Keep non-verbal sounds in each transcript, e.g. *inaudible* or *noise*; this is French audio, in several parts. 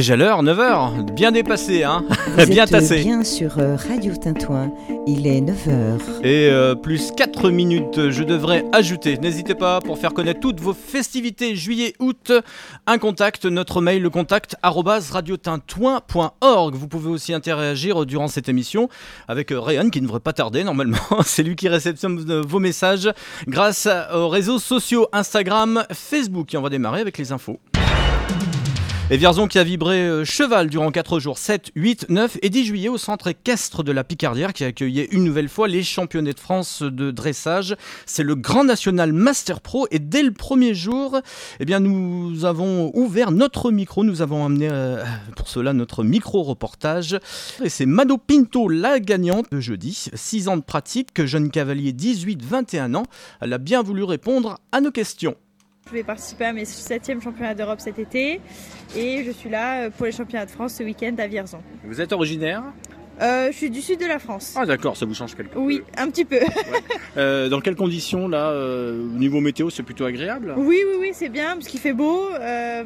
Déjà l'heure, 9h, bien dépassé, hein Vous *laughs* Bien êtes tassé. bien sur euh, Radio Tintouin. Il est 9h. Et euh, plus 4 minutes, je devrais ajouter. N'hésitez pas pour faire connaître toutes vos festivités juillet-août. Un contact, notre mail, le contact radiotintouin.org. Vous pouvez aussi interagir durant cette émission avec euh, Ryan qui ne devrait pas tarder normalement. *laughs* C'est lui qui réceptionne euh, vos messages grâce aux réseaux sociaux Instagram, Facebook. Et on va démarrer avec les infos. Et Vierzon qui a vibré euh, cheval durant 4 jours, 7, 8, 9 et 10 juillet au centre équestre de la Picardière qui accueillait une nouvelle fois les championnats de France de dressage. C'est le Grand National Master Pro et dès le premier jour, eh bien, nous avons ouvert notre micro, nous avons amené euh, pour cela notre micro-reportage. Et c'est Mado Pinto, la gagnante de jeudi, 6 ans de pratique, jeune cavalier 18-21 ans. Elle a bien voulu répondre à nos questions. Je vais participer à mes 7e championnats d'Europe cet été et je suis là euh, pour les championnats de France ce week-end à Vierzon. Vous êtes originaire Euh, je suis du sud de la France. Ah d'accord, ça vous change quelque Oui, un petit peu. Euh, dans quelles conditions là euh, Au niveau météo, c'est plutôt agréable? Oui, oui, oui, c'est bien parce qu'il fait beau,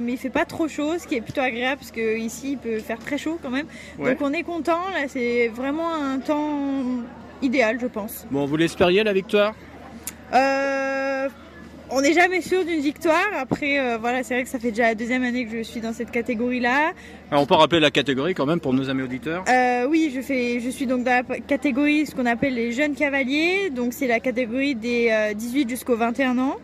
mais il fait pas trop chaud, ce qui est plutôt agréable parce que ici il peut faire très chaud quand même. Ouais. Donc on est content. Là, c'est vraiment un temps idéal, je pense. Bon, vous l'espériez la victoire? On n'est jamais sûr d'une victoire. Après, euh, voilà, c'est vrai que ça fait déjà la deuxième année que je suis dans cette catégorie-là. On peut rappeler la catégorie quand même pour nos amis auditeurs. Euh, oui, je, fais, je suis donc dans la catégorie, ce qu'on appelle les jeunes cavaliers. Donc, c'est la catégorie des euh, 18 jusqu'aux 21 ans.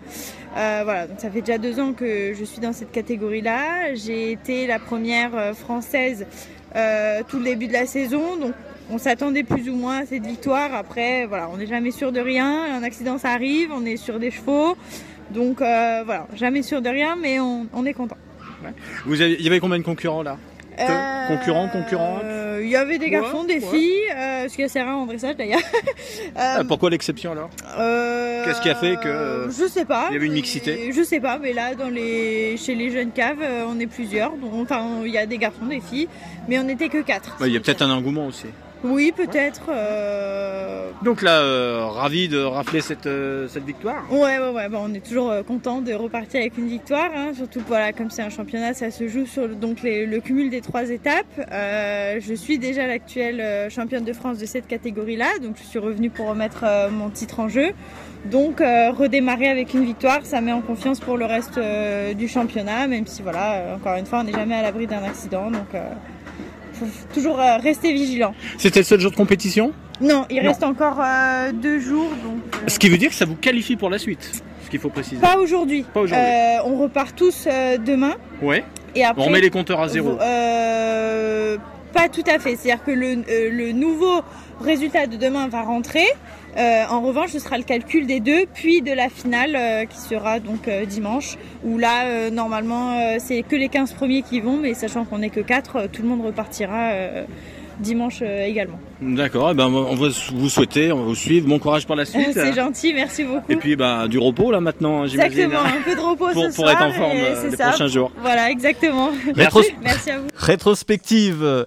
Euh, voilà, donc ça fait déjà deux ans que je suis dans cette catégorie-là. J'ai été la première euh, française euh, tout le début de la saison. Donc, on s'attendait plus ou moins à cette victoire. Après, voilà, on n'est jamais sûr de rien. Un accident, ça arrive. On est sur des chevaux. Donc, euh, voilà, jamais sûr de rien, mais on, on est content. Vous avez, il y avait combien de concurrents là? Euh, concurrents, concurrentes? euh, Il y avait des garçons, des Ouais. filles, euh, ce qui est assez rare en dressage d'ailleurs. *laughs* Ah, Pourquoi l'exception alors? Qu'est-ce qui a fait que- Je sais pas. il y avait une mixité? Je sais pas, mais là, dans les... chez les jeunes caves, on est plusieurs. Donc, enfin, il y a des garçons, des filles, mais on n'était que quatre. Il y a peut-être un engouement aussi. Oui, peut-être. euh, Donc là, euh, ravi de rafler cette, euh, cette victoire. Ouais, ouais, ouais. Bon, on est toujours euh, content de repartir avec une victoire. hein. Surtout, voilà, comme c'est un championnat, ça se joue sur le- donc les- le cumul des trois étapes. Euh, je suis déjà l'actuelle championne de France de cette catégorie-là, donc je suis revenue pour remettre mon titre en jeu. Donc, euh, redémarrer avec une victoire, ça met en confiance pour le reste du championnat, même si, voilà, encore une fois, on n'est jamais à l'abri d'un accident, donc. Faut toujours euh, rester vigilant. C'était le seul jour de compétition? Non, il Non. reste encore euh, deux jours, donc. euh, Ce qui veut dire que ça vous qualifie pour la suite. Ce qu'il faut préciser. Pas aujourd'hui. Pas aujourd'hui. Euh, on repart tous demain Ouais. et après. On remet les compteurs à zéro. Euh, pas tout à fait. C'est-à-dire que le, le nouveau résultat de demain va rentrer. Euh, en revanche, ce sera le calcul des deux, puis de la finale euh, qui sera donc euh, dimanche. Où là, normalement, c'est que les 15 premiers qui vont, mais sachant qu'on n'est que 4, tout le monde repartira dimanche euh, également. D'accord. eh ben, on va vous souhaiter, on va vous suivre. Bon courage pour la *laughs* suite. c'est gentil, merci beaucoup. Et puis bah, du repos là maintenant, j'imagine. Exactement, un peu de repos Pour, ce pour soir. être en forme euh, c'est les ça. prochains jours. Voilà, exactement. *laughs* Rétro- Merci à vous. Rétrospective, euh,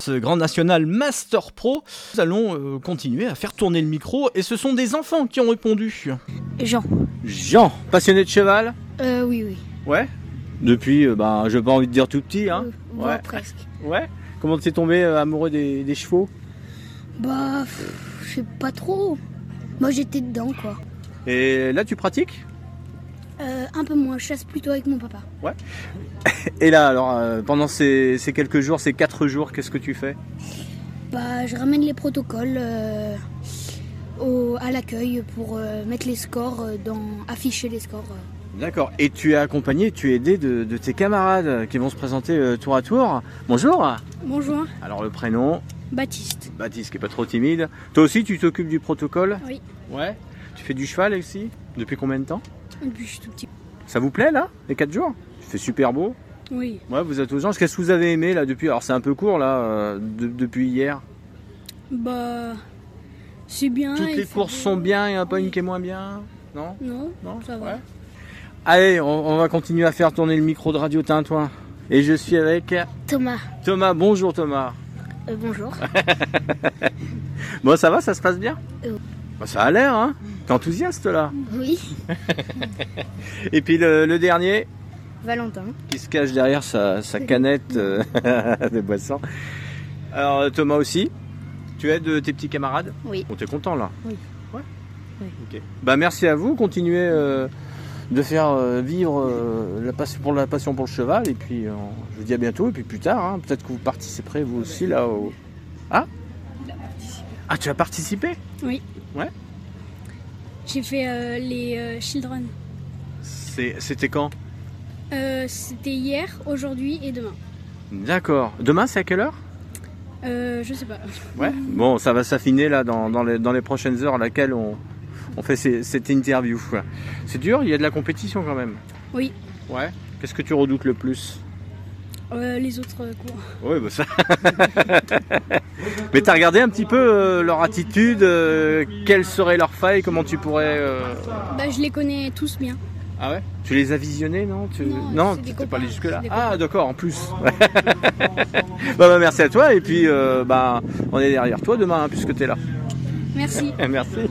ce Grand National Master Pro. Nous allons euh, continuer à faire tourner le micro et ce sont des enfants qui ont répondu. Jean. Jean, passionné de cheval? Euh, oui, oui. Ouais? Depuis, euh, bah, j'ai pas envie de dire tout petit, hein. Ouais. presque. Ouais? Comment t'es tombé euh, amoureux des, des chevaux? Bah, je sais pas trop. Moi, j'étais dedans, quoi. Et là, tu pratiques? Euh, un peu moins. Je chasse plutôt avec mon papa. *laughs* Et là, alors, euh, pendant ces, ces quelques jours, ces quatre jours, qu'est-ce que tu fais? Bah, je ramène les protocoles euh, au, à l'accueil pour mettre les scores, dans, afficher les scores. D'accord. Et tu es accompagné, tu es aidé de, de tes camarades qui vont se présenter euh, tour à tour. Bonjour. Bonjour. Alors, le prénom, Baptiste. Baptiste, qui est pas trop timide. Toi aussi, tu t'occupes du protocole Oui. Ouais. Tu fais du cheval aussi Depuis combien de temps Depuis je suis tout petit. Ça vous plaît là, les 4 jours? Il fait super beau. Oui. Ouais, vous êtes aux anges. Qu'est-ce que vous avez aimé là depuis? Alors c'est un peu court là, euh, de- depuis hier. Bah, c'est bien. Toutes les courses sont bien, il n'y en a pas une qui est moins bien? Non? Non, Non? ça va. Ouais. Allez, on, on va continuer à faire tourner le micro de Radio Tintouin. Et je suis avec Thomas. Thomas. Bonjour Thomas. Euh, bonjour. *laughs* Bon, ça va, ça se passe bien Euh. Bah, Ça a l'air, hein T'es enthousiaste là oui. *laughs* Et puis le, le dernier Valentin. qui se cache derrière sa, sa canette euh, *laughs* de boisson. Alors Thomas aussi, tu aides tes petits camarades Oui. On t'es content là Oui. Ouais Oui. Ok. Bah merci à vous, continuez de faire euh, vivre euh, la passion pour la passion pour le cheval et puis euh, je vous dis à bientôt et puis plus tard, hein, peut-être que vous participerez vous aussi là au... Ah Ah tu as participé J'ai fait euh, les euh, Children. C'était quand Euh, C'était hier, aujourd'hui et demain. D'accord. Demain c'est à quelle heure Euh, je sais pas. Ouais. *laughs* Bon, ça va s'affiner là dans, dans les, dans les prochaines heures à laquelle on, on fait ces- cette interview. C'est dur, il y a de la compétition quand même. Oui. Ouais. Qu'est-ce que tu redoutes le plus? Euh, les autres euh, cours. Oui, bah ça. *laughs* Mais t'as regardé un petit peu euh, leur attitude, euh, quelles seraient leurs failles, comment tu pourrais. Bah, je les connais tous bien. Ah ouais? Tu les as visionnés, non? Tu... Non, des t'es pas allé jusque-là. Ah d'accord, en plus. *laughs* bah, bah, merci à toi et puis euh, bah, on est derrière toi demain hein, puisque tu es là. Merci. *laughs* Merci.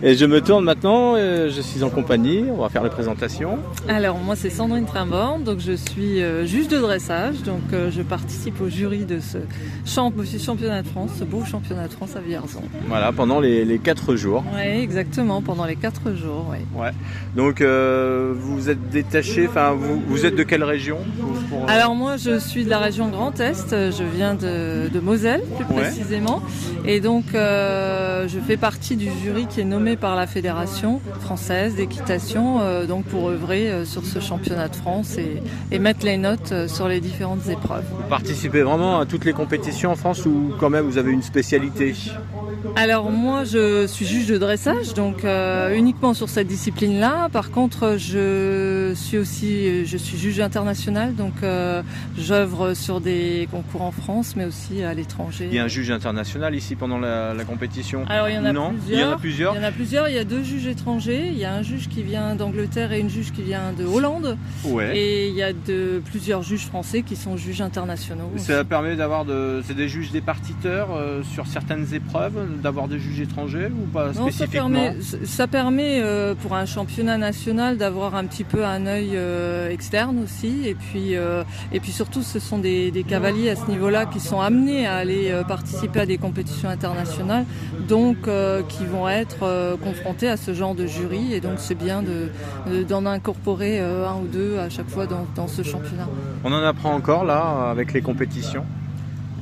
Et je me tourne maintenant, euh, je suis en compagnie, on va faire les présentations. Alors moi c'est Sandrine Trimborn, donc je suis euh, juge de dressage, donc euh, je participe au jury de ce champ- ce championnat de France, ce beau championnat de France à Vierzon. Voilà, pendant les, les quatre jours. Oui exactement, pendant les quatre jours. ouais. Donc euh, vous êtes détaché, enfin vous, vous êtes de quelle région pour- Alors moi je suis de la région Grand Est, je viens de, de Moselle plus Ouais. précisément, et donc euh, je fais partie du jury qui est nommé par la Fédération française d'équitation, euh, donc pour œuvrer euh, sur ce championnat de France et, et mettre les notes euh, sur les différentes épreuves. Vous participez vraiment à toutes les compétitions en France ou quand même vous avez une spécialité? Alors moi je suis juge de dressage donc euh, uniquement sur cette discipline-là. Par contre je suis aussi je suis juge international donc euh, j'œuvre sur des concours en France mais aussi à l'étranger. Il y a un juge international ici pendant la, la compétition? Alors il y en a Non? Plusieurs. Il y en a plusieurs Il y en a plusieurs. Il y a deux juges étrangers. Il y a un juge qui vient d'Angleterre et une juge qui vient de Hollande. Ouais. Et il y a de plusieurs juges français qui sont juges internationaux. aussi. Ça permet d'avoir de, c'est des juges départiteurs euh, sur certaines épreuves, d'avoir des juges étrangers ou pas Non, ça spécifiquement permet, ça permet euh, pour un championnat national d'avoir un petit peu un œil euh, externe aussi. Et puis, euh, et puis surtout, ce sont des, des cavaliers à ce niveau-là qui sont amenés à aller euh, participer à des compétitions internationales, donc euh, qui vont être euh, confrontés à ce genre de jury. Et donc, c'est bien de, de- d'en incorporer euh, un ou deux à chaque fois dans, dans ce championnat. On en apprend encore là avec les compétitions?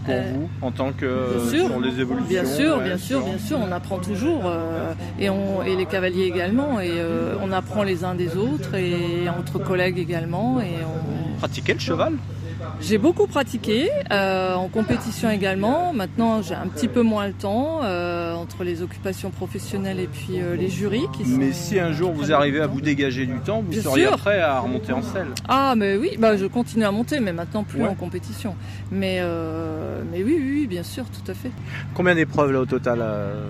Pour Euh, vous en tant que bien sûr. sur les évolutions. Bien sûr, ouais, bien sûr, bien sûr, on apprend toujours euh, et, on, et les cavaliers également et euh, on apprend les uns des autres et entre collègues également et on... Pratiquer le cheval j'ai beaucoup pratiqué euh, en compétition également. Maintenant, j'ai un petit peu moins le temps euh, entre les occupations professionnelles et puis euh, les jurys qui sont. Mais si un jour vous arrivez à vous dégager du temps, vous Bien seriez sûr. prêt à remonter en selle. Ah, mais oui, bah je continue à monter, mais maintenant plus Ouais. en compétition. Mais euh, mais oui, oui, oui, bien sûr, tout à fait. Combien d'épreuves là au total euh,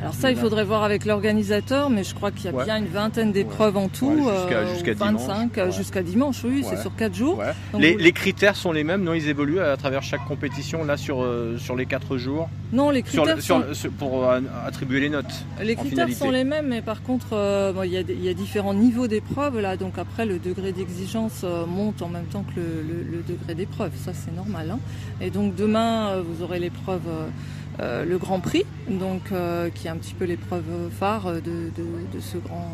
Alors ça, il faudrait voir avec l'organisateur, mais je crois qu'il y a Ouais. bien une vingtaine d'épreuves en tout, Ouais, jusqu'à- euh, jusqu'à ou 25 dimanche, euh, jusqu'à dimanche, oui, c'est sur 4 jours. Donc, les, vous- les critères sont les mêmes, non Ils évoluent à travers chaque compétition là sur, euh, sur les 4 jours? Non, les critères, sur- sont, sur- pour attribuer les notes. les critères sont les mêmes, mais par contre, euh, bon, il y, a y différents niveaux d'épreuves là, donc après le degré d'exigence monte en même temps que le, le- le degré d'épreuve, ça c'est normal. hein. Et donc demain, vous aurez l'épreuve. euh, euh, le Grand Prix, donc euh, qui est un petit peu l'épreuve phare de, de- de ce grand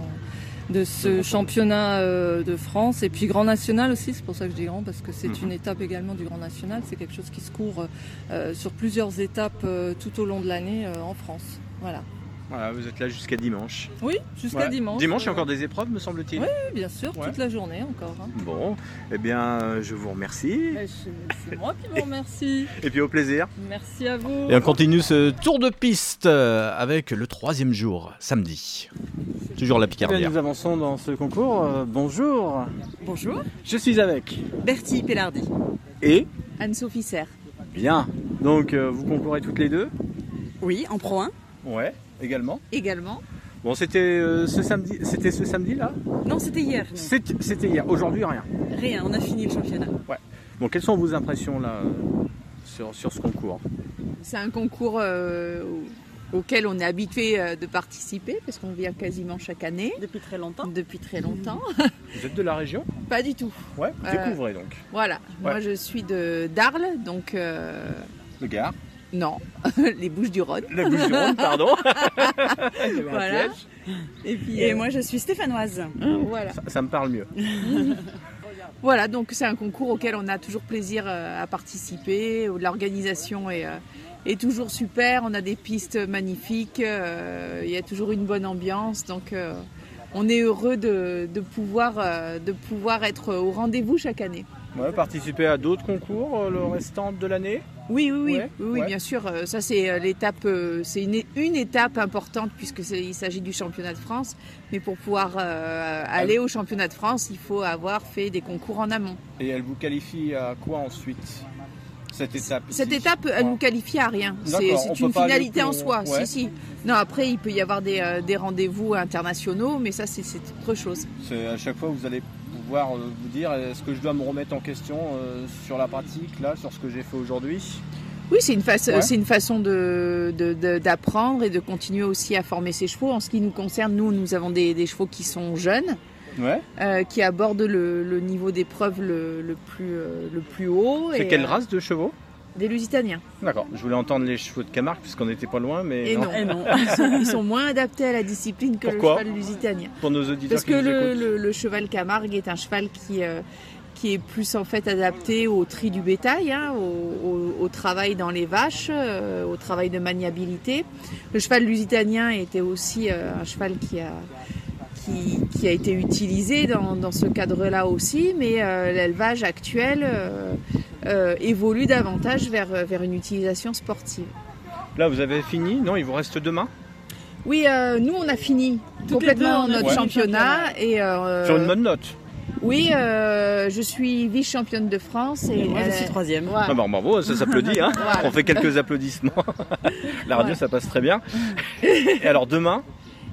de ce championnat euh, de France et puis Grand National aussi, c'est pour ça que je dis grand parce que c'est Mhm. une étape également du Grand National, c'est quelque chose qui se court sur plusieurs étapes tout au long de l'année en France. Voilà. Voilà, vous êtes là jusqu'à dimanche. Oui, jusqu'à dimanche. Dimanche, il y a euh, encore des épreuves, me semble-t-il. Oui, bien sûr, Ouais. toute la journée encore. hein. Bon, eh bien, euh, je vous remercie. C'est moi qui vous remercie. *laughs* Et puis au plaisir. Merci à vous. Et on continue ce tour de piste euh, avec le troisième jour, samedi. Toujours la Picardière. Nous avançons dans ce concours. Euh, bonjour. Bonjour, Je suis avec. Bertie Pellardi, Et Anne-Sophie Serre. Bien. Donc euh, vous concourez toutes les deux Oui, en Pro 1 Ouais, également. également. Bon, c'était euh, ce samedi, c'était ce samedi là Non, c'était hier. C'était hier. Aujourd'hui, rien. Rien, on a fini le championnat. Bon, quelles sont vos impressions là euh, sur, sur ce concours? C'est un concours euh, auquel on est habitué euh, de participer parce qu'on vient quasiment chaque année. Depuis très longtemps Depuis très longtemps. *laughs* Vous êtes de la région? Pas du tout. Ouais, vous Euh, découvrez donc. Voilà. Moi, je suis de d'Arles, donc euh, Le Gard. Non, *laughs* les Bouches du Rhône. La bouche du Rhône, pardon. *laughs* Voilà. Et puis Et euh, moi, je suis stéphanoise. voilà. Ça, ça me parle mieux. *laughs* Voilà, donc c'est un concours auquel on a toujours plaisir euh, à participer. L'organisation est, euh, est toujours super. On a des pistes magnifiques. Il y a toujours une bonne ambiance. Donc on est heureux de, de pouvoir, de pouvoir être au rendez-vous chaque année. Ouais, participer à d'autres concours le restant de l'année? Oui, oui, oui, Ouais, oui, ouais. bien sûr. euh, Ça, c'est euh, l'étape, euh, c'est une, une étape importante puisque il s'agit du championnat de France. Mais pour pouvoir euh, aller au championnat de France, il faut avoir fait des concours en amont. Et elle vous qualifie à quoi ensuite Cette étape Cette ici étape, elle Ouais. nous qualifie à rien. C'est une finalité en soi. Ouais. Si, si. Non, après, il peut y avoir des, euh, des rendez-vous internationaux, mais ça, c'est autre chose. C'est à chaque fois vous allez pouvoir euh, vous dire est-ce que je dois me remettre en question euh, sur la pratique là, sur ce que j'ai fait aujourd'hui? Oui, c'est une, façon- Ouais. c'est une façon de- de- de- d'apprendre et de continuer aussi à former ses chevaux. En ce qui nous concerne, nous, nous avons des, des chevaux qui sont jeunes. Ouais. euh, qui abordent le, le niveau d'épreuve le, le plus, le plus haut. C'est et, quelle euh, race de chevaux? Des Lusitaniens. D'accord. Je voulais entendre les chevaux de Camargue puisqu'on n'était pas loin, mais Et non. Eh non. Ils sont, ils sont moins adaptés à la discipline que Pourquoi le cheval lusitanien. pour nos auditeurs Parce qui que nous le, écoutent. le- le cheval Camargue est un cheval qui, euh, qui est plus en fait adapté au tri du bétail, hein, au, au- au travail dans les vaches, euh, au travail de maniabilité. Le cheval lusitanien était aussi euh, un cheval qui a, qui, qui a été utilisé dans, dans ce cadre-là aussi, mais euh, l'élevage actuel euh, euh, évolue davantage vers, vers une utilisation sportive. Là, vous avez fini Non, il vous reste demain? Oui, euh, nous on a fini Toutes complètement deux, notre championnat et euh, sur une bonne note. Oui, euh, je suis vice-championne de France et, Et moi, je suis troisième. Ah bah, bravo, ça s'applaudit. Hein Voilà. On fait quelques applaudissements. *laughs* La radio, Ouais. ça passe très bien. Et alors demain,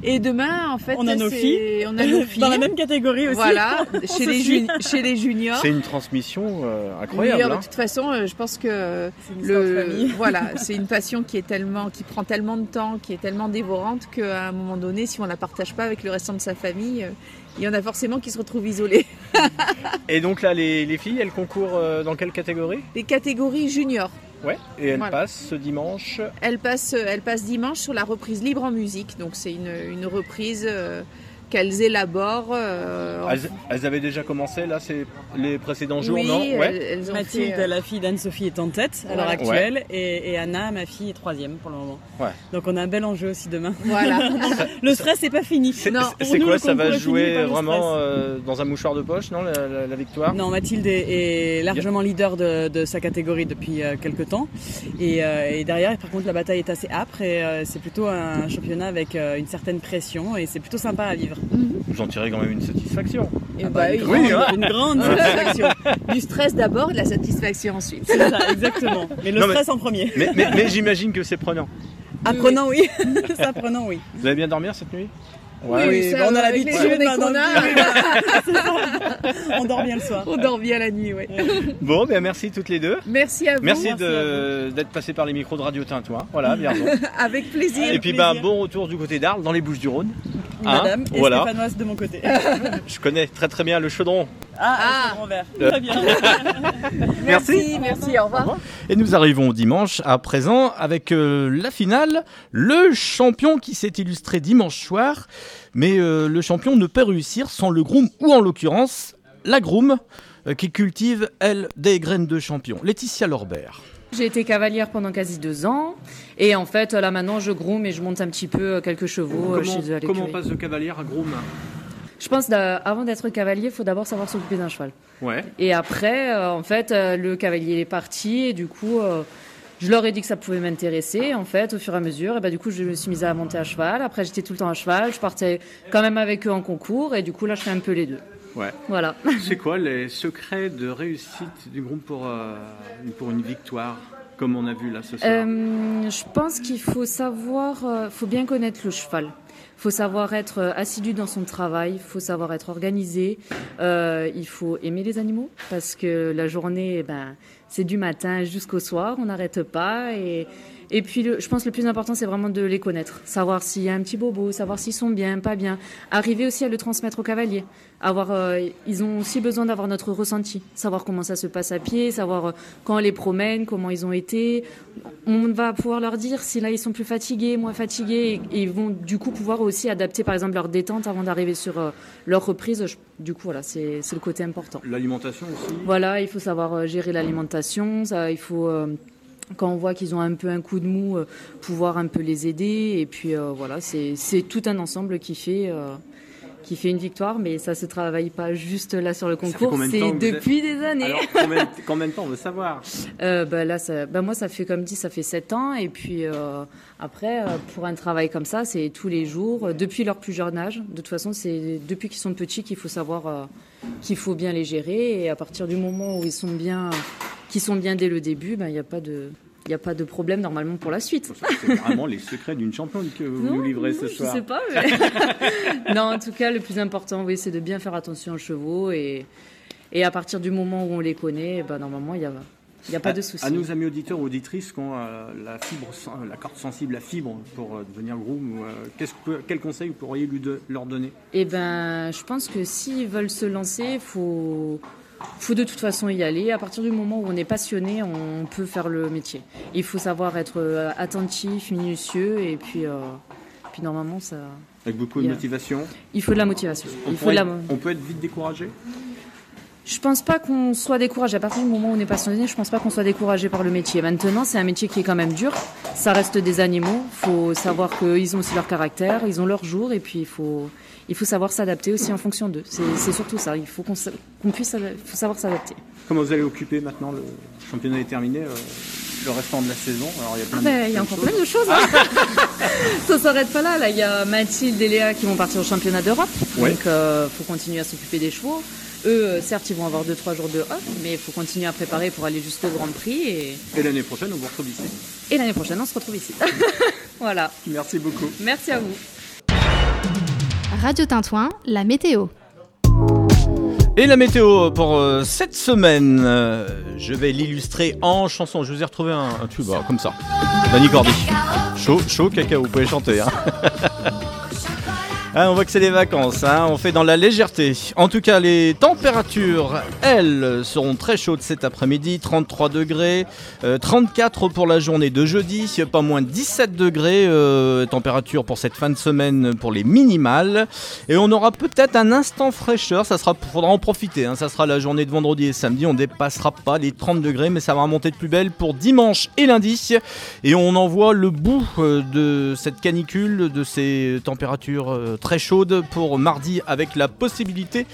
Et demain, en fait, On a nos c'est- filles. on a nos filles. *laughs* Dans la même catégorie aussi. Voilà, *laughs* chez les, juni- chez les juniors. c'est une transmission euh, Oui, incroyable. de hein. toute façon, euh, je pense que C'est une de le *laughs* voilà, c'est une passion qui est tellement, qui prend tellement de temps, qui est tellement dévorante qu'à un moment donné, si on la partage pas avec le restant de sa famille, euh, il y en a forcément qui se retrouvent isolés. Et donc là, les, les filles, elles concourent euh, dans quelle catégorie? Les catégories juniors, Ouais. Et elles Voilà. passent ce dimanche. elles passent, elles passent dimanche sur la reprise libre en musique. Donc c'est une, une reprise euh, qu'elles élaborent. euh, en Elles, elles avaient déjà commencé là, c'est les précédents jours, oui, non elles, Ouais. elles ont Mathilde, fait, euh, la fille d'Anne-Sophie, est en tête à l'heure actuelle. Et, et Anna, ma fille, est troisième pour le moment. Ouais. Donc on a un bel enjeu aussi demain. voilà. *laughs* Le stress n'est pas fini. C'est Non, c'est- pour c'est nous, quoi Ça va jouer le vraiment euh, dans un mouchoir de poche, non, la, la- la victoire Non, Mathilde est, est largement leader de, de sa catégorie depuis euh, quelques temps. Et, euh, et derrière, par contre, la bataille est assez âpre et euh, c'est plutôt un championnat avec euh, une certaine pression et c'est plutôt sympa à vivre. Vous en tirez quand même une satisfaction. Et bah oui, Oui, Grande- hein. Une grande *laughs* satisfaction. du stress d'abord, de la satisfaction ensuite. C'est ça, exactement. Mais le Non, mais- stress en premier. Mais, mais- mais j'imagine que c'est prenant. Apprenant, oui. *laughs* Ça, apprenant, oui. Vous allez bien dormir cette nuit? Oui, ça, bah, on a les l'habitude maintenant. qu'on a. *laughs* On dort bien le soir. on dort bien la nuit, oui. Bon, ben merci toutes les deux. Merci à vous. Merci, d'être passé par les micros de Radio Tintouin. Voilà, bien. *laughs* Avec plaisir. Et puis, plaisir. ben, bon retour du côté d'Arles, dans les Bouches du Rhône. Hein, Madame et voilà. stéphanoise de mon côté. *laughs* Je connais très très bien le chaudron. Ah, Ah. un grand verre. Très bien. *laughs* Merci, merci, au revoir. Et nous arrivons au dimanche à présent avec euh, la finale, le champion qui s'est illustré dimanche soir. Mais euh, le champion ne peut réussir sans le groom, ou en l'occurrence la groom, euh, qui cultive, elle, des graines de champion. Laetitia Lorbert. J'ai été cavalière pendant quasi deux ans. Et en fait, là maintenant, je groom et je monte un petit peu quelques chevaux chez eux à l'écurie. de cavalier à groom? Je pense qu'avant d'être cavalier, il faut d'abord savoir s'occuper d'un cheval. Ouais. Et après, euh, en fait, euh, le cavalier est parti et du coup, euh, je leur ai dit que ça pouvait m'intéresser. En fait, au fur et à mesure, et ben, du coup, je me suis mise à monter à cheval. Après, j'étais tout le temps à cheval. Je partais quand même avec eux en concours et du coup, là, je fais un peu les deux. Ouais. Voilà. *laughs* C'est quoi les secrets de réussite du groupe pour, euh, pour une victoire, comme on a vu là ce soir? Euh, je pense qu'il faut savoir, euh, faut bien connaître le cheval. Faut savoir être euh, assidu dans son travail, faut savoir être organisé, euh, il faut aimer les animaux parce que la journée, eh ben, c'est du matin jusqu'au soir, on n'arrête pas et, Et puis, le, je pense que le plus important, c'est vraiment de les connaître. Savoir s'il y a un petit bobo, savoir s'ils sont bien, pas bien. Arriver aussi à le transmettre aux cavaliers. Avoir, euh, ils ont aussi besoin d'avoir notre ressenti. Savoir comment ça se passe à pied, savoir euh, quand on les promène, comment ils ont été. On va pouvoir leur dire si là, ils sont plus fatigués, moins fatigués. Et, ils vont du coup pouvoir aussi adapter, par exemple, leur détente avant d'arriver sur euh, leur reprise. du coup, voilà, c'est le côté important. L'alimentation aussi? Voilà, il faut savoir gérer l'alimentation. Il faut quand on voit qu'ils ont un peu un coup de mou, euh, pouvoir un peu les aider. Et puis euh, voilà, c'est tout un ensemble qui fait, euh, qui fait une victoire, mais ça se travaille pas juste là sur le concours, c'est depuis des années. Alors, combien, de temps on veut savoir *laughs* bah là, ça, bah moi, ça fait comme dit, ça fait 7 ans. Et puis après, pour un travail comme ça, c'est tous les jours, depuis leur plus jeune âge. De toute façon, c'est depuis qu'ils sont petits qu'il faut savoir qu'il faut bien les gérer. Et à partir du moment où ils sont bien qui sont bien dès le début, ben, il n'y a pas de... Il n'y a pas de problème normalement pour la suite. C'est vraiment les secrets d'une championne que vous nous livrez ce soir. Je sais pas. *laughs* non, en tout cas, le plus important, oui, c'est de bien faire attention aux chevaux et, et à partir du moment où on les connaît, ben, normalement, il n'y a, a pas de souci. À nos amis auditeurs ou auditrices qui ont euh, la, fibre, la carte sensible, la fibre pour euh, devenir groom, euh, que, quel conseil vous pourriez lui leur donner? Eh ben, je pense que s'ils veulent se lancer, il faut faut de toute façon y aller. À partir du moment où on est passionné, on peut faire le métier. Il faut savoir être euh, attentif, minutieux, et puis, euh, puis normalement, ça. Avec beaucoup de motivation Il faut de la motivation. On, il faut on peut être vite découragé? Je pense pas qu'on soit découragé. À partir du moment où on est passionné, je pense pas qu'on soit découragé par le métier. Maintenant, c'est un métier qui est quand même dur. Ça reste des animaux. Il faut savoir qu'ils ont aussi leur caractère, ils ont leur jour, et puis il faut, il faut savoir s'adapter aussi en fonction d'eux. C'est surtout ça. Il faut qu'on puisse faut savoir s'adapter. Comment vous allez occuper maintenant Le championnat est terminé. Euh, le restant de la saison? Alors, il y a, plein ah ben, il y a encore plein de choses. Hein. *laughs* ça s'arrête pas là. Là, il y a Mathilde et Léa qui vont partir au championnat d'Europe. Donc, il euh, faut continuer à s'occuper des chevaux. Eux, euh, certes, ils vont avoir 2-3 jours de off, mais il faut continuer à préparer pour aller jusqu'au Grand Prix. Et, et l'année prochaine, on vous retrouve ici. Et l'année prochaine, on se retrouve ici. *laughs* voilà. Merci beaucoup. Merci à vous. Radio Tintouin, la météo. Et la météo pour euh, cette semaine, euh, je vais l'illustrer en chanson. Je vous ai retrouvé un, tube comme ça. Danny Cordy. Chaud, chaud cacao, vous pouvez chanter. Hein. *laughs* Ah, on voit que c'est les vacances, hein. on fait dans la légèreté. En tout cas, les températures, elles, seront très chaudes cet après-midi. 33 degrés, 34 euh, pour la journée de jeudi, pas moins 17 degrés, euh, température pour cette fin de semaine pour les minimales. Et on aura peut-être un instant fraîcheur, ça sera, faudra en profiter. Hein. Ça sera la journée de vendredi et samedi, on dépassera pas les 30 degrés, mais ça va remonter de plus belle pour dimanche et lundi. Et on en voit le bout euh, de cette canicule, de ces températures très chaude pour mardi avec la possibilité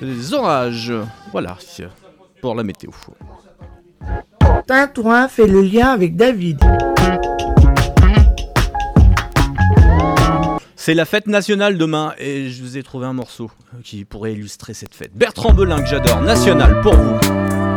des orages. Voilà pour la météo. Tintouin fait le lien avec David. C'est la fête nationale demain et je vous ai trouvé un morceau qui pourrait illustrer cette fête. Bertrand Belin que j'adore, national pour vous.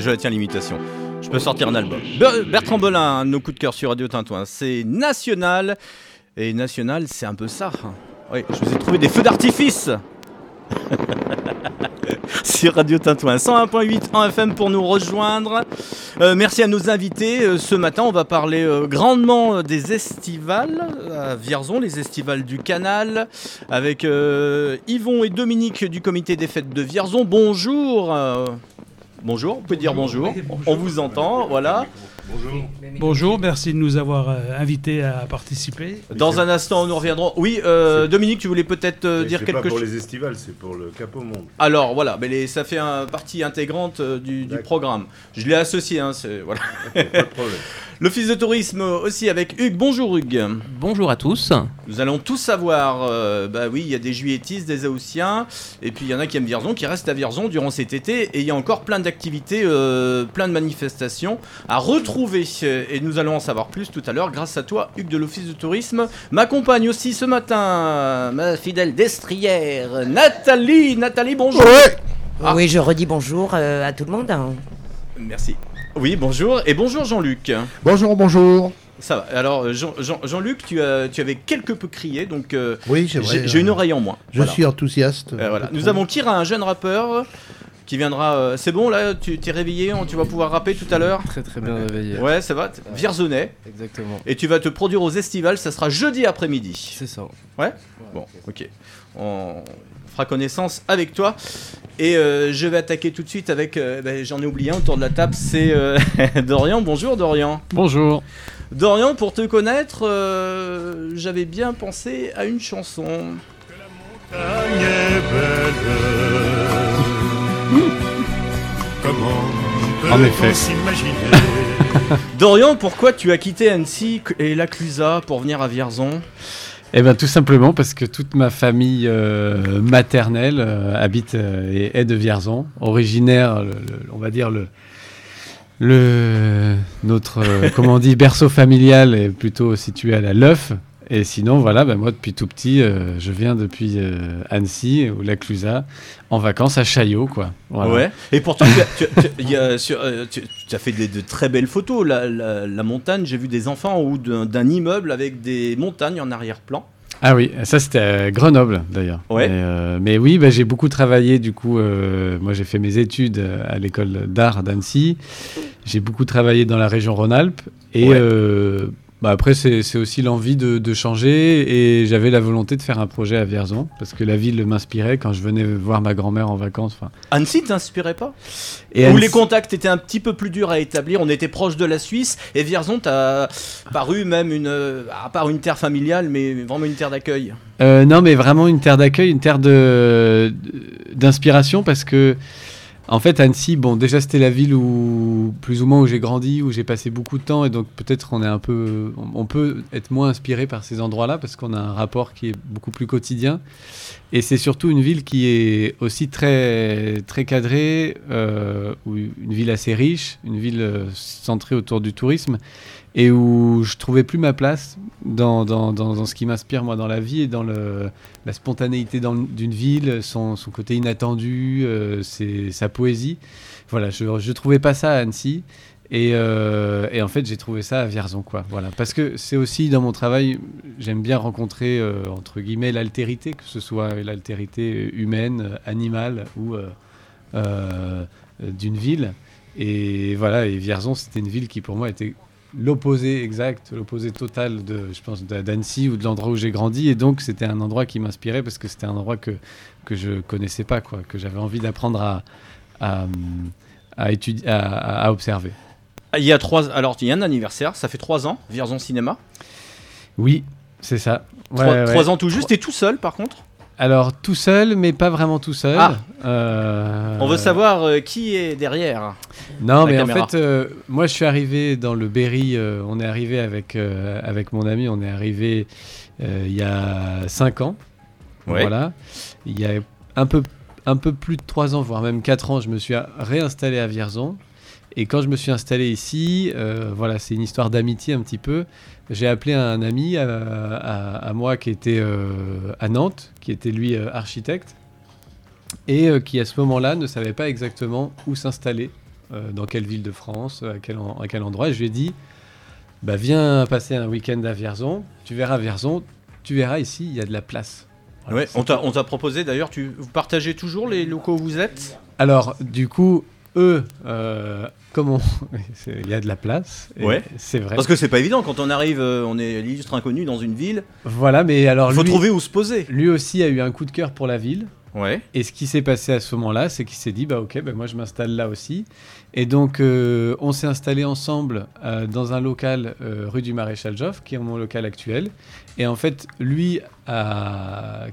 Je tiens l'imitation. Je peux sortir un album. Ber- Bertrand Belin, nos coups de cœur sur Radio Tintouin. C'est national. Et national, c'est un peu ça. Oui, je vous ai trouvé des feux d'artifice. *laughs* sur Radio Tintouin 101.8 en FM pour nous rejoindre. Euh, merci à nos invités. Euh, ce matin, on va parler euh, grandement des estivales à Vierzon, les estivales du Canal, avec Yvon et Dominique du comité des fêtes de Vierzon. Bonjour. Bonjour, vous pouvez dire bonjour. On vous entend, voilà. Bonjour, merci de nous avoir euh, invités à participer. Dans un instant, nous reviendrons. Oui, euh, Dominique, tu voulais peut-être euh, dire c'est quelque pas pour chose. les estivales, c'est pour le Cap au Monde. Alors voilà, mais les- ça fait un partie intégrante euh, du, du programme. Je l'ai associé, hein, c'est- voilà. Pas de problème. *laughs* L'office de tourisme aussi avec Hugues. Bonjour Hugues. Bonjour à tous. Nous allons tous savoir, euh, bah oui, il y a des juilletistes, des Aoussiens, et puis il y en a qui aiment Vierzon, qui restent à Vierzon durant cet été, et il y a encore plein d'activités, euh, plein de manifestations à retrouver. Et nous allons en savoir plus tout à l'heure grâce à toi, Hugues de l'office de tourisme. M'accompagne aussi ce matin ma fidèle destrière, Nathalie. Nathalie, bonjour. Ah. Oui, je redis bonjour euh, à tout le monde. hein. Merci. Oui, bonjour. Et bonjour Jean-Luc. Bonjour, bonjour. Ça va. Alors, euh, Jean- Jean- Jean-Luc, tu, as- tu avais quelque peu crié, donc euh, Oui, j'ai une euh, oreille en moins. Je Voilà. suis enthousiaste. Euh, voilà. Nous avons Kira, un jeune rappeur qui viendra. euh, c'est bon là, tu t'es réveillé, on- tu vas pouvoir rapper tout à l'heure. Très très bien réveillé. Ouais, ça va. t- Vierzonais. Exactement. Et tu vas te produire aux estivales, ça sera jeudi après-midi. C'est ça. Ouais? Bon, ok. On fera connaissance avec toi. Et euh, je vais attaquer tout de suite avec. euh, ben, J'en ai oublié un autour de la table, c'est euh, *laughs* Dorian. Bonjour Dorian. Bonjour. Dorian, pour te connaître, euh, j'avais bien pensé à une chanson. En effet. *laughs* Dorian, pourquoi tu as quitté Annecy et la Clusa pour venir à Vierzon? Eh bien tout simplement parce que toute ma famille euh, maternelle euh, habite euh, et est de Vierzon, originaire, le- le- on va dire le le notre euh, comment on dit berceau familial est plutôt situé à la Leuf. Et sinon voilà, ben moi depuis tout petit, euh, je viens depuis euh, Annecy ou la Clusa en vacances à Chaillot quoi. Voilà. Ouais. Et pourtant, tu as, tu as- tu- il y a sur- euh, tu- tu as fait de très belles photos. La, la- la montagne, j'ai vu des enfants ou d'un immeuble avec des montagnes en arrière-plan. Ah oui, ça c'était à Grenoble d'ailleurs. Ouais. Mais, euh, mais oui, bah, j'ai beaucoup travaillé du coup. euh, moi j'ai fait mes études à l'école d'art d'Annecy. J'ai beaucoup travaillé dans la région Rhône-Alpes. Et Ouais. euh, bah, après c'est aussi l'envie de, de changer. Et j'avais la volonté de faire un projet à Vierzon. Parce que la ville m'inspirait quand je venais voir ma grand-mère en vacances. enfin. Annecy t'inspirait pas? Et Où Annecy- les contacts étaient un petit peu plus durs à établir. On était proche de la Suisse et Vierzon t'a paru même une, euh, à part une terre familiale, mais vraiment une terre d'accueil. Euh, non, mais vraiment une terre d'accueil, une terre de d'inspiration parce que en fait Annecy, bon déjà c'était la ville où plus ou moins où j'ai grandi, où j'ai passé beaucoup de temps et donc peut-être on est un peu, on peut être moins inspiré par ces endroits-là parce qu'on a un rapport qui est beaucoup plus quotidien. Et c'est surtout une ville qui est aussi très très cadrée, euh, une ville assez riche, une ville euh, centrée autour du tourisme et où je trouvais plus ma place dans, dans, dans, ce qui m'inspire moi dans la vie et dans le, la spontanéité d'une ville, son, son côté inattendu, euh, sa poésie. Voilà, je ne trouvais pas ça à Annecy. Et, euh, et en fait, j'ai trouvé ça à Vierzon, quoi. Voilà, parce que c'est aussi dans mon travail, j'aime bien rencontrer euh, entre guillemets l'altérité, que ce soit l'altérité humaine, animale ou euh, d'une ville. Et voilà, et Vierzon, c'était une ville qui pour moi était l'opposé exact, l'opposé total de, je pense, d'Annecy ou de l'endroit où j'ai grandi. Et donc, c'était un endroit qui m'inspirait parce que c'était un endroit que, que je connaissais pas, quoi, que j'avais envie d'apprendre à, à, à étudier, à, observer. Ah, Il y a trois. Alors, il y a un anniversaire, ça fait trois ans, Vierzon Cinéma. Oui, c'est ça. Ouais, trois, ouais. trois ans tout juste, et tout seul par contre? Alors, tout seul, mais pas vraiment tout seul. Ah. Euh, On veut savoir euh, qui est derrière. Non, mais caméra. en fait, euh, moi, je suis arrivé dans le Berry. on est arrivé avec, avec mon ami. On est arrivé il y a 5 ans. Ouais. Voilà. Il y a un peu, un peu plus de 3 ans, voire même 4 ans, je me suis réinstallé à Vierzon. Et quand je me suis installé ici, voilà, c'est une histoire d'amitié un petit peu. J'ai appelé un ami à, à- à moi qui était euh, à Nantes, qui était lui euh, architecte, et euh, qui à ce moment-là ne savait pas exactement où s'installer, euh, dans quelle ville de France, à quel, en- à quel endroit. Et je lui ai dit, bah, viens passer un week-end à Vierzon, tu verras Vierzon, tu verras ici, il y a de la place. Voilà, Ouais, c'est on t'a on t'a proposé d'ailleurs, tu, vous partagez toujours les locaux où vous êtes? Alors, du coup, eux, euh, comment *laughs* Il y a de la place. Ouais. C'est vrai. Parce que c'est pas évident quand on arrive, euh, on est l'illustre inconnu dans une ville. Voilà, mais alors Il faut lui, trouver où se poser. lui aussi a eu un coup de cœur pour la ville. Ouais. Et ce qui s'est passé à ce moment-là, c'est qu'il s'est dit, bah ok, bah, moi je m'installe là aussi. Et donc, euh, on s'est installé ensemble euh, dans un local euh, rue du Maréchal Joffre, qui est mon local actuel. Et en fait, lui,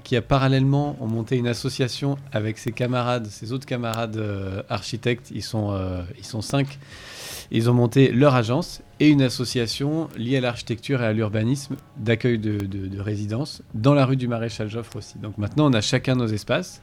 qui a parallèlement ont monté une association avec ses camarades, ses autres camarades architectes, ils sont, ils sont cinq. Ils ont monté leur agence et une association liée à l'architecture et à l'urbanisme d'accueil de, de, de résidences dans la rue du Maréchal Joffre aussi. Donc maintenant, on a chacun nos espaces.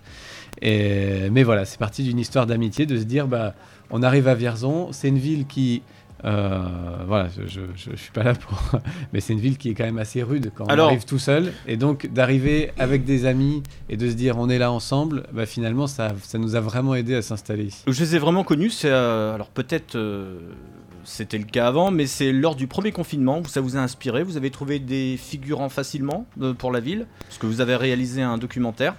Mais voilà, c'est parti d'une histoire d'amitié, de se dire, bah, on arrive à Vierzon, c'est une ville qui... euh, voilà, je, je suis pas là pour... *laughs* mais c'est une ville qui est quand même assez rude quand Alors- on arrive tout seul. Et donc d'arriver avec des amis et de se dire, on est là ensemble, bah, finalement, ça, ça nous a vraiment aidé à s'installer ici. Je les ai vraiment connus, c'est euh, alors peut-être euh, c'était le cas avant, mais c'est lors du premier confinement où ça vous a inspiré. Vous avez trouvé des figurants facilement pour la ville, parce que vous avez réalisé un documentaire.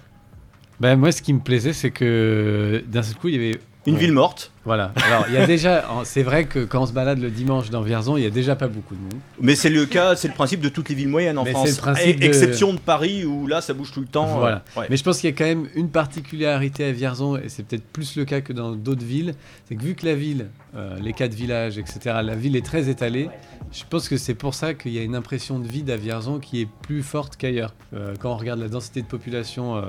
Ben, moi, ce qui me plaisait, c'est que d'un seul coup, il y avait. Une ville morte. Voilà. Alors, il y a déjà. C'est vrai que quand on se balade le dimanche dans Vierzon, il y a déjà pas beaucoup de monde. Mais c'est le cas, c'est le principe de toutes les villes moyennes en Mais France, c'est le principe à de- exception de Paris où là ça bouge tout le temps. euh, Voilà. ouais. Mais je pense qu'il y a quand même une particularité à Vierzon, et c'est peut-être plus le cas que dans d'autres villes, c'est que vu que la ville, euh, les quatre villages, etc., la ville est très étalée, je pense que c'est pour ça qu'il y a une impression de vide à Vierzon qui est plus forte qu'ailleurs. Euh, quand on regarde la densité de population euh,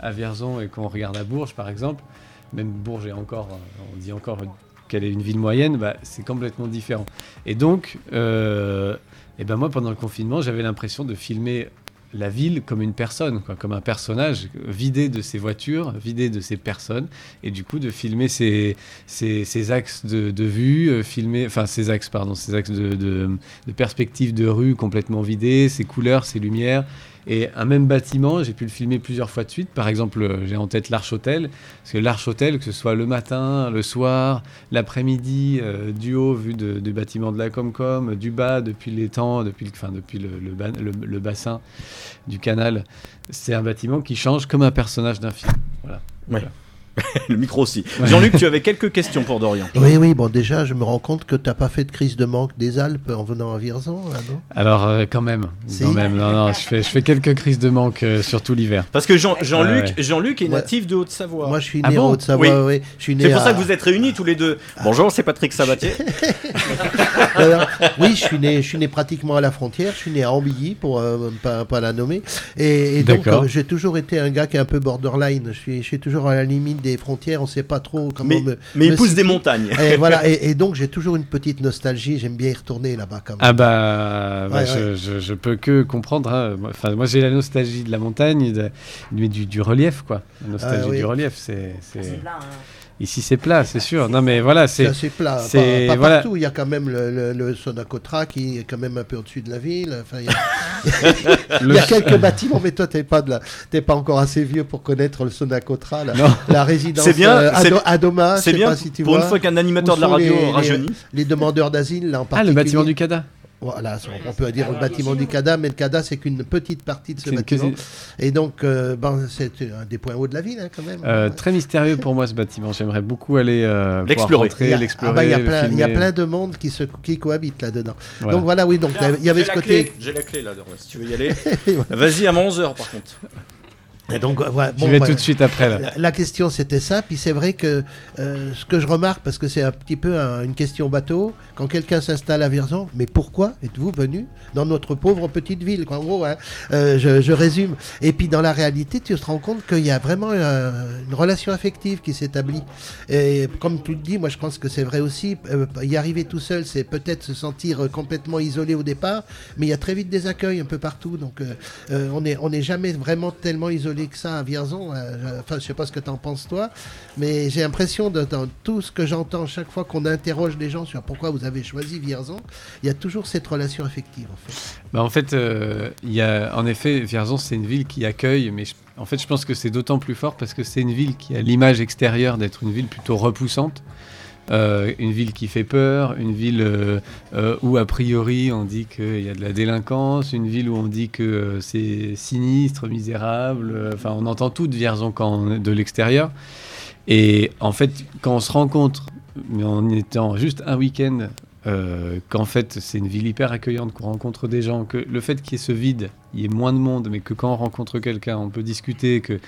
à Vierzon et qu'on regarde à Bourges, par exemple, même Bourges est encore, euh, on dit encore qu'elle est une ville moyenne, bah, c'est complètement différent. Et donc, euh, et ben moi, pendant le confinement, j'avais l'impression de filmer la ville comme une personne, quoi, comme un personnage vidé de ses voitures, vidé de ses personnes, et du coup de filmer ses, axes de, vue, euh, filmer, enfin ses axes, pardon, ses axes de perspective de rue complètement vidés, ses couleurs, ses lumières. Et un même bâtiment, j'ai pu le filmer plusieurs fois de suite. Par exemple, euh, j'ai en tête l'Arche Hôtel, parce que l'Arche Hôtel, que ce soit le matin, le soir, l'après-midi, euh, du haut, vu de- du bâtiment de la Comcom, du bas, depuis l'étang, depuis, enfin, depuis le, le ba- le- le bassin du canal, c'est un bâtiment qui change comme un personnage d'un film. Voilà. Ouais. *laughs* le micro aussi. Jean-Luc, tu avais quelques questions pour Dorian. Oui, oui, bon, déjà, je me rends compte que t'as pas fait de crise de manque des Alpes en venant à Vierzon, là, non? Alors, euh, quand même, Si. quand même, non, non, je fais, je fais quelques crises de manque, euh, surtout l'hiver. Parce que Jean- Jean-Luc Ouais, ouais. Jean-Luc est natif de Haute-Savoie. Moi, je suis Ah né bon? En Haute-Savoie, Oui. oui. C'est pour ça que vous êtes réunis tous les deux. Bonjour, c'est Patrick Sabatier. *laughs* Alors, oui, je suis né, je suis né pratiquement à la frontière. Je suis né à Ambilly pour euh, pas, pas la nommer. Et, et donc, D'accord. euh, j'ai toujours été un gars qui est un peu borderline. Je suis, je suis toujours à la limite des frontières. On sait pas trop comment Mais- me. mais il me pousse des montagnes. Et voilà. *laughs* Et, et donc, j'ai toujours une petite nostalgie. J'aime bien y retourner là-bas quand même. Ah bah, bah, Ouais, je, ouais. Je, je peux que comprendre. hein. Moi- Enfin, moi j'ai la nostalgie de la montagne, de- mais du, du relief quoi. La nostalgie Ah oui. du relief, c'est. Ici c'est plat, c'est sûr. Non mais voilà, c'est. C'est assez plat. c'est- Pas, pas voilà. partout. Il y a quand même le, le, le Sonacotra qui est quand même un peu au-dessus de la ville. Enfin, il y a, *laughs* il y a Le- quelques bâtiments, mais toi, t'es pas de la, t'es pas encore assez vieux pour connaître le Sonacotra, la, la résidence C'est bien, euh, c'est- Ado- Adoma. je c'est bien pas si tu pour vois, une fois qu'un animateur de la radio les- les- rajeunit. Les, demandeurs d'asile, là, en Ah, particulier. le bâtiment du CADA. Voilà, on peut dire le bâtiment du CADA, mais le CADA, c'est qu'une petite partie de ce bâtiment. quasi- Et donc, euh, ben, c'est un des points hauts de la ville, hein, quand même. Euh, très mystérieux pour moi ce bâtiment. J'aimerais beaucoup aller euh, L'explorer. Il y a- ah bah, y le plein, il y a filmer. plein de monde qui, se, qui cohabite là-dedans. Voilà. Donc voilà, oui, donc il y avait J'ai ce la côté. clé, J'ai la clé là, si tu veux y aller. *laughs* Vas-y, à 11h par contre. Et donc, euh, voilà, J'y vais tout de suite après, là. La, question c'était ça, puis c'est vrai que euh, ce que je remarque, parce que c'est un petit peu un- une question bateau, quand quelqu'un s'installe à Vierzon, mais pourquoi êtes-vous venu dans notre pauvre petite ville quoi, En gros, hein, euh, je, je résume. Et puis dans la réalité, tu te rends compte qu'il y a vraiment euh, une relation affective qui s'établit. Et comme tu le dis, moi je pense que c'est vrai aussi, euh, y arriver tout seul, c'est peut-être se sentir complètement isolé au départ, mais il y a très vite des accueils un peu partout. Donc on n'est on n'est jamais vraiment tellement isolé que ça à Vierzon. Euh, Enfin, je sais pas ce que tu en penses toi, mais j'ai l'impression de- dans tout ce que j'entends chaque fois qu'on interroge des gens sur pourquoi vous avez choisi Vierzon, il y a toujours cette relation affective en fait. Bah, en fait, euh, il y a, en effet, Vierzon, c'est une ville qui accueille, mais en fait, je pense que c'est d'autant plus fort parce que c'est une ville qui a l'image extérieure d'être une ville plutôt repoussante. Euh, une ville qui fait peur, une ville euh, euh, où a priori on dit qu'il y a de la délinquance, une ville où on dit que c'est sinistre, misérable, enfin on entend tout de Vierzon quand on est de l'extérieur. Et en fait, quand on se rencontre, mais en étant juste un week-end, euh, qu'en fait c'est une ville hyper accueillante, qu'on rencontre des gens, que le fait qu'il y ait ce vide, il y ait moins de monde, mais que quand on rencontre quelqu'un, on peut discuter, que,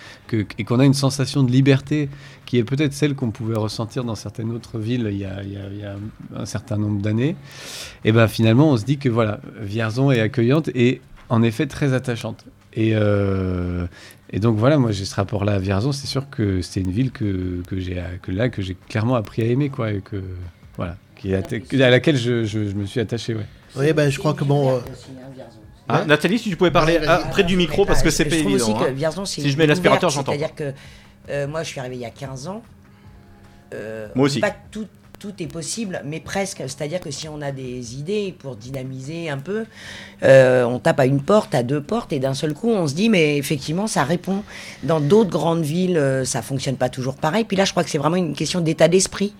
et qu'on a une sensation de liberté qui est peut-être celle qu'on pouvait ressentir dans certaines autres villes il y a, un certain nombre d'années, et ben finalement on se dit que voilà, Vierzon est accueillante et en effet très attachante. Et, euh, et donc voilà, moi j'ai ce rapport-là à Vierzon, c'est sûr que c'est une ville que, que j'ai que là que j'ai clairement appris à aimer quoi, et que voilà, qui est atta- à laquelle je, je- je me suis attaché. Ouais. Oui, ben je crois que bon. euh, Ah, Nathalie, si tu pouvais parler vas-y. près du micro parce que c'est pas évident. aussi que hein. Vierzon, c'est Si je mets l'aspirateur, j'entends. C'est-à-dire que euh, moi, je suis arrivé il y a 15 ans. Euh, Moi on aussi. Pas que tout, tout est possible, mais presque. C'est-à-dire que si on a des idées pour dynamiser un peu, euh, on tape à une porte, à deux portes, et d'un seul coup, on se dit, mais effectivement, ça répond. Dans d'autres grandes villes, ça fonctionne pas toujours pareil. Puis là, je crois que c'est vraiment une question d'état d'esprit.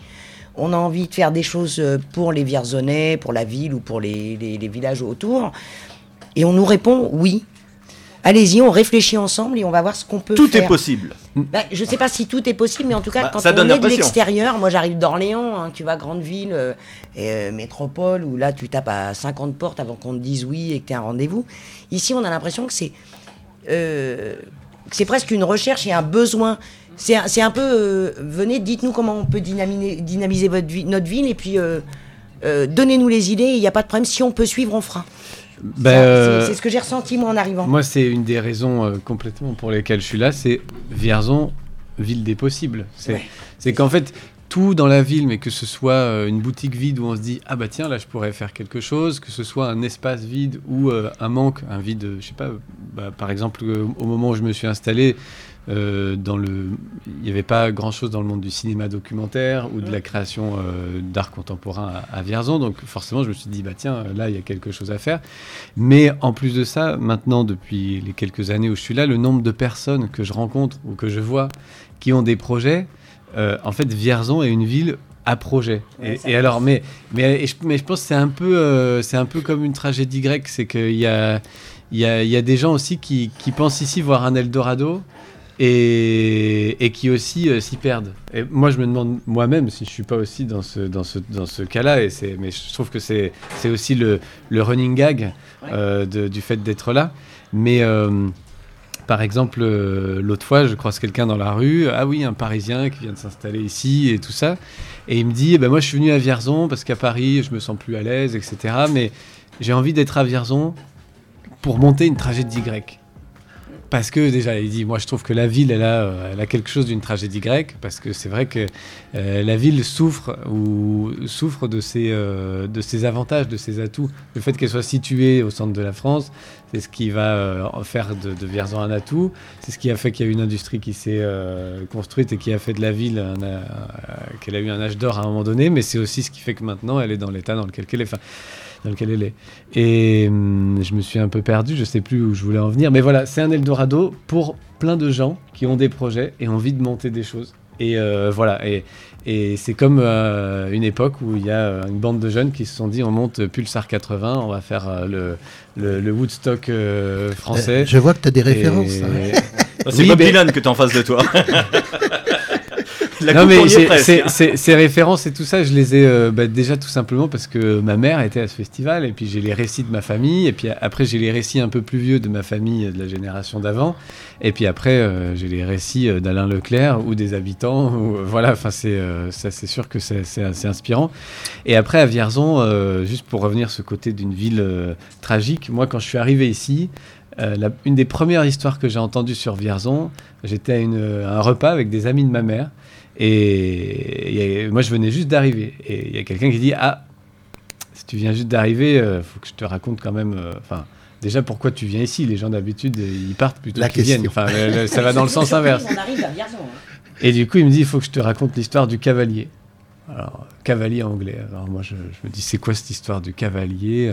On a envie de faire des choses euh, pour les Vierzonais, pour la ville ou pour les, les- les villages autour. Et on nous répond oui. Allez-y, on réfléchit ensemble et on va voir ce qu'on peut Tout faire. est possible. Bah, je sais pas si tout est possible, mais en tout cas, Bah, quand ça on donne est de l'extérieur, moi j'arrive d'Orléans, hein, tu vas grande ville, euh, et, euh, métropole, où là tu tapes à 50 portes avant qu'on te dise oui et que tu un rendez-vous. Ici, on a l'impression que c'est euh, que c'est presque une recherche et un besoin. C'est un, peu, euh, venez, dites-nous comment on peut dynamiser, dynamiser votre vie- notre ville, et puis euh, euh, donnez-nous les idées, il n'y a pas de problème, si on peut suivre, on fera. Euh, c'est ce que j'ai ressenti moi en arrivant. Moi, c'est une des raisons complètement pour lesquelles je suis là, c'est Vierzon, ville des possibles. C'est qu'en fait, tout dans la ville, mais que ce soit une boutique vide où on se dit ah bah tiens là je pourrais faire quelque chose, que ce soit un espace vide ou euh, un manque, un vide, je sais pas, bah, par exemple euh, au moment où je me suis installé. Euh, dans le, il n'y avait pas grand chose dans le monde du cinéma documentaire ou de la création euh, d'art contemporain à, à Vierzon, donc forcément je me suis dit bah tiens là il y a quelque chose à faire. Mais en plus de ça, maintenant depuis les quelques années où je suis là, le nombre de personnes que je rencontre ou que je vois qui ont des projets, euh, en fait, Vierzon est une ville à projet. Ouais, et, alors, mais, mais, je, mais je pense que c'est un peu, c'est un peu comme une tragédie grecque, c'est qu'il y a, il y, a, il y a des gens aussi qui, qui pensent ici voir un Eldorado. Et, et qui aussi euh, s'y perdent. Et moi, je me demande moi-même si je suis pas aussi dans ce, dans ce, dans ce cas-là. Et c'est, mais je trouve que c'est, c'est aussi le, le running gag euh, de- du fait d'être là. Mais euh, par exemple, l'autre fois, je croise quelqu'un dans la rue. Ah oui, un Parisien qui vient de s'installer ici et tout ça. Et il me dit, eh ben moi, je suis venu à Vierzon parce qu'à Paris, je me sens plus à l'aise, etc. Mais j'ai envie d'être à Vierzon pour monter une tragédie grecque. Parce que déjà, il dit, moi je trouve que la ville, elle a, euh, elle a quelque chose d'une tragédie grecque, parce que c'est vrai que euh, la ville souffre ou souffre de ses, euh, de ses avantages, de ses atouts. Le fait qu'elle soit située au centre de la France, c'est ce qui va euh, faire de, de Vierzon un atout. C'est ce qui a fait qu'il y a une industrie qui s'est euh, construite et qui a fait de la ville euh, qu'elle a eu un âge d'or à un moment donné, mais c'est aussi ce qui fait que maintenant elle est dans l'état dans lequel elle est. Enfin, dans lequel elle est. Et hum, je me suis un peu perdu, je sais plus où je voulais en venir, mais voilà, c'est un Eldorado pour plein de gens qui ont des projets et envie de monter des choses. Et euh, voilà. Et, et c'est comme euh, une époque où il y a euh, une bande de jeunes qui se sont dit on monte Pulsar 80, on va faire euh, le, le, le Woodstock euh, français. Euh, je vois que t'as des Et- références, hein. *laughs* C'est Oui, Bob mais- Dylan que t'as en face de toi. *laughs* *laughs* La non mais c'est- c'est- hein. ces références et tout ça, je les ai euh, bah, déjà tout simplement parce que ma mère était à ce festival et puis j'ai les récits de ma famille et puis après j'ai les récits un peu plus vieux de ma famille de la génération d'avant et puis après euh, j'ai les récits euh, d'Alain Leclerc ou des habitants ou voilà enfin c'est euh, ça c'est sûr que c'est c'est assez inspirant et après à Vierzon juste pour revenir ce côté d'une ville tragique moi quand je suis arrivé ici euh, la- une des premières histoires que j'ai entendues sur Vierzon, j'étais à une- un repas avec des amis de ma mère. Et, moi, je venais juste d'arriver. Et il y a quelqu'un qui dit Ah, si tu viens juste d'arriver, il faut que je te raconte quand même. euh, Enfin, déjà, pourquoi tu viens ici? Les gens d'habitude, euh, ils partent plutôt La qu'ils viennent. question. Enfin, le- le- ça va dans le *laughs* sens inverse. On arrive à Vierzon. hein. Et du coup, il me dit, il faut que je te raconte l'histoire du cavalier. Alors, cavalier anglais. Alors moi, je, je me dis, c'est quoi cette histoire du cavalier?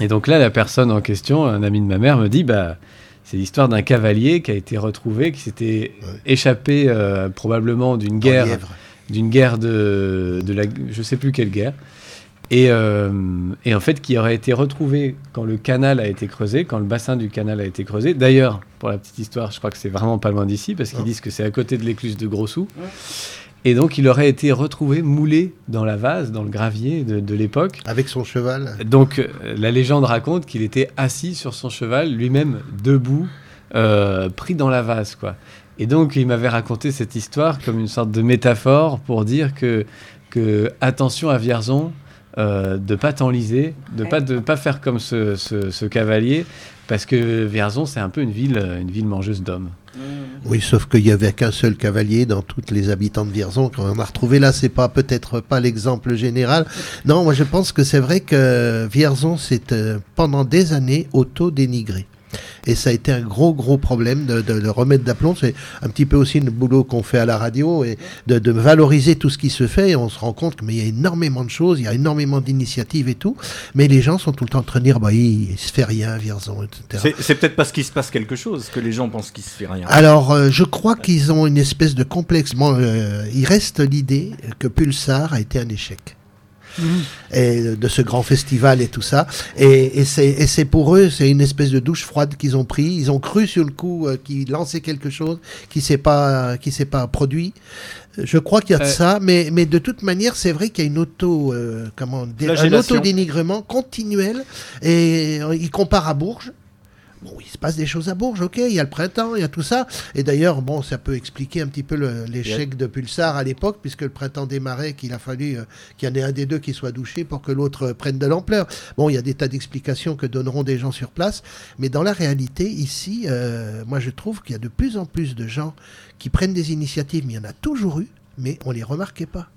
Et donc là, la personne en question, un ami de ma mère, me dit, bah, c'est l'histoire d'un cavalier qui a été retrouvé, qui s'était échappé euh, probablement d'une guerre, d'une guerre de, de la, je sais plus quelle guerre. Et, euh, et en fait, qui aurait été retrouvé quand le canal a été creusé, quand le bassin du canal a été creusé. D'ailleurs, pour la petite histoire, je crois que c'est vraiment pas loin d'ici, parce qu'ils disent que c'est à côté de l'écluse de Gros-Sous. Et donc, il aurait été retrouvé moulé dans la vase, dans le gravier de, de l'époque. Avec son cheval. Donc, euh, la légende raconte qu'il était assis sur son cheval, lui-même debout, euh, pris dans la vase, quoi. Et donc, il m'avait raconté cette histoire comme une sorte de métaphore pour dire que, que attention à Vierzon, euh, de pas t'enliser, de pas de pas faire comme ce, ce- ce cavalier, parce que Vierzon, c'est un peu une ville, une ville mangeuse d'hommes. Oui, sauf qu'il y avait qu'un seul cavalier dans toutes les habitants de Vierzon qu'on a retrouvé là. C'est pas peut-être pas l'exemple général. Non, moi je pense que c'est vrai que Vierzon s'est euh, pendant des années auto-dénigré. Et ça a été un gros, gros problème de, de remettre d'aplomb. C'est un petit peu aussi le boulot qu'on fait à la radio et de, de valoriser tout ce qui se fait. Et on se rend compte qu'il y a énormément de choses, il y a énormément d'initiatives et tout. Mais les gens sont tout le temps en train de dire, bah, il, il se fait rien Vierzon, etc. C'est- C'est peut-être parce qu'il se passe quelque chose que les gens pensent qu'il se fait rien. Alors, euh, je crois qu'ils ont une espèce de complexe. Bon, euh, il reste l'idée que Pulsar a été un échec. Et de ce grand festival et tout ça. Et, et c'est pour eux, c'est une espèce de douche froide qu'ils ont pris. Ils ont cru sur le coup euh, qu'ils lançaient quelque chose qui s'est pas qui s'est pas produit. Je crois qu'il y a de Euh. ça, mais, mais de toute manière, c'est vrai qu'il y a une auto, euh, comment, un auto-dénigrement continuel. Et euh, il compare à Bourges. Bon, il se passe des choses à Bourges, ok, il y a le printemps, il y a tout ça. Et d'ailleurs, bon, ça peut expliquer un petit peu l'échec de Pulsar à l'époque, puisque le printemps démarrait, qu'il a fallu euh, qu'il y en ait un des deux qui soit douché pour que l'autre euh, prenne de l'ampleur. Bon, il y a des tas d'explications que donneront des gens sur place, mais dans la réalité, ici, euh, moi je trouve qu'il y a de plus en plus de gens qui prennent des initiatives, mais il y en a toujours eu, mais on les remarquait pas.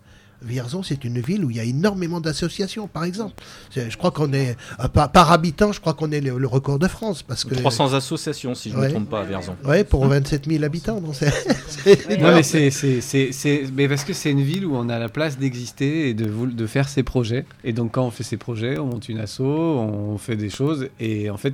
Vierzon, c'est une ville où il y a énormément d'associations, par exemple. Je crois qu'on est, euh, par, par habitant, je crois qu'on est le, le record de France. Parce que 300 associations, si je ne Ouais. me trompe pas, à Vierzon. Ouais, pour 27 000 habitants. donc c'est- *laughs* c'est Non, mais c'est, c'est, c'est, c'est- mais parce que c'est une ville où on a la place d'exister et de, vou- de faire ses projets. Et donc, quand on fait ses projets, on monte une asso, on fait des choses. Et en fait,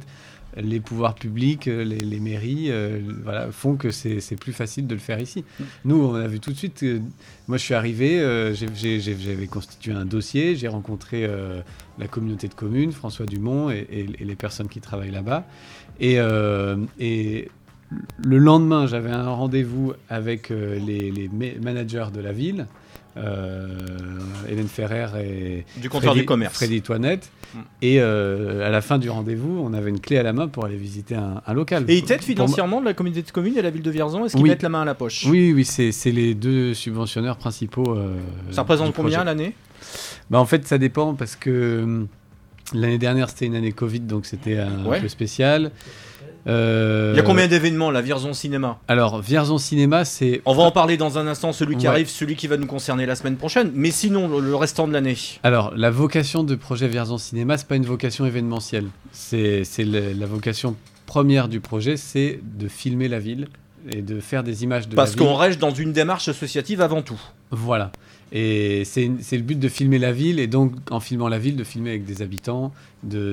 les pouvoirs publics, les, les mairies, euh, voilà, font que c'est, plus facile de le faire ici. Nous, on a vu tout de suite. que- moi, je suis arrivé, euh, j'avais constitué un dossier, j'ai rencontré euh, la communauté de communes, François Dumont et, et- et les personnes qui travaillent là-bas. Et, euh, et le lendemain, j'avais un rendez-vous avec euh, les, les ma- managers de la ville, euh, Hélène Ferrer et Du comptoir Freddy- du commerce. Freddy Toinette. Mm. Et euh, à la fin du rendez-vous, on avait une clé à la main pour aller visiter un, un local. Et ils t'aident financièrement de la communauté de communes et la ville de Vierzon? Est-ce qu'ils Oui. mettent la main à la poche? Oui, oui, c'est les deux subventionneurs principaux. euh, Ça représente combien l'année? Bah, En fait, ça dépend parce que hum, l'année dernière, c'était une année Covid, donc c'était un Ouais. peu spécial. Euh, Il y a combien d'événements là, Vierzon Cinéma Alors, Vierzon Cinéma, c'est. On va en parler dans un instant, celui qui Ouais. arrive, celui qui va nous concerner la semaine prochaine. Mais sinon, le, restant de l'année. Alors, la vocation de projet Vierzon Cinéma, c'est pas une vocation événementielle. C'est la vocation première du projet, c'est de filmer la ville et de faire des images de Parce la ville. qu'on reste dans une démarche associative avant tout. Voilà. Et c'est le but de filmer la ville, et donc en filmant la ville, de filmer avec des habitants, d'essayer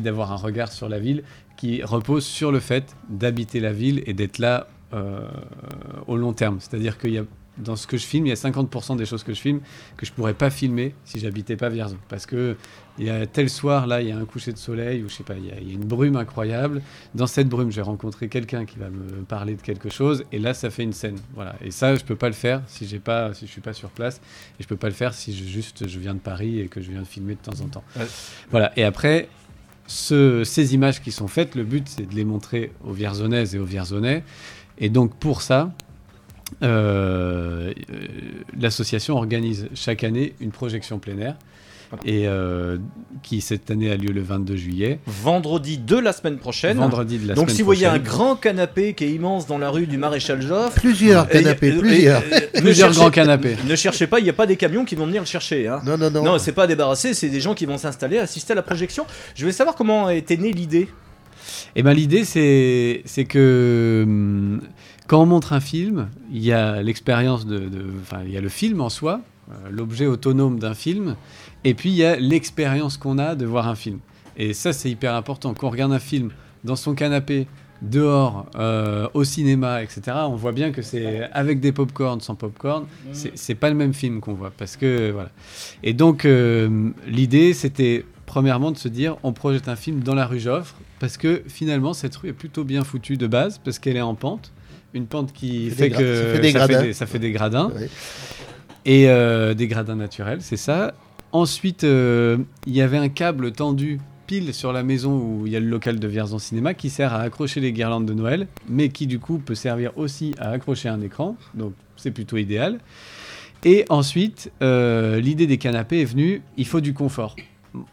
d'avoir un regard sur la ville qui repose sur le fait d'habiter la ville et d'être là euh, au long terme. C'est-à-dire qu'il y a dans ce que je filme, il y a 50% des choses que je filme que je pourrais pas filmer si j'habitais pas Vierzon. Parce que il y a tel soir, là, il y a un coucher de soleil, ou je sais pas, il y, a, il y a une brume incroyable. Dans cette brume, j'ai rencontré quelqu'un qui va me parler de quelque chose, et là, ça fait une scène. Voilà. Et ça, je peux pas le faire si j'ai pas, si je suis pas sur place, et je peux pas le faire si je, juste je viens de Paris et que je viens de filmer de temps en temps. Ouais. Voilà. Et après, ce- ces images qui sont faites, le but, c'est de les montrer aux Vierzonaises et aux Vierzonais. Et donc, pour ça, euh, euh, l'association organise chaque année une projection air. Et euh, qui cette année a lieu le 22 juillet. Vendredi de la semaine prochaine. Vendredi de la Donc semaine si vous voyez un grand canapé qui est immense dans la rue du Maréchal Joffre. Plusieurs et- canapés, et- plusieurs. et- ne Plusieurs cherchez- grands canapés. Ne cherchez pas, il n'y a pas des camions qui vont venir le chercher. hein. Non, non, non. Non, c'est pas débarrassé, c'est des gens qui vont s'installer, assister à la projection. Je vais savoir comment était née l'idée. Et ben l'idée c'est c'est que hum, quand on montre un film, il y a l'expérience de, de- enfin il y a le film en soi, euh, l'objet autonome d'un film, et puis il y a l'expérience qu'on a de voir un film. Et ça c'est hyper important. Quand on regarde un film dans son canapé, dehors, euh, au cinéma, etc., on voit bien que c'est avec des pop-corn, sans pop-corn, c'est c'est pas le même film qu'on voit. Parce que voilà. Et donc euh, l'idée c'était premièrement de se dire on projette un film dans la rue Joffre parce que finalement cette rue est plutôt bien foutue de base parce qu'elle est en pente une pente qui fait que ça fait des gradins. des, ça fait des gradins. Oui. et euh, des gradins naturels c'est ça. Ensuite euh, il y avait un câble tendu pile sur la maison où il y a le local de Vierzon Cinéma qui sert à accrocher les guirlandes de Noël mais qui du coup peut servir aussi à accrocher un écran. Donc c'est plutôt idéal. Et ensuite, euh, l'idée des canapés est venue, il faut du confort.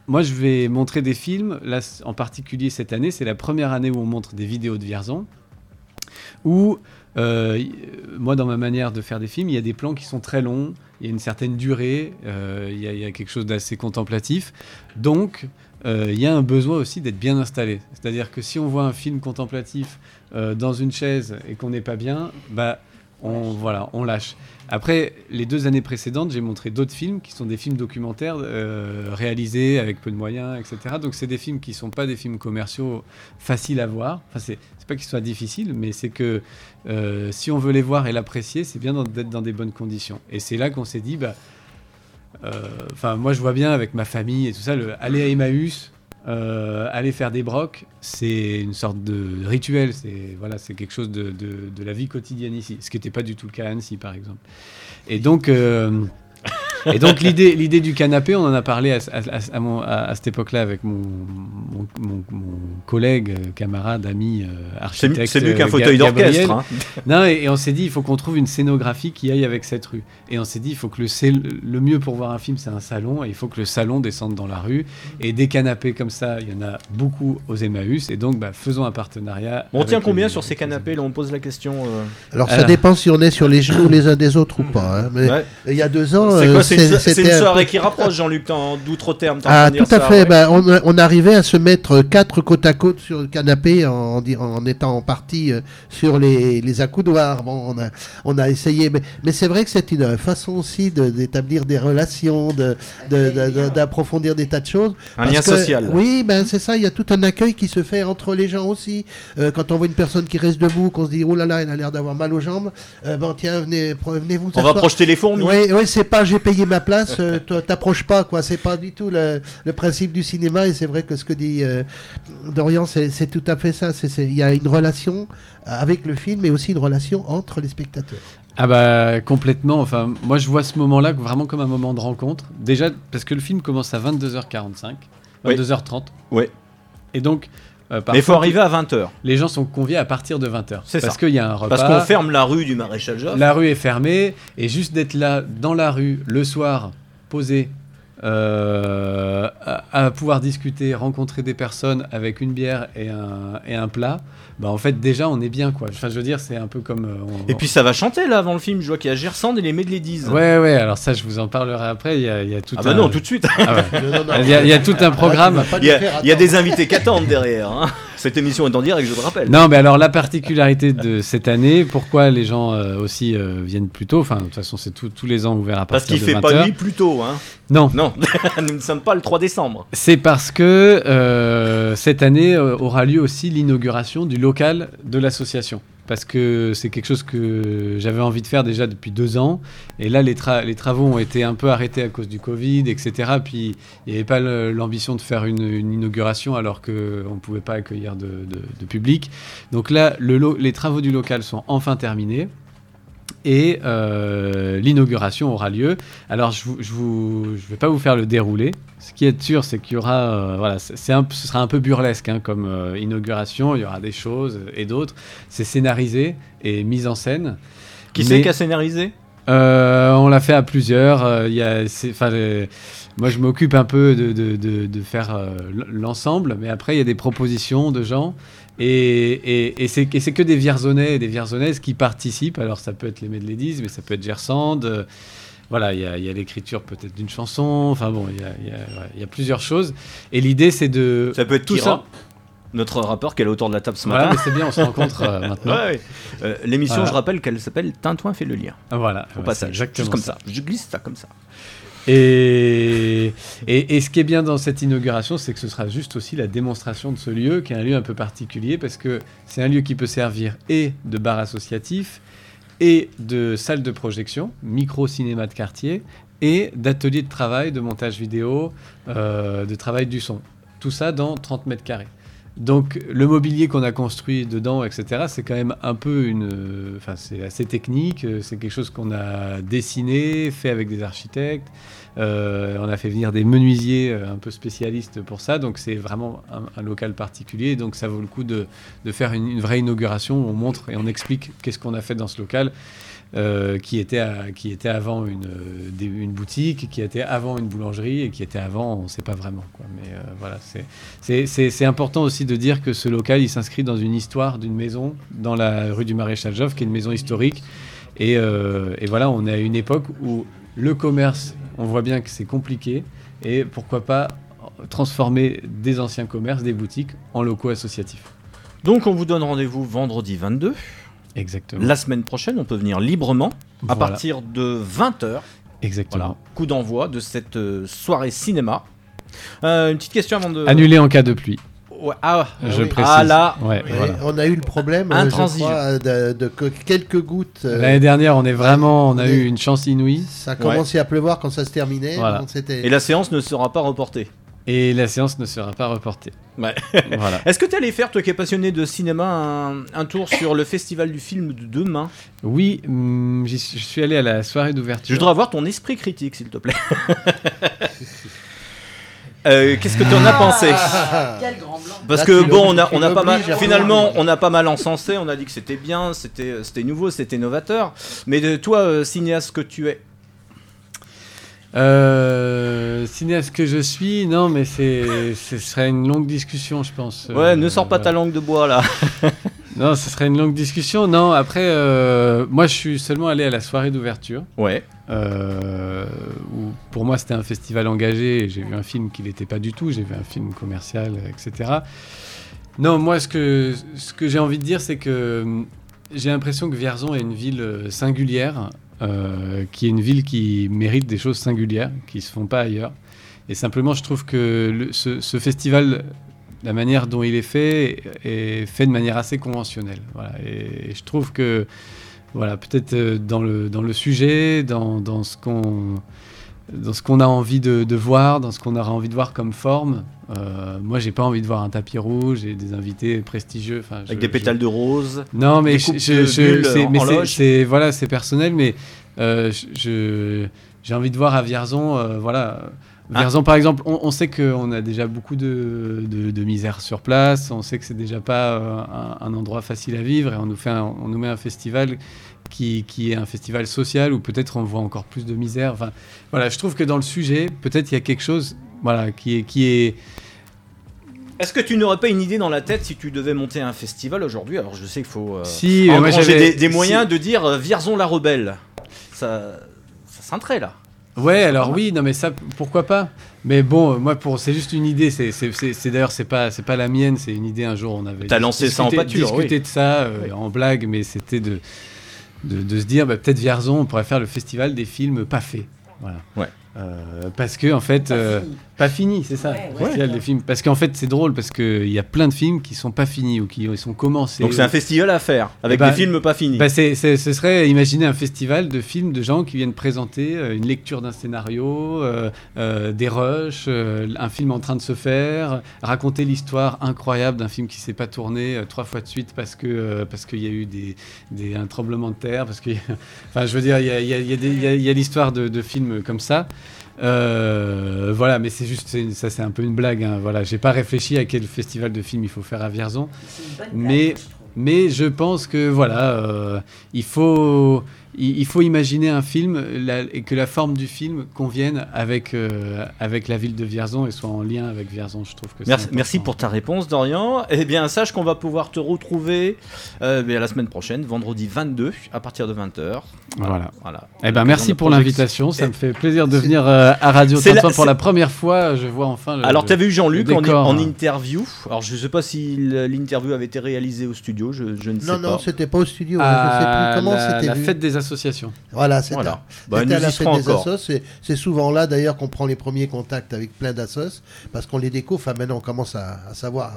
Moi, je vais montrer des films, là, en particulier cette année, c'est la première année où on montre des vidéos de Vierzon, où, euh, moi, dans ma manière de faire des films, il y a des plans qui sont très longs, il y a une certaine durée, euh, il y, a- quelque chose d'assez contemplatif. Donc, euh, il y a un besoin aussi d'être bien installé. C'est-à-dire que si on voit un film contemplatif dans une chaise et qu'on n'est pas bien, bah, on, voilà, on lâche. Après, les deux années précédentes, j'ai montré d'autres films qui sont des films documentaires euh, réalisés avec peu de moyens, etc. Donc, c'est des films qui sont pas des films commerciaux faciles à voir. Enfin, c'est pas qu'ils soient difficiles, mais c'est que euh, si on veut les voir et l'apprécier, c'est bien d'être dans des bonnes conditions. Et c'est là qu'on s'est dit, bah, euh, enfin, moi, je vois bien avec ma famille et tout ça, le, aller à Emmaüs, euh, aller faire des brocs, c'est une sorte de rituel. C'est voilà, c'est quelque chose de, de- la vie quotidienne ici, ce qui n'était pas du tout le cas à Annecy, par exemple. Et donc. euh, et donc l'idée, l'idée du canapé, on en a parlé à, à- à mon- à- à cette époque-là avec mon, mon, mon- mon collègue, camarade, ami, euh, architecte. c'est mieux qu'un euh, fauteuil d'orchestre, hein. Non, et, et on s'est dit, il faut qu'on trouve une scénographie qui aille avec cette rue. Et on s'est dit, il faut que le, mieux pour voir un film, c'est un salon, et il faut que le salon descende dans la rue. Et des canapés comme ça, il y en a beaucoup aux Emmaüs, et donc bah, faisons un partenariat. On tient combien les- sur ces canapés Là, on pose la question. euh. Alors ça dépend si on est sur les genoux les uns des autres ou pas. hein. Mais Ouais. il y a deux ans, euh, quoi C'est une, soirée qui rapproche, Jean-Luc, t'es en Ah, tout à fait. Ben, on, on arrivait à se mettre quatre côte à côte sur le canapé en, en, di- en étant en partie euh, sur les, les accoudoirs. Bon, on a, on a essayé, mais, mais c'est vrai que c'est une façon aussi de- d'établir des relations, de- de- de- de- d'approfondir des tas de choses. Un Parce lien que- social. Oui, ben c'est ça. Il y a tout un accueil qui se fait entre les gens aussi. Euh, quand on voit une personne qui reste debout, qu'on se dit oh là là, elle a l'air d'avoir mal aux jambes. Euh, bon tiens, venez, venez vous. On va projeter les fourmis. Oui, oui, c'est pas j'ai payé ma place, euh, toi, t'approches pas, quoi. C'est pas du tout le, le principe du cinéma, et c'est vrai que ce que dit euh, Dorian, c'est tout à fait ça. Il y a une relation avec le film, mais aussi une relation entre les spectateurs. Ah bah complètement, enfin moi je vois ce moment-là vraiment comme un moment de rencontre. Déjà parce que le film commence à 22h45, Oui. 22h30. Ouais. Et donc... euh, Mais il faut arriver à 20h. Les gens sont conviés à partir de 20h. C'est Parce qu'il y a un repas. Parce qu'on ferme la rue du Maréchal Joffre. La rue est fermée et juste d'être là dans la rue le soir, posé, euh, à, à pouvoir discuter, rencontrer des personnes avec une bière et un, et un plat, bah en fait déjà on est bien quoi. Enfin je veux dire c'est un peu comme. euh, on- Et puis ça va chanter là avant le film. Je vois qu'il y a Gersand et les Medleydies. Ouais ouais alors ça je vous en parlerai après. Il y a, il y a tout. Ah bah un- non, tout de suite. Ah ouais. Non, non, non. Il y, a- il y a tout un programme. Il y a, il y a des invités qui attendent derrière. hein. Cette émission est en direct, je le rappelle. Non, mais alors la particularité de cette année, pourquoi les gens euh, aussi euh, viennent plus tôt? Enfin, de toute façon, c'est tout- tous les ans ouvert à Parce partir qu'il de fait 20 pas heures. nuit plus tôt. Hein. Non. Non, *laughs* nous ne sommes pas le 3 décembre. C'est parce que euh, cette année aura lieu aussi l'inauguration du local de l'association. Parce que c'est quelque chose que j'avais envie de faire déjà depuis deux ans. Et là, les, tra- les travaux ont été un peu arrêtés à cause du Covid, etc. Puis il n'y avait pas l'ambition de faire une, inauguration alors qu'on ne pouvait pas accueillir de, public. Donc là, les travaux du local sont enfin terminés. Et euh, l'inauguration aura lieu. Alors, je ne je vais pas vous faire le déroulé. Ce qui est sûr, c'est qu'il y aura. euh, voilà, c'est un, ce sera un peu burlesque hein, comme euh, inauguration. Il y aura des choses et d'autres. C'est scénarisé et mis en scène. Qui c'est qui a scénarisé? On l'a fait à plusieurs. il y a, moi, je m'occupe un peu de, de- de- de faire l'ensemble, mais après, il y a des propositions de gens. Et, et- et c'est que des Vierzonais et des Vierzonaises qui participent. Alors, ça peut être les Medladies, mais ça peut être Gersande. euh, voilà, il y a, l'écriture peut-être d'une chanson. Enfin bon, il y a, il y a- ouais, il y a plusieurs choses. Et l'idée, c'est de. Ça peut être tout ça. notre rappeur qui est autour de la table ce Voilà, matin. mais c'est bien, on se rencontre euh, *laughs* maintenant. Ouais, ouais. Euh, L'émission, Voilà. je rappelle qu'elle s'appelle Tintouin fait le lien. Voilà, Au ouais, passage, juste comme ça. ça. Je glisse ça comme ça. Et, ce qui est bien dans cette inauguration, c'est que ce sera juste aussi la démonstration de ce lieu, qui est un lieu un peu particulier, parce que c'est un lieu qui peut servir et de bar associatif, et de salle de projection, micro-cinéma de quartier, et d'atelier de travail, de montage vidéo, euh, de travail du son. Tout ça dans 30 mètres carrés. Donc le mobilier qu'on a construit dedans, etc., c'est quand même un peu une... Enfin, c'est assez technique, euh, c'est quelque chose qu'on a dessiné, fait avec des architectes, euh, on a fait venir des menuisiers euh, un peu spécialistes pour ça, donc c'est vraiment un, un local particulier, donc ça vaut le coup de, de faire une, une vraie inauguration où on montre et on explique qu'est-ce qu'on a fait dans ce local. Euh, qui, était qui était avant une, euh, une boutique, qui était avant une boulangerie et qui était avant, on ne sait pas vraiment. Mais euh, voilà, c'est- important aussi de dire que ce local, il s'inscrit dans une histoire d'une maison dans la rue du Maréchal Joffre, qui est une maison historique. Et voilà, on est à une époque où le commerce, on voit bien que c'est compliqué. Et pourquoi pas transformer des anciens commerces, des boutiques, en locaux associatifs. Donc on vous donne rendez-vous vendredi 22. Exactement. La semaine prochaine, on peut venir librement à Voilà. partir de 20h. Exactement. Coup d'envoi de cette euh, soirée cinéma. Euh, une petite question avant de... Annulé en cas de pluie. Ouais, ah, Je oui. précise. Ah là, Ouais, Et voilà. On a eu le problème, euh, je crois, de, de que quelques gouttes. euh, L'année dernière, on est vraiment, on a eu une chance inouïe. Ça a commencé à pleuvoir quand ça se terminait. Voilà. donc Et la séance ne sera pas reportée. Et la séance ne sera pas reportée. Ouais. *laughs* Voilà. Est-ce que tu allais faire, toi qui es passionné de cinéma, un, un tour sur le festival du film de demain? Oui, hum, je suis allé à la soirée d'ouverture. Je voudrais avoir ton esprit critique, s'il te plaît. *laughs* Euh, Qu'est-ce que tu en as pensé? Quel grand blanc. Parce Là, que tu bon, on a, on pas mal. Finalement, on a pas mal encensé. On a dit que c'était bien, c'était, c'était nouveau, c'était novateur. Mais de toi, euh, cinéaste que tu es, Euh, cinéaste que je suis, non, mais c'est, ce serait une longue discussion, je pense. ouais, Euh, ne sors pas ta langue de bois là. *laughs* Non, ce serait une longue discussion. Non, après, euh, moi, je suis seulement allé à la soirée d'ouverture. Ouais. Euh, où pour moi, c'était un festival engagé. J'ai vu un film qui n'était pas du tout. J'ai vu un film commercial, etc. Non, moi, ce que, ce que j'ai envie de dire, c'est que hum, j'ai l'impression que Vierzon est une ville singulière, euh, qui est une ville qui mérite des choses singulières, qui se font pas ailleurs. Et simplement, je trouve que ce, festival, la manière dont il est fait, est fait de manière assez conventionnelle. Et, et je trouve que, voilà, peut-être euh, dans le, dans le sujet, dans, dans ce qu'on dans ce qu'on a envie de, de voir, dans ce qu'on aura envie de voir comme forme. Euh, moi, j'ai pas envie de voir un tapis rouge et des invités prestigieux. Enfin, Avec des je- pétales de rose. non, mais c'est- voilà, c'est personnel, mais euh, j'ai envie de voir à Vierzon, euh, voilà. Ah. Vierzon, par exemple, on, on sait qu'on a déjà beaucoup de, de, de misère sur place. On sait que c'est déjà pas euh, un, un endroit facile à vivre, et on nous fait, un- on nous met un festival qui, qui est un festival social où peut-être on voit encore plus de misère. Enfin, voilà, je trouve que dans le sujet, peut-être il y a quelque chose, voilà, qui est qui est Est-ce que tu n'aurais pas une idée dans la tête si tu devais monter un festival aujourd'hui? Alors je sais qu'il faut euh, Si, moi, j'avais- des, des moyens si. de dire euh, Vierzon la rebelle. Ça, ça s'intrait là. Ouais, alors oui, non mais ça, pourquoi pas? Mais bon, moi, pour, c'est juste une idée. C'est, d'ailleurs, c'est pas, c'est pas la mienne. C'est une idée. Un jour, on avait T'as lancé ça en pâture, discuté oui. de ça euh, en blague, mais c'était de, de, se dire, bah, peut-être Vierzon, on pourrait faire le festival des films pas faits. Voilà. Euh, parce que en fait, euh, pas fini, c'est ça. Ouais, festival des films. Parce qu'en fait, c'est drôle parce que il y a plein de films qui sont pas finis ou qui sont commencés. Donc c'est un festival à faire avec Eh ben, des films pas finis. bah, c'est- c'est- ce serait imaginer un festival de films de gens qui viennent présenter euh, une lecture d'un scénario, euh, euh, des rushs, euh, un film en train de se faire, raconter l'histoire incroyable d'un film qui s'est pas tourné euh, trois fois de suite parce que euh, parce qu'il y a eu des, des un tremblement de terre, parce que *laughs* enfin je veux dire il y a, y a- il y a des- il y a- il y a l'histoire de, de films comme ça. Euh, voilà, mais c'est juste, c'est- ça c'est un peu une blague. Hein, voilà, j'ai pas réfléchi à quel festival de films il faut faire à Vierzon, mais mais je pense que voilà, euh, il faut il, il faut imaginer un film la- et que la forme du film convienne avec euh, avec la ville de Vierzon et soit en lien avec Vierzon. Je trouve que c'est Merci, merci pour ta réponse, Dorian. Eh bien, sache qu'on va pouvoir te retrouver euh, la semaine prochaine, vendredi 22, à partir de 20h. Voilà. voilà. Eh ben merci pour l'invitation. Ça Et- me fait plaisir de venir euh, à Radio la- Tintoin pour la première fois. Je vois enfin. Le, Alors, tu avais eu Jean-Luc en, interview? Alors, je ne sais pas si l'interview avait été réalisée au studio, je, je ne sais Non, pas. non, c'était pas au studio. À je sais plus comment la- c'était la vu. fête des associations. Voilà, c'est Voilà. Bah, à la fête des assos. C'est- souvent là d'ailleurs qu'on prend les premiers contacts avec plein d'assos parce qu'on les découvre. Enfin, maintenant on commence à, à savoir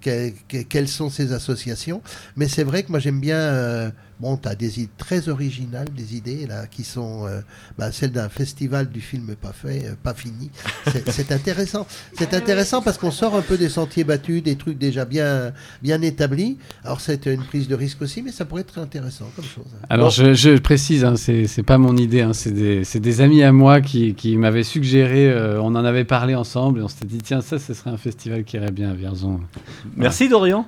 que- que- quelles sont ces associations. Mais c'est vrai que moi j'aime bien. euh, bon, tu as des idées très originales, des idées là qui sont euh, bah, celles d'un festival du film pas fait, euh, pas fini. C'est- *laughs* intéressant. C'est intéressant parce qu'on sort un peu des sentiers battus, des trucs déjà bien, bien établis. Alors c'est une prise de risque aussi, mais ça pourrait être intéressant comme chose. Alors je, je précise, hein, c'est pas mon idée, hein, c'est des, amis à moi qui, qui m'avaient suggéré, euh, on en avait parlé ensemble et on s'était dit tiens ça ce serait un festival qui irait bien à Vierzon. Merci, Dorian.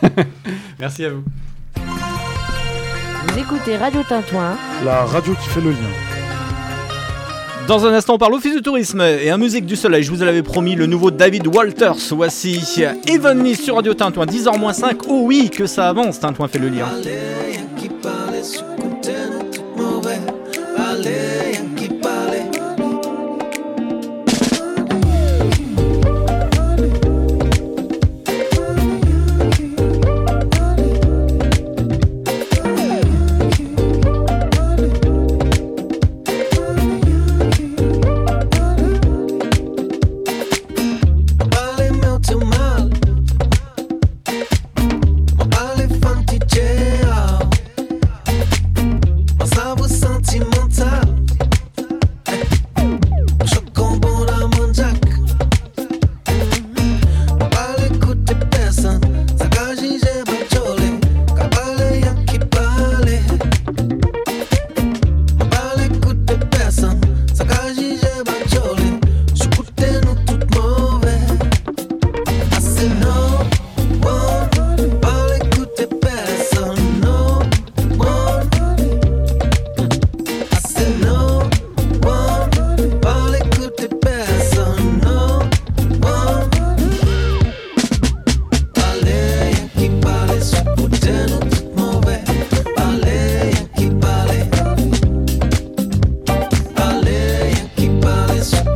*laughs* Merci à vous. Vous écoutez Radio Tintouin. La radio qui fait le lien. Dans un instant, on parle office de tourisme et un musique du soleil. Je vous l'avais promis, le nouveau David Walters. Voici Evenly sur Radio Tintouin, 10h-5. Oh oui, que ça avance, Tintouin fait le lien. Allez,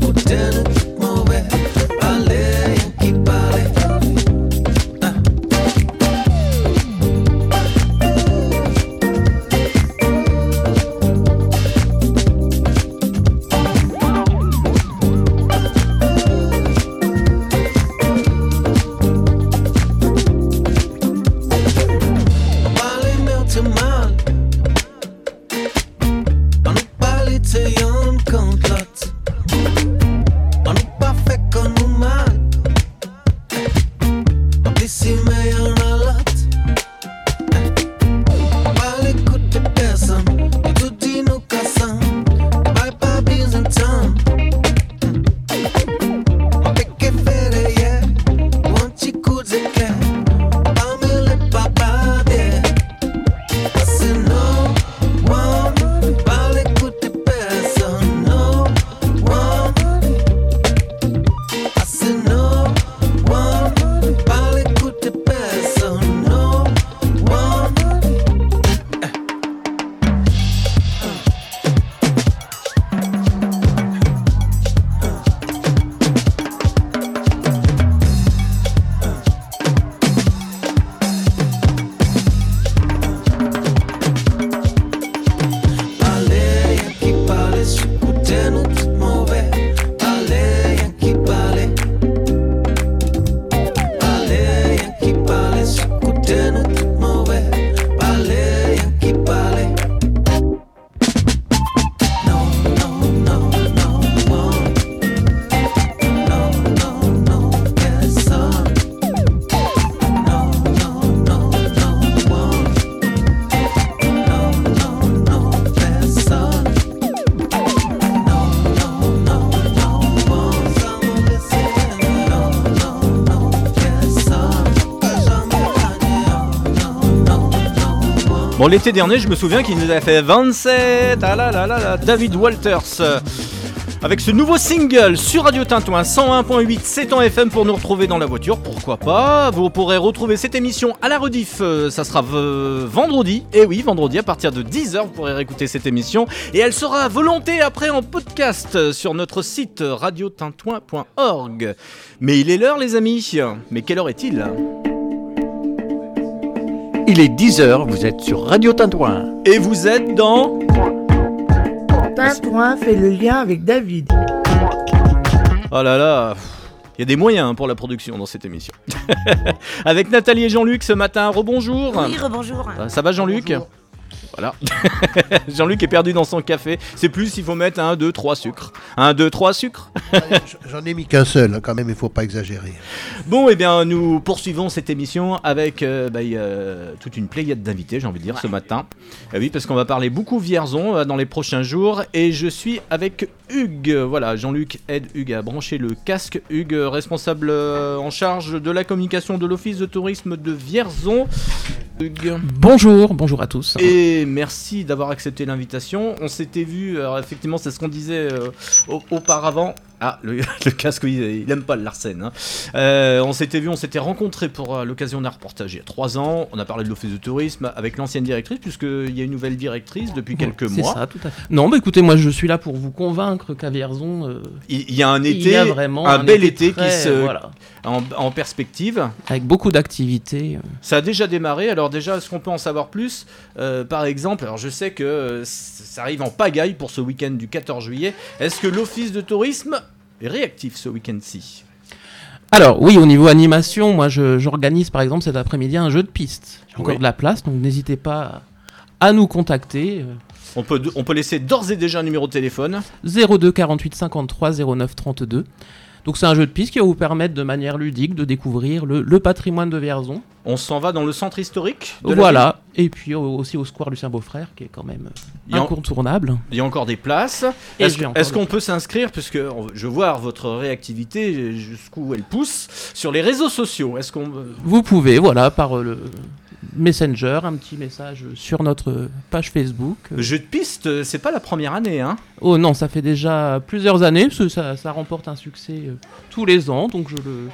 Hotel Bon, l'été dernier, je me souviens qu'il nous a fait 27. Ah là là là là, David Walters. euh, Avec ce nouveau single sur Radio Tintouin 101.8, c'est en FM pour nous retrouver dans la voiture, pourquoi pas? Vous pourrez retrouver cette émission à la rediff, euh, ça sera vendredi. Et oui, vendredi à partir de 10h, vous pourrez réécouter cette émission. Et elle sera à volonté après en podcast euh, sur notre site radiotintouin.org. Mais il est l'heure, les amis. Mais quelle heure est-il? Il est 10h, vous êtes sur Radio Tintouin. Et vous êtes dans Tintouin fait le lien avec David. Oh là là, il y a des moyens pour la production dans cette émission. *laughs* Avec Nathalie et Jean-Luc ce matin, rebonjour. Oui, rebonjour. Ça va Jean-Luc? Voilà. *laughs* Jean-Luc est perdu dans son café. C'est plus s'il faut mettre un, deux, trois sucres. Un, deux, trois sucres. J'en ai mis qu'un seul, hein, quand même, il faut pas exagérer. Bon, eh bien, nous poursuivons cette émission avec euh, bah, il toute une pléiade d'invités, j'ai envie de dire, ce matin. Eh oui, parce qu'on va parler beaucoup Vierzon euh, dans les prochains jours. Et je suis avec Hugues. Voilà, Jean-Luc aide Hugues à brancher le casque. Hugues, responsable euh, en charge de la communication de l'Office de tourisme de Vierzon. Hugues. Bonjour, bonjour à tous. Et merci d'avoir accepté l'invitation. On s'était vu, alors effectivement, c'est ce qu'on disait euh, au- auparavant. Ah, le, *laughs* le casque, oui, il aime pas le Larsen. hein. Euh, on s'était vu, on s'était rencontrés pour euh, l'occasion d'un reportage il y a trois ans. On a parlé de l'office de tourisme avec l'ancienne directrice, puisqu'il y a une nouvelle directrice depuis quelques C'est mois. ça, tout à fait. Non, bah écoutez, moi je suis là pour vous convaincre qu'à Vierzon, euh, Il il y a un il été, y a vraiment un, bel été, très, qui se, voilà, en, en perspective. avec beaucoup d'activités. euh. Ça a déjà démarré. Alors déjà, est-ce qu'on peut en savoir plus? Par exemple, alors je sais que ça arrive en pagaille pour ce week-end du 14 juillet. Est-ce que l'office de tourisme réactif ce week-end-ci Alors oui, au niveau animation, moi j'organise par exemple cet après-midi un jeu de piste. J'ai encore Oui. de la place, donc n'hésitez pas à nous contacter. on peut, on peut laisser d'ores et déjà un numéro de téléphone. 02 48 53 09 32. Donc c'est un jeu de piste qui va vous permettre de manière ludique de découvrir le, le patrimoine de Vierzon. On s'en va dans le centre historique de la Voilà, et puis au- aussi au square Lucien Beaufrère qui est quand même incontournable. Il y a encore des places. Est-ce qu'on peut s'inscrire, puisque je vois votre réactivité jusqu'où elle pousse, sur les réseaux sociaux Est-ce qu'on Vous pouvez, voilà, par euh, le Messenger, un petit message sur notre page Facebook. Le jeu de piste, euh, c'est pas la première année, hein Oh non, ça fait déjà plusieurs années, parce que ça, ça remporte un succès euh, tous les ans, donc je le...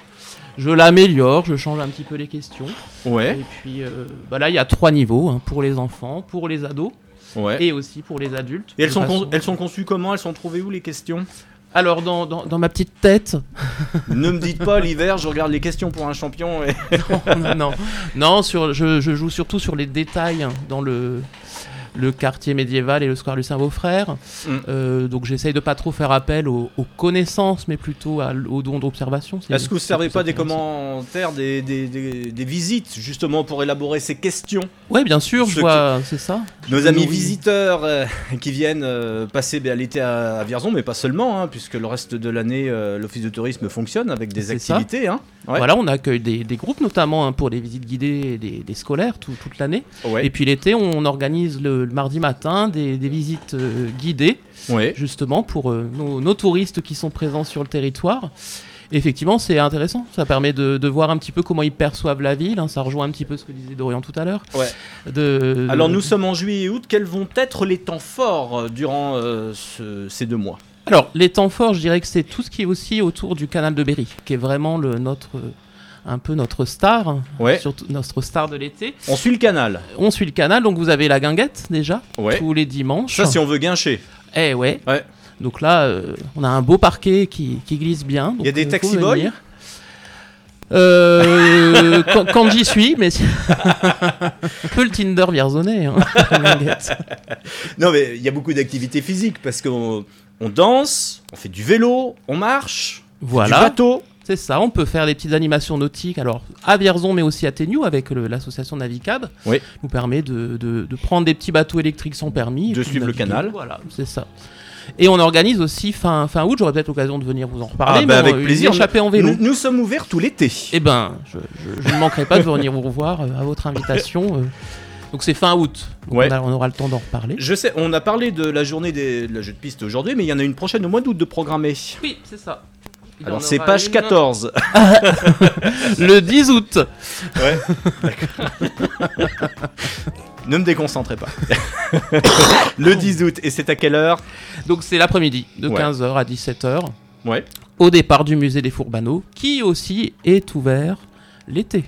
Je l'améliore, je change un petit peu les questions. Ouais. Et puis euh, bah là, il y a trois niveaux hein, pour les enfants, pour les ados Ouais. et aussi pour les adultes. Et elles sont, façon- elles sont conçues comment? Elles sont trouvées où les questions? Alors, dans, dans, dans ma petite tête. *laughs* ne me dites pas l'hiver, je regarde les questions pour un champion. Et... *laughs* non, non, non sur, je, je joue surtout sur les détails hein, dans le, le quartier médiéval et le square Lucien Beaufrère. Mm. Euh, donc j'essaye de pas trop faire appel aux, aux connaissances, mais plutôt à aux dons d'observation. Est-ce que vous ne servez pas des commentaires, des, des, des- des visites, justement, pour élaborer ces questions? Ouais, bien sûr, je Ceux vois, c'est ça. Nos amis oui. visiteurs euh, *laughs* qui viennent euh, passer ben, l'été à, à Vierzon, mais pas seulement, hein, puisque le reste de l'année, l'office de tourisme fonctionne avec des activités. Hein. Ouais. Voilà, on accueille des, groupes, notamment hein, pour les visites guidées des, des scolaires tout- toute l'année. Ouais. Et puis l'été, on organise le, le mardi matin des, des visites euh, guidées, Ouais. justement pour euh, nos, nos touristes qui sont présents sur le territoire. Et effectivement, c'est intéressant. Ça permet de, de voir un petit peu comment ils perçoivent la ville. hein. Ça rejoint un petit peu ce que disait Dorian tout à l'heure. Ouais. De, Alors nous sommes en juillet et août, quels vont être les temps forts euh, durant ce- ces deux mois? Alors, les temps forts, je dirais que c'est tout ce qui est aussi autour du canal de Berry, qui est vraiment le, notre, un peu notre star, hein, Ouais. surtout notre star de l'été. On suit le canal. On suit le canal, donc vous avez la guinguette déjà, Ouais. tous les dimanches. Ça, si on veut guincher. Eh ouais. Ouais. Donc là, euh, on a un beau parquet qui, qui glisse bien. Il y a des euh, taxi boys. Euh, *laughs* quand, quand j'y suis, mais un *laughs* peu le Tinder vierzonais. hein. Non, mais il y a beaucoup d'activités physiques parce qu'on on danse, on fait du vélo, on marche, Voilà. du bateau. C'est ça, on peut faire des petites animations nautiques, alors à Vierzon, mais aussi à Téniou avec l'association Navicab. Oui. nous permet de, de- de prendre des petits bateaux électriques sans permis. De suivre le canal. Voilà, c'est ça. Et on organise aussi fin, fin août, j'aurai peut-être l'occasion de venir vous en reparler, Ah, bah, mais avec on- plaisir. en vélo. Nous, nous sommes ouverts tout l'été. Eh ben, je, je- je ne manquerai pas de venir vous revoir euh, à votre invitation. euh. Donc c'est fin août, Ouais. on, a- on aura le temps d'en reparler. Je sais, on a parlé de la journée des, de la jeu de piste aujourd'hui, mais il y en a une prochaine au mois d'août de programmer. Oui, c'est ça. Il Alors c'est page une- 14. *laughs* le 10 août. Ouais. *laughs* Ne me déconcentrez pas. *laughs* le 10 août, et c'est à quelle heure? Donc c'est l'après-midi, de Ouais. 15h à 17h. Ouais. Au départ du musée des Fourbaneaux, qui aussi est ouvert l'été.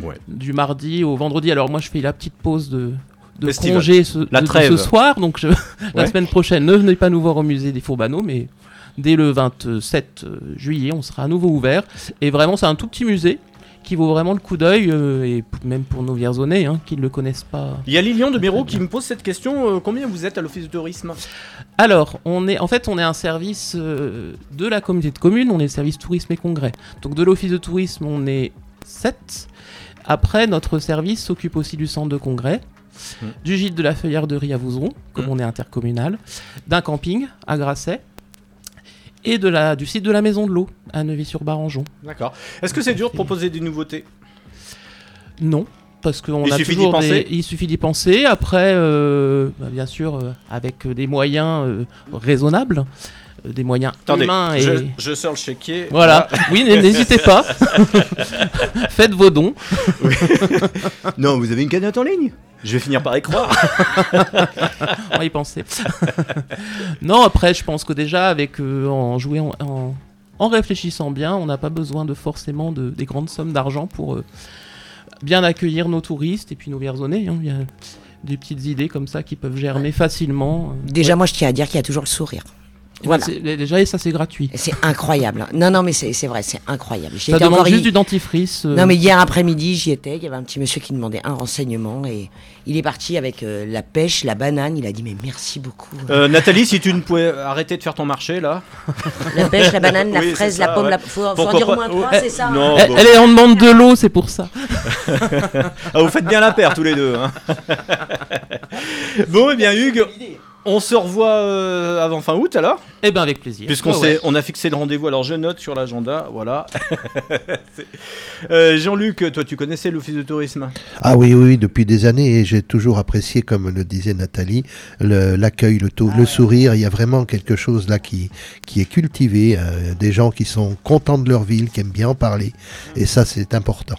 Ouais. Du mardi au vendredi. Alors moi je fais la petite pause de, de Festival. congé ce, La de- ce soir. Donc je- la Ouais. semaine prochaine, ne venez pas nous voir au musée des Fourbaneaux, mais dès le 27 juillet, on sera à nouveau ouvert. Et vraiment c'est un tout petit musée qui vaut vraiment le coup d'œil, euh, et même pour nos Vierzonais hein, qui ne le connaissent pas. Il y a Lilian de Miro qui me pose cette question. euh, combien vous êtes à l'office de tourisme? Alors, on est, en fait, on est un service euh, de la communauté de communes, on est le service tourisme et congrès. Donc, de l'office de tourisme, on est 7. Après, notre service s'occupe aussi du centre de congrès, Mm. du gîte de la Feuillarderie à Vouzron, comme on est intercommunal, d'un camping à Grasset, et de la, du site de la Maison de l'Eau à Neuvy-sur-Barangeon. D'accord. Est-ce que c'est dur de proposer des nouveautés? Non, parce qu'on Il a suffit toujours des- il suffit d'y penser. Après, euh, bah, bien sûr, euh, avec des moyens euh, raisonnables, des moyens Attendez, humains et je, je sors le chéquier. Voilà. Oui, n- n'hésitez pas. *laughs* Faites vos dons. Oui. non, vous avez une cagnotte en ligne? Je vais finir par y croire. *laughs* On va y penser. *laughs* non, après, je pense que déjà, avec euh, en jouer en, en- en réfléchissant bien, on n'a pas besoin de forcément de, des grandes sommes d'argent pour euh, bien accueillir nos touristes et puis nos Vierzonais. hein. Il y a des petites idées comme ça qui peuvent germer facilement. Déjà, moi, je tiens à dire qu'il y a toujours le sourire. Ben, Voilà. déjà, et ça, c'est gratuit. C'est incroyable. Non, non, mais c'est c'est vrai, c'est incroyable. Ça demande encore juste du dentifrice. euh. Non, mais hier après-midi, j'y étais. Il y avait un petit monsieur qui demandait un renseignement et il est parti avec euh, la pêche, la banane. Il a dit mais merci beaucoup. Euh, Nathalie, si tu ne pouvais arrêter de faire ton marché là. La pêche, la banane, la Oui, fraise, la pomme, ouais. la- faut- faut en dire au moins trois, c'est ça, hein Non, bon. elle est en demande de l'eau, c'est pour ça. *laughs* ah, vous faites bien la paire tous les deux. hein. *laughs* bon, eh bien, Hugues, on se revoit euh, avant fin août alors? Eh ben, avec plaisir. Puisqu'on ouais. on a fixé le rendez-vous, alors je note sur l'agenda, voilà. *laughs* Euh, Jean-Luc, toi tu connaissais l'office de tourisme? Ah oui, oui, oui, depuis des années, et j'ai toujours apprécié, comme le disait Nathalie, le- l'accueil, le, le sourire. Il y a vraiment quelque chose là qui, qui est cultivé, euh, des gens qui sont contents de leur ville, qui aiment bien en parler, et ça c'est important.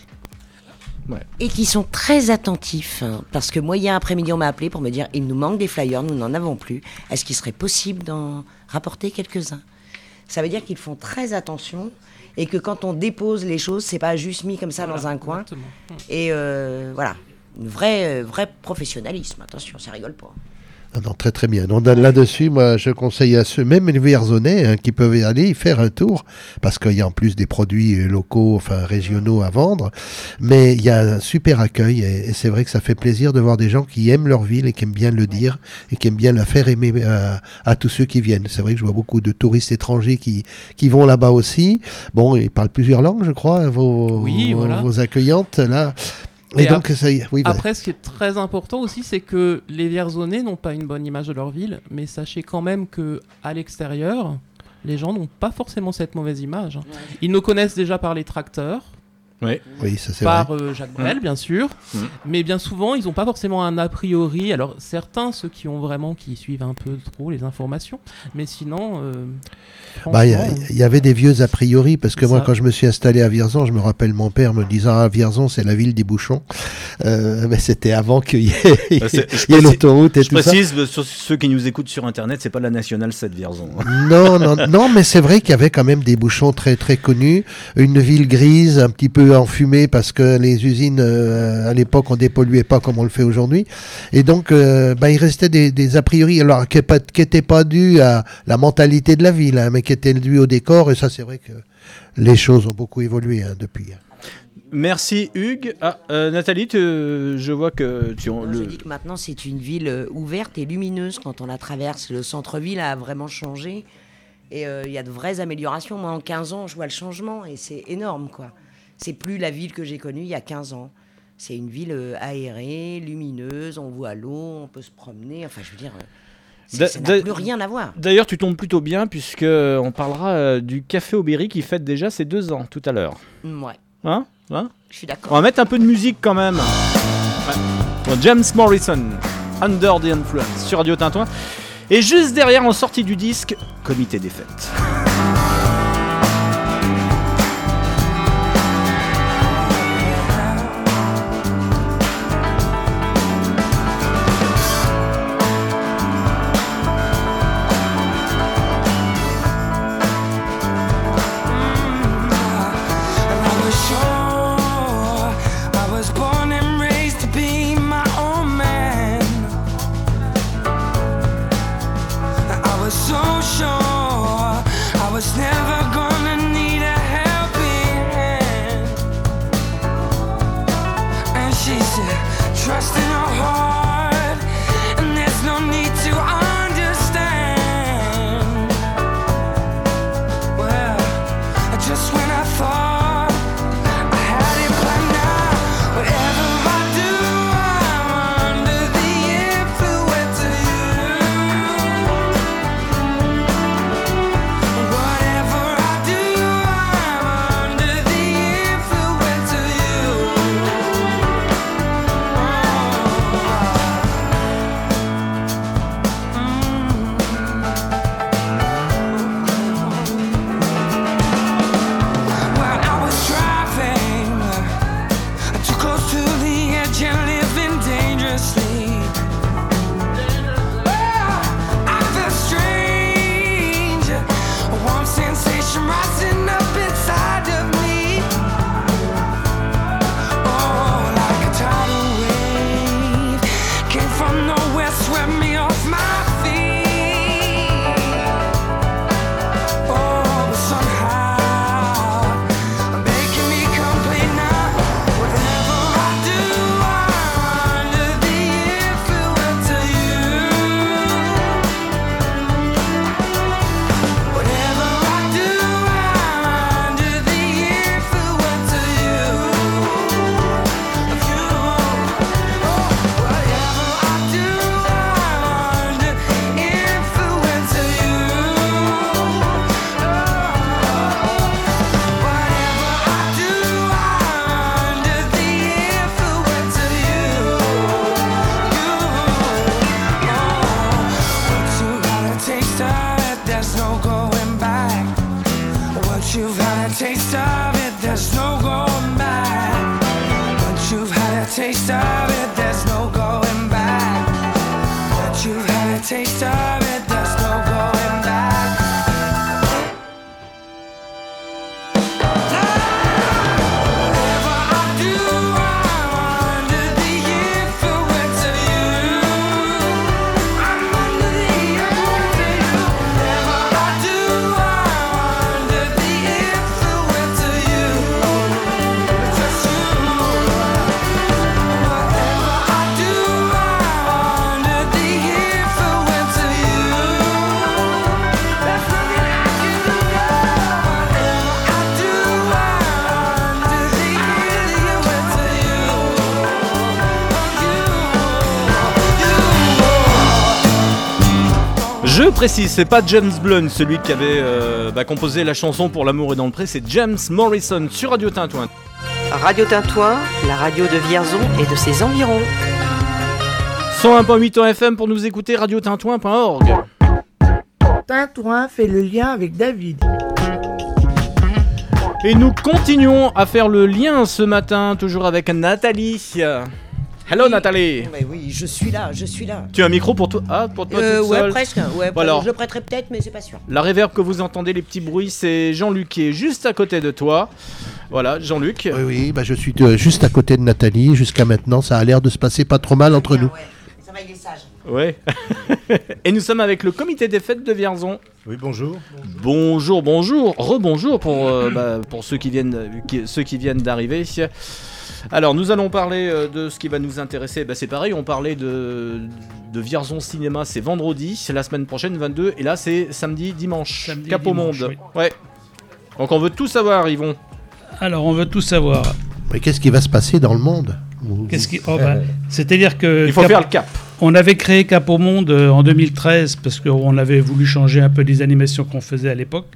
Et qui sont très attentifs. hein, parce que moi, hier après-midi, on m'a appelé pour me dire il nous manque des flyers, nous n'en avons plus. Est-ce qu'il serait possible d'en rapporter quelques-uns? Ça veut dire qu'ils font très attention et que quand on dépose les choses, c'est pas juste mis comme ça dans un coin. Et euh, voilà, un vrai, euh, vrai professionnalisme. Attention, ça rigole pas. Ah non, très très bien. Donc, Là-dessus, moi, je conseille à ceux, même les Vierzonais, hein, qui peuvent y aller y faire un tour, parce qu'il y a en plus des produits euh, locaux, enfin régionaux à vendre, mais il y a un super accueil, et, et c'est vrai que ça fait plaisir de voir des gens qui aiment leur ville et qui aiment bien le dire, et qui aiment bien la faire aimer à, à tous ceux qui viennent. C'est vrai que je vois beaucoup de touristes étrangers qui, qui vont là-bas aussi. Bon, ils parlent plusieurs langues, je crois, vos, Oui, vos, voilà. vos accueillantes, là. Et, Et donc, ap- ça y est, oui, voilà. Après, ce qui est très important aussi, c'est que les Vierzonais n'ont pas une bonne image de leur ville, mais sachez quand même que à l'extérieur, les gens n'ont pas forcément cette mauvaise image. Ils nous connaissent déjà par les tracteurs. Oui. Oui, ça c'est Par vrai. euh, Jacques Brel, Mm. bien sûr. Mm. Mais bien souvent, ils n'ont pas forcément un a priori. Alors, certains, ceux qui ont vraiment, qui suivent un peu trop les informations. Mais sinon. euh, Bah, Il y il y, avait des vieux a priori, parce que moi, ça. quand je me suis installé à Vierzon, je me rappelle mon père me disant Ah, Vierzon, c'est la ville des bouchons. Euh, mais c'était avant qu'il y ait, Euh, précise- l'autoroute et Je tout ça. précise, euh, sur ceux qui nous écoutent sur internet, c'est pas la nationale 7 Vierzon. Non, non, non, mais c'est vrai qu'il y avait quand même des bouchons très très connus. Une ville grise, un petit peu enfumée parce que les usines euh, à l'époque on dépolluait pas comme on le fait aujourd'hui. Et donc, euh, bah, il restait des, des a priori, alors qui n'étaient pas dus à la mentalité de la ville, hein, mais qui étaient dus au décor. Et ça, c'est vrai que les choses ont beaucoup évolué hein, depuis. Merci Hugues. Ah, euh, Nathalie, tu- je vois que tu Moi, le- Je dis que maintenant, c'est une ville euh, ouverte et lumineuse quand on la traverse. Le centre-ville a vraiment changé. Et euh, il y a de vraies améliorations. Moi, en 15 ans, je vois le changement et c'est énorme, quoi. C'est plus la ville que j'ai connue il y a 15 ans. C'est une ville aérée, lumineuse, on voit l'eau, on peut se promener. Enfin, je veux dire, euh, ça da- n'a plus rien à voir. D'ailleurs, tu tombes plutôt bien puisque on parlera euh, du Café Aubéry qui fête déjà ses deux ans tout à l'heure. Mm, Ouais, Hein? Hein? Je suis d'accord. On va mettre un peu de musique quand même. Ouais. James Morrison, Under the Influence sur Radio Tintouin. Et juste derrière, en sortie du disque, Comité des fêtes. Précise, c'est pas James Blunt, celui qui avait euh, bah, composé la chanson pour l'amour et dans le pré, c'est James Morrison sur Radio Tintouin. Radio Tintouin, la radio de Vierzon et de ses environs. 101.8 en FM pour nous écouter radiotintouin.org. Tintouin fait le lien avec David. Et nous continuons à faire le lien ce matin, toujours avec Nathalie. Hello Nathalie. Mais oui, je suis là, je suis là. Tu as un micro pour toi? Ah, pour toi Euh, toute ouais, seule? presque. Ouais, Bon, alors, je le prêterai peut-être, mais c'est pas sûr. La réverb que vous entendez, les petits bruits, c'est Jean-Luc qui est juste à côté de toi. Voilà, Jean-Luc. Oui, oui, bah je suis euh, juste à côté de Nathalie. Jusqu'à maintenant, ça a l'air de se passer pas trop mal entre nous. Ça va, il est sage. Ouais. *laughs* Et nous sommes avec le comité des fêtes de Vierzon. Oui, bonjour. Bonjour, bonjour, rebonjour pour, euh, bah, pour ceux qui viennent, qui- ceux qui viennent d'arriver. Alors, nous allons parler euh, de ce qui va nous intéresser. Bah, c'est pareil, on parlait de, de Vierzon Cinéma, c'est vendredi, c'est la semaine prochaine, 22, et là c'est samedi, dimanche. Cap au dimanche, monde. oui. Ouais. Donc on veut tout savoir, Yvon. Alors, on veut tout savoir. Mais qu'est-ce qui va se passer dans le monde Ou- Qu'est-ce qui... oh, bah, C'est-à-dire que... Il faut faire le cap. On avait créé Cap au Monde euh, en 2013 parce qu'on avait voulu changer un peu les animations qu'on faisait à l'époque.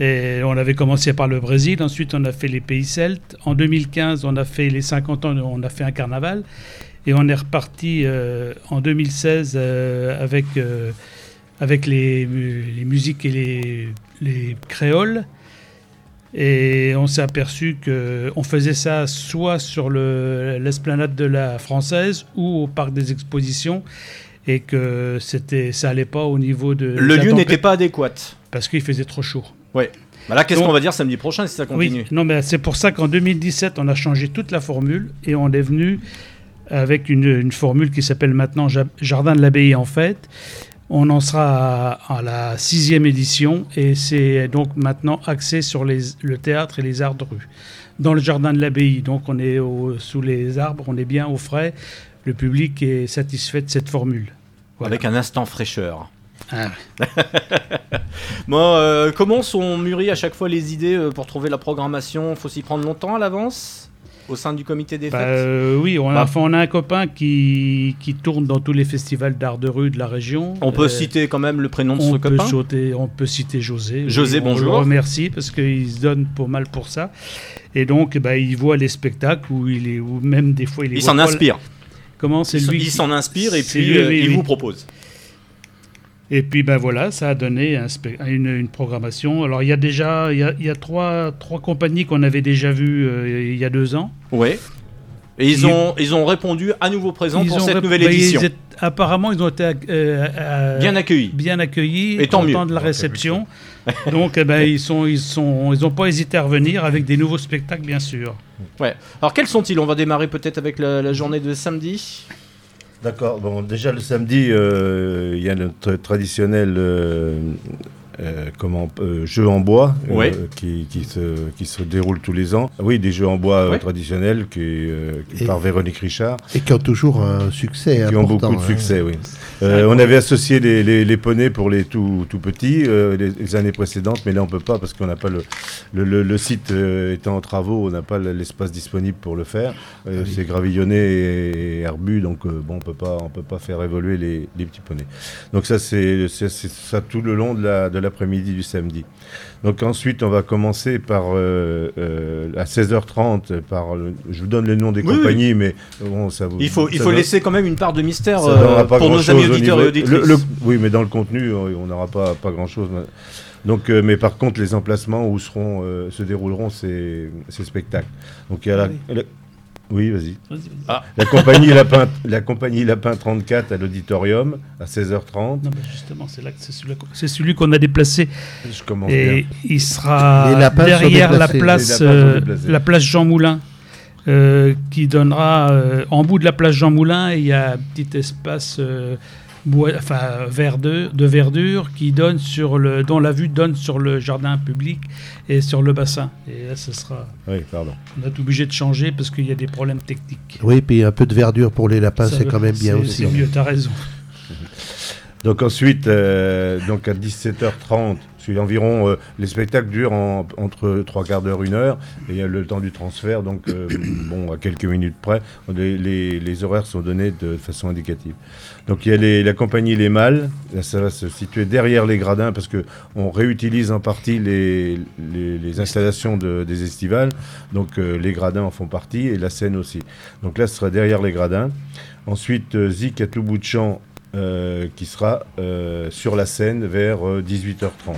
Et on avait commencé par le Brésil, ensuite on a fait les pays celtes. En 2015, on a fait les 50 ans, on a fait un carnaval. Et on est reparti euh, en 2016 euh, avec, euh, avec les, mu- les musiques et les, les créoles. Et on s'est aperçu qu'on faisait ça soit sur le- l'esplanade de la Française ou au parc des expositions et que c'était, ça allait pas au niveau de... Le lieu n'était pas adéquat. Parce qu'il faisait trop chaud. Ouais. Bah là, qu'est-ce qu'on va dire samedi prochain si ça continue? Oui, non, mais c'est pour ça qu'en 2017, on a changé toute la formule et on est venu avec une, une formule qui s'appelle maintenant Ja- Jardin de l'Abbaye en fait. On en sera à, à la sixième édition et c'est donc maintenant axé sur les, le théâtre et les arts de rue. Dans le Jardin de l'Abbaye, donc on est au- sous les arbres, on est bien au frais. Le public est satisfait de cette formule. Avec un instant fraîcheur. Ah *laughs* Bon, euh, comment sont mûries à chaque fois les idées euh, pour trouver la programmation? Faut s'y prendre longtemps à l'avance au sein du comité des Bah, fêtes? euh, oui, on a, Bah. enfin, on a un copain qui, qui tourne dans tous les festivals d'art de rue de la région. On peut citer quand même le prénom de on ce peut copain? sauter- On peut citer José. José, Oui, on bonjour. le remercie parce qu'il se donne pas mal pour ça. Et donc, bah, il voit les spectacles où il est, ou même des fois il Il s'en inspire. Comment? C'est Il s'en- lui il s'en inspire et puis lui, euh, il vous propose. Et puis ben voilà, ça a donné un une, une programmation. Alors il y a déjà il y a, il y a trois, trois compagnies qu'on avait déjà vues euh, il y a deux ans. Ouais. Et ils Ils- ont, ils ont répondu à nouveau présent Ils pour ont cette nouvelle ils édition. étaient- apparemment, ils ont été euh, euh, Bien accueillis. Bien accueillis. Et tant mieux. de la réception. *laughs* Donc, eh ben, ils sont, ils sont, ils n'ont pas hésité à revenir avec des nouveaux spectacles, bien sûr. Ouais. Alors quels sont-ils? On va démarrer peut-être avec la, la journée de samedi. D'accord. Bon, déjà le samedi, euh, il y a notre traditionnel euh, euh, comment, euh, jeu en bois euh, qui, qui se, qui se déroule tous les ans. Oui, des jeux en bois euh, traditionnels qui, euh, qui- Et- par Véronique Richard. Et qui ont toujours un succès qui ont beaucoup de hein. succès, oui. Euh, on avait associé les, les, les poneys pour les tout, tout petits euh, les, les années précédentes, mais là on peut pas parce qu'on n'a pas le, le, le- le site étant en travaux, on n'a pas l'espace disponible pour le faire. Euh, C'est gravillonné et, et herbu, donc euh, bon, on peut pas, on peut pas faire évoluer les, les petits poneys. Donc ça c'est ça tout le long de la- de l'après-midi du samedi. Donc ensuite on va commencer par euh, euh, à 16h30 par le- je vous donne le nom des Oui, oui. compagnies, mais bon ça vous Il faut, il faut donne- laisser quand même une part de mystère euh, pour nos amis au auditeurs et auditrices. le- le- oui, mais dans le contenu, euh, on n'aura pas, pas grand-chose. Donc, euh, mais par contre, les emplacements où seront, euh, se dérouleront ces, ces spectacles. Donc, il y a la, la- Oui, vas-y. Vas-y. Ah. La compagnie Lapin, la compagnie Lapin 34 à l'auditorium à 16h30. Non, mais justement, c'est là que c'est celui, qu'on a déplacé. Je commence et bien. il sera derrière la place, euh, la place Jean Moulin, euh, qui donnera euh, en bout de la place Jean Moulin. Il y a un petit espace euh, enfin vert de, verdure qui donne sur le, dont la vue donne sur le jardin public et sur le bassin. Et là, ce sera. Oui, pardon. On est obligé de changer parce qu'il y a des problèmes techniques. Oui, puis un peu de verdure pour les lapins, c'est quand même bien aussi. C'est mieux, t'as raison. *laughs* Donc ensuite, euh, donc à 17h30, environ euh, les spectacles durent en- entre trois quarts d'heure, une heure, et il y a le temps du transfert, donc euh, *coughs* bon à quelques minutes près, les, horaires sont donnés de façon indicative. Donc il y a la compagnie Les Mâles, ça va se situer derrière les gradins parce que on réutilise en partie les, installations de- des estivales, donc euh, les gradins en font partie et la scène aussi. Donc là, ce sera derrière les gradins. Ensuite, Zik à tout bout de champ euh, qui sera euh, sur la scène vers euh, 18h30.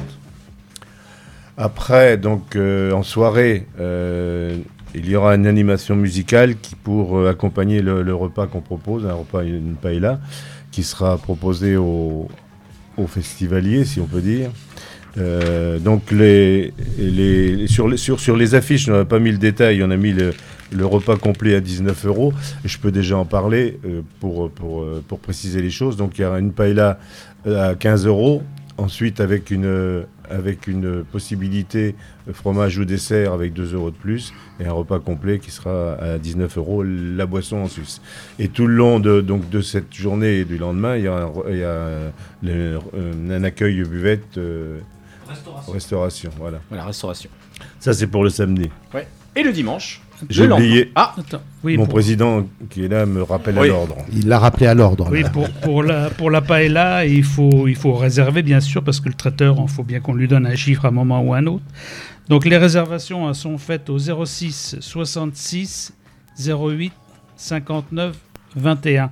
Après, donc euh, en soirée, euh, il y aura une animation musicale qui pour euh, accompagner le, repas qu'on propose, un repas, une paella, qui sera proposé aux, aux festivaliers, si on peut dire. Euh, donc les, sur, les, sur, sur les affiches, on n'a pas mis le détail, on a mis le, le repas complet à 19 euros. Je peux déjà en parler euh, pour, pour, euh, pour préciser les choses. Donc il y aura une paella euh, à 15 euros. Ensuite, avec une, avec une possibilité de fromage ou dessert avec 2 euros de plus. Et un repas complet qui sera à 19 euros, la boisson en Suisse. Et tout le long de, donc, de cette journée et du lendemain, il y a un, il y a le- un accueil buvette. euh, Restauration. Restauration, voilà. Voilà, restauration. Ça, c'est pour le samedi. Ouais. Et le dimanche J'ai oublié. Ah, Attends, oui, Mon pour- président qui est là me rappelle Oui. à l'ordre. Il l'a rappelé à l'ordre. Oui, pour, pour, la, pour la paella, il faut, il faut réserver, bien sûr, parce que le traiteur, il faut bien qu'on lui donne un chiffre à un moment ou à un autre. Donc, les réservations elles sont faites au 06 66 08 59 21.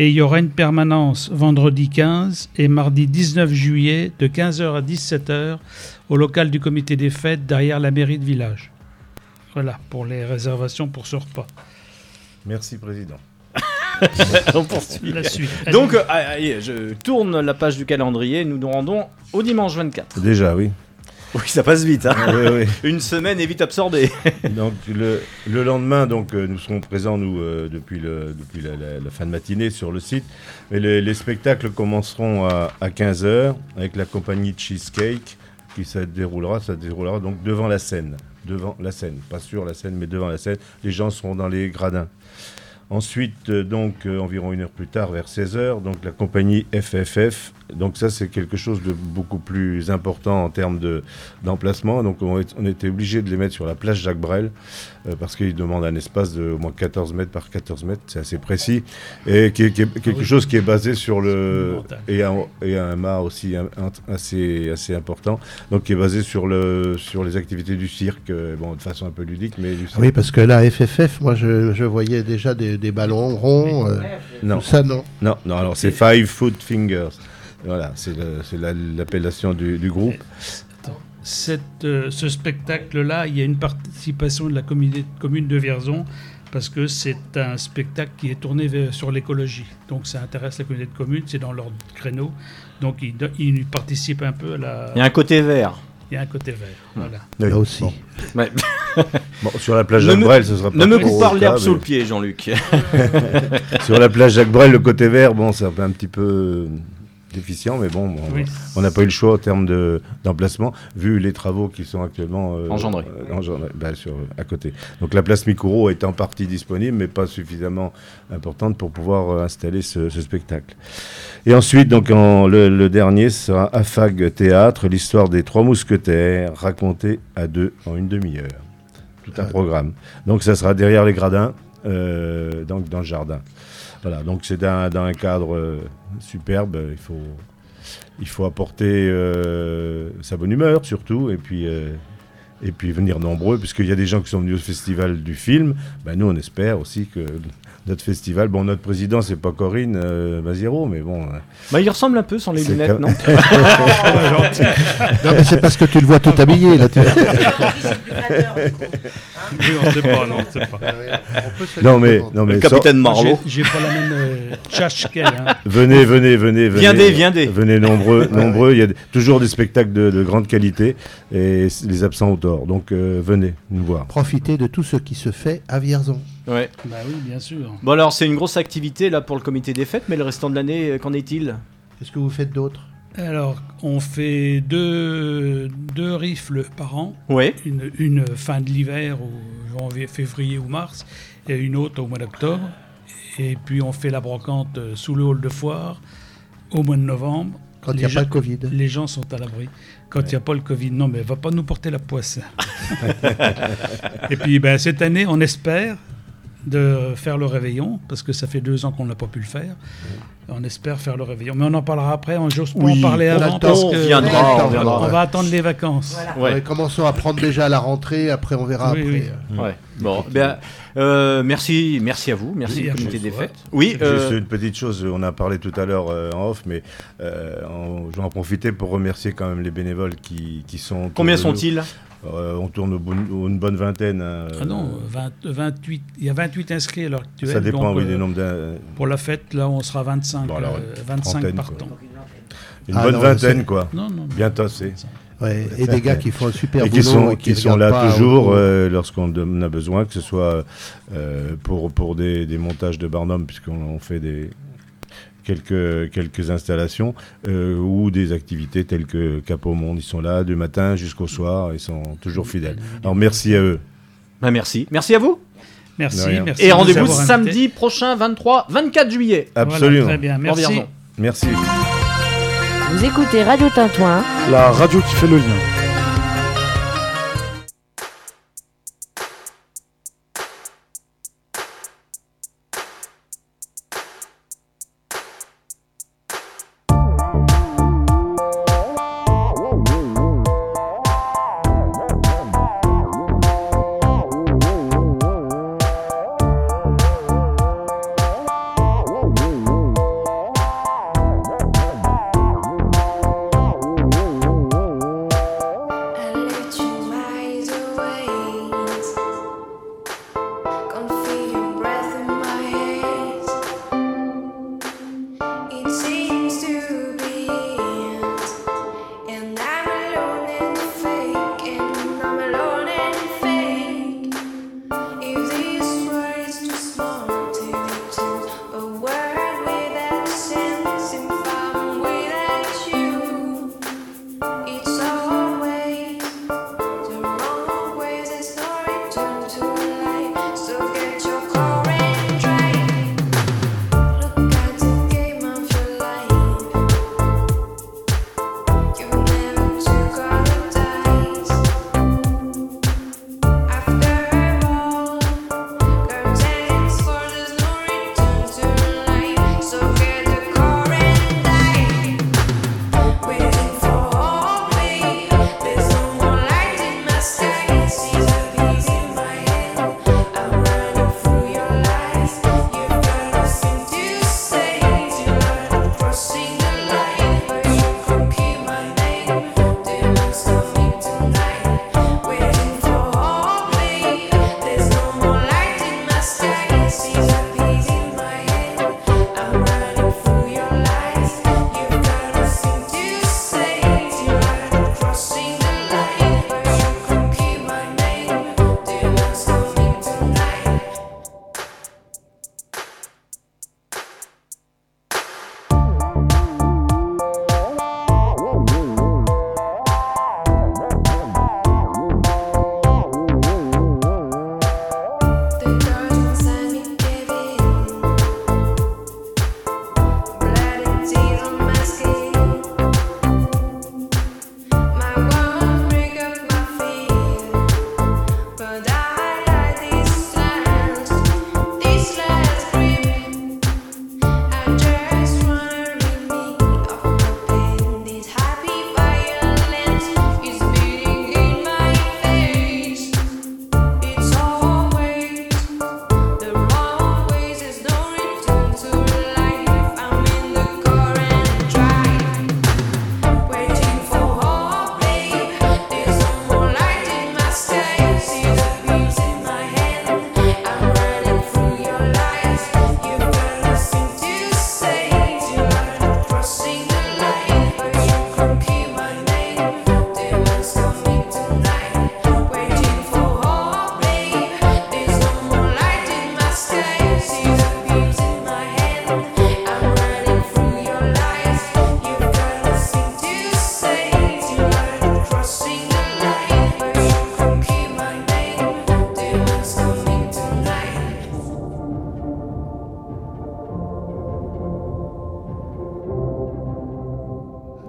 Et il y aura une permanence vendredi 15 et mardi 19 juillet de 15h à 17h au local du comité des fêtes derrière la mairie de village. Voilà, pour les réservations pour ce repas. Merci, président. *laughs* On poursuit. La suite. Donc, euh, allez, je tourne la page du calendrier. Nous nous rendons au dimanche 24. Déjà, oui. Oui, ça passe vite. hein. Oui, oui. *laughs* Une semaine est vite absorbée. *laughs* Donc le, le lendemain, donc euh, nous serons présents nous euh, depuis, le, depuis la, la- la fin de matinée sur le site. Mais les, les spectacles commenceront à, 15h avec la compagnie Cheesecake qui ça déroulera, ça déroulera donc devant la scène, devant la scène, pas sur la scène, mais devant la scène. Les gens seront dans les gradins. Ensuite, euh, donc euh, environ une heure plus tard, vers 16h, donc la compagnie FFF. Donc ça, c'est quelque chose de beaucoup plus important en termes de d'emplacement. Donc on, est- on était obligé de les mettre sur la place Jacques Brel euh, parce qu'ils demandent un espace de au moins 14 mètres par 14 mètres, c'est assez précis et qui est, qui est quelque chose qui est basé sur le et un, et un mât aussi un- un- assez assez important. Donc qui est basé sur le sur les activités du cirque, euh, bon de façon un peu ludique, mais du cirque. Oui, parce que là, FFF, moi, je, je voyais déjà des, des ballons ronds. euh, Non. tout ça, non. Non, non, alors c'est Five Foot Fingers. Voilà, c'est l'appellation du, du groupe. Cette, euh, ce spectacle-là, il y a une participation de la commune, commune de Vierzon parce que c'est un spectacle qui est tourné vers- sur l'écologie. Donc ça intéresse la communauté de communes, c'est dans leur créneau. Donc ils, ils participent un peu à la... Il y a un côté vert. Il y a un côté vert, voilà. Oui, Là aussi. bon. Ouais. *laughs* Bon, sur la plage Jacques Brel, ce sera pas Ne me coupe pas le l'herbe sous le pied, Jean-Luc. *laughs* sur la plage Jacques Brel, le côté vert, bon, c'est un peu- déficient, mais bon, on- Oui. on n'a pas eu le choix en termes de- d'emplacement, vu les travaux qui sont actuellement euh, Engendrés. euh, engendrés, bah, sur, à côté. Donc la place Mikuro est en partie disponible, mais pas suffisamment importante pour pouvoir euh, installer ce, ce spectacle. Et ensuite, donc en- le, le dernier sera Afag Théâtre, l'histoire des trois mousquetaires, racontée à deux en une demi-heure. Tout un programme. Donc ça sera derrière les gradins, euh, donc dans le jardin. Voilà, donc c'est dans, un cadre euh, superbe. Il faut, il faut apporter euh, sa bonne humeur surtout, et puis, euh, et puis venir nombreux, puisqu'il y a des gens qui sont venus au festival du film. Ben, nous, on espère aussi que notre festival, bon, notre président, c'est pas Corinne euh, Maziro, mais bon. euh, Bah, il ressemble un peu sans les lunettes, comme- non *laughs* Non, mais c'est parce que tu le vois tout habillé, là. tu- pas, non, pas. Non, mais, non, mais sans- J'ai- J'ai pas la même euh, tchatche qu'elle. hein. Venez, venez, venez, venez. Viendez, viendez. Venez nombreux, *laughs* nombreux. Il y a toujours des spectacles de, de grande qualité et les absents ont tort. Donc euh, venez nous voir. Profitez de tout ce qui se fait à Vierzon. Ouais. Bah oui, bien sûr. Bon alors c'est une grosse activité là pour le comité des fêtes, mais le restant de l'année, euh, qu'en est-il? Qu'est-ce que vous faites d'autre? Alors, on fait deux, deux rifles par an. Ouais. Une, une fin de l'hiver, ou janvier, février ou mars, et une autre au mois d'octobre. Et puis on fait la brocante euh, sous le hall de foire au mois de novembre. Quand il Les y a pas le Covid. Les gens sont à l'abri. Quand il n'y a pas le Covid, non, mais va pas nous porter la poisse. *laughs* et puis ben, cette année, on espère de faire le réveillon, parce que ça fait deux ans qu'on n'a pas pu le faire. On espère faire le réveillon. Mais on en parlera après, on n'ose Oui, en parler on avant le temps, parce on que viendra, on viendra, on ouais. va attendre les vacances. Ouais, commençons à prendre déjà à la rentrée, après on verra Oui, après. oui. Ouais. Bon, ben, euh, merci, merci à vous, merci Oui, comité des fêtes. Oui, Juste euh, une petite chose, on a parlé tout à l'heure euh, en off, mais euh, je vais en profiter pour remercier quand même les bénévoles qui, qui sont. Combien sont-ils? Euh, On tourne au bon- au- une bonne vingtaine. hein, Ah non, euh, 20 28, il y a 28 inscrits à l'heure actuelle. Ça dépend, donc, oui, euh, des nombres Pour la fête, là, on sera 25, Bon, alors, euh, une 25 trentaine, par quoi. temps. Une Ah bonne non, vingtaine, quoi. Non, non, Bien tassé. Ouais, et des gars qui font un super et qui boulot sont, et qui qui sont là toujours euh, lorsqu'on a besoin, que ce soit euh, pour, pour des, des montages de Barnum, puisqu'on on fait des, quelques, quelques installations, euh, ou des activités telles que Cap au Monde. Ils sont là du matin jusqu'au soir, ils sont toujours fidèles. Alors merci à eux. ben, merci, merci à vous. Merci, merci. Et rendez-vous samedi prochain, 23, 24 juillet. Absolument. très bien, merci. Merci. Vous écoutez Radio Tintouin. La radio qui fait le lien.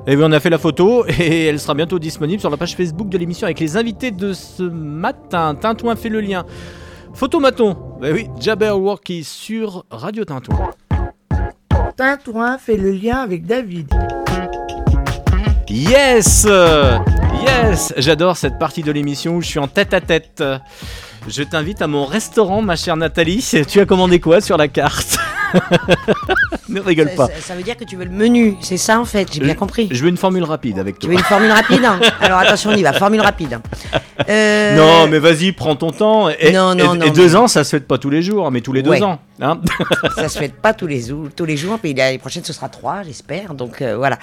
Et oui, on a fait la photo et elle sera bientôt disponible sur la page Facebook de l'émission avec les invités de ce matin. Tintouin fait le lien. Photomaton, bah oui, Jabberwocky sur Radio Tintouin. Tintouin fait le lien avec David. Yes Yes J'adore cette partie de l'émission où je suis en tête à tête. Je t'invite à mon restaurant, ma chère Nathalie. Tu as commandé quoi sur la carte? *laughs* Ne rigole pas. ça- ça veut dire que tu veux le menu, c'est ça en fait, j'ai bien compris. Je veux une formule rapide avec Tu toi. veux une formule *laughs* rapide hein Alors attention, on y va, formule rapide. Euh, Non, mais vas-y, prends ton temps. Et, Non, non, et- non, et deux mais- ans, ça se fait pas tous les jours, mais tous les deux Ouais. ans. hein. *laughs* ça se fait pas tous les, tous les jours, puis l'année prochaine ce sera trois, j'espère. Donc euh, voilà.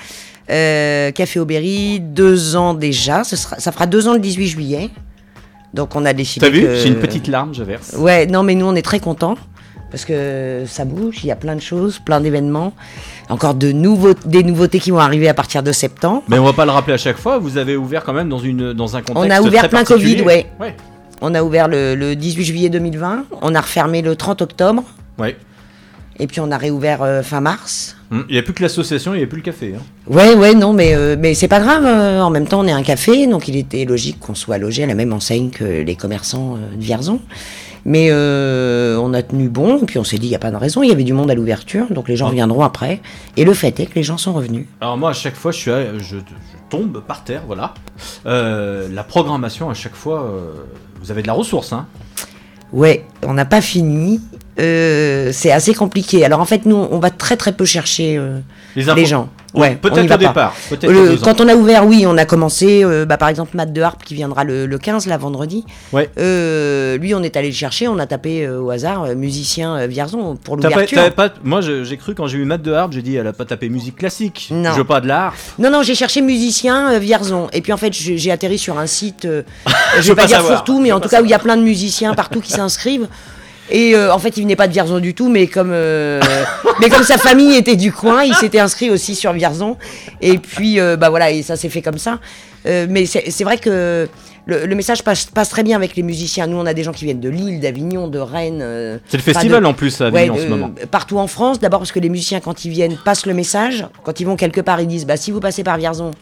Euh, Café Aubéry, deux ans déjà, ce sera, ça fera deux ans le 18 juillet. Donc on a décidé. T'as vu que- J'ai une petite larme, je verse. Ouais, non, mais nous on est très contents parce que ça bouge, il y a plein de choses, plein d'événements, encore de nouveaux, des nouveautés qui vont arriver à partir de septembre. Mais on va pas le rappeler à chaque fois. Vous avez ouvert quand même dans, une, dans un contexte On a ouvert très plein. Covid, ouais. Ouais. On a ouvert le, le 18 juillet 2020, on a refermé le 30 octobre, Ouais. et puis on a réouvert euh, fin mars. Hum, Il n'y a plus que l'association, il n'y a plus le café. hein. Ouais, ouais, non, mais, euh, mais c'est pas grave. euh, en même temps, on est un café, donc il était logique qu'on soit logé à la même enseigne que les commerçants euh, de Vierzon. Mais euh, on a tenu bon, et puis on s'est dit, il n'y a pas de raison, il y avait du monde à l'ouverture, donc les gens reviendront après. Et le fait est que les gens sont revenus. Alors moi, à chaque fois, je, suis à- je, je tombe par terre, voilà. Euh, la programmation, à chaque fois, euh, vous avez de la ressource. Hein. Ouais, on n'a pas fini. Euh, c'est assez compliqué. Alors en fait, nous, on va très très peu chercher euh, Les gens. Ouais, peut-être au départ, Le- quand on a ouvert, oui, on a commencé. euh, bah, par exemple, Matt de Harpe qui viendra le, le 15, là, vendredi. Ouais. Euh, lui, on est allé le chercher. On a tapé euh, au hasard musicien Vierzon pour l'ouverture. moi, j'ai cru quand j'ai eu Matt de harpe, j'ai dit, elle a pas tapé musique classique. Non. Je veux pas de la harpe. Non, non, j'ai cherché musicien Vierzon. Et puis en fait, j'ai atterri sur un site, *laughs* je vais pas, pas dire savoir. fourre-tout, mais en tout cas où il y a plein de musiciens partout qui s'inscrivent. Et euh, en fait, il venait pas de Vierzon du tout, mais comme, euh, mais comme sa famille était du coin, il s'était inscrit aussi sur Vierzon. Et puis, euh, bah voilà, et ça s'est fait comme ça. Euh, mais c'est vrai que le, le message passe, passe très bien avec les musiciens. Nous, on a des gens qui viennent de Lille, d'Avignon, de Rennes. euh, C'est le festival, de- en plus, à Avignon, en ce moment. Partout en France, d'abord parce que les musiciens, quand ils viennent, passent le message. Quand ils vont quelque part, ils disent bah, si vous passez par Vierzon,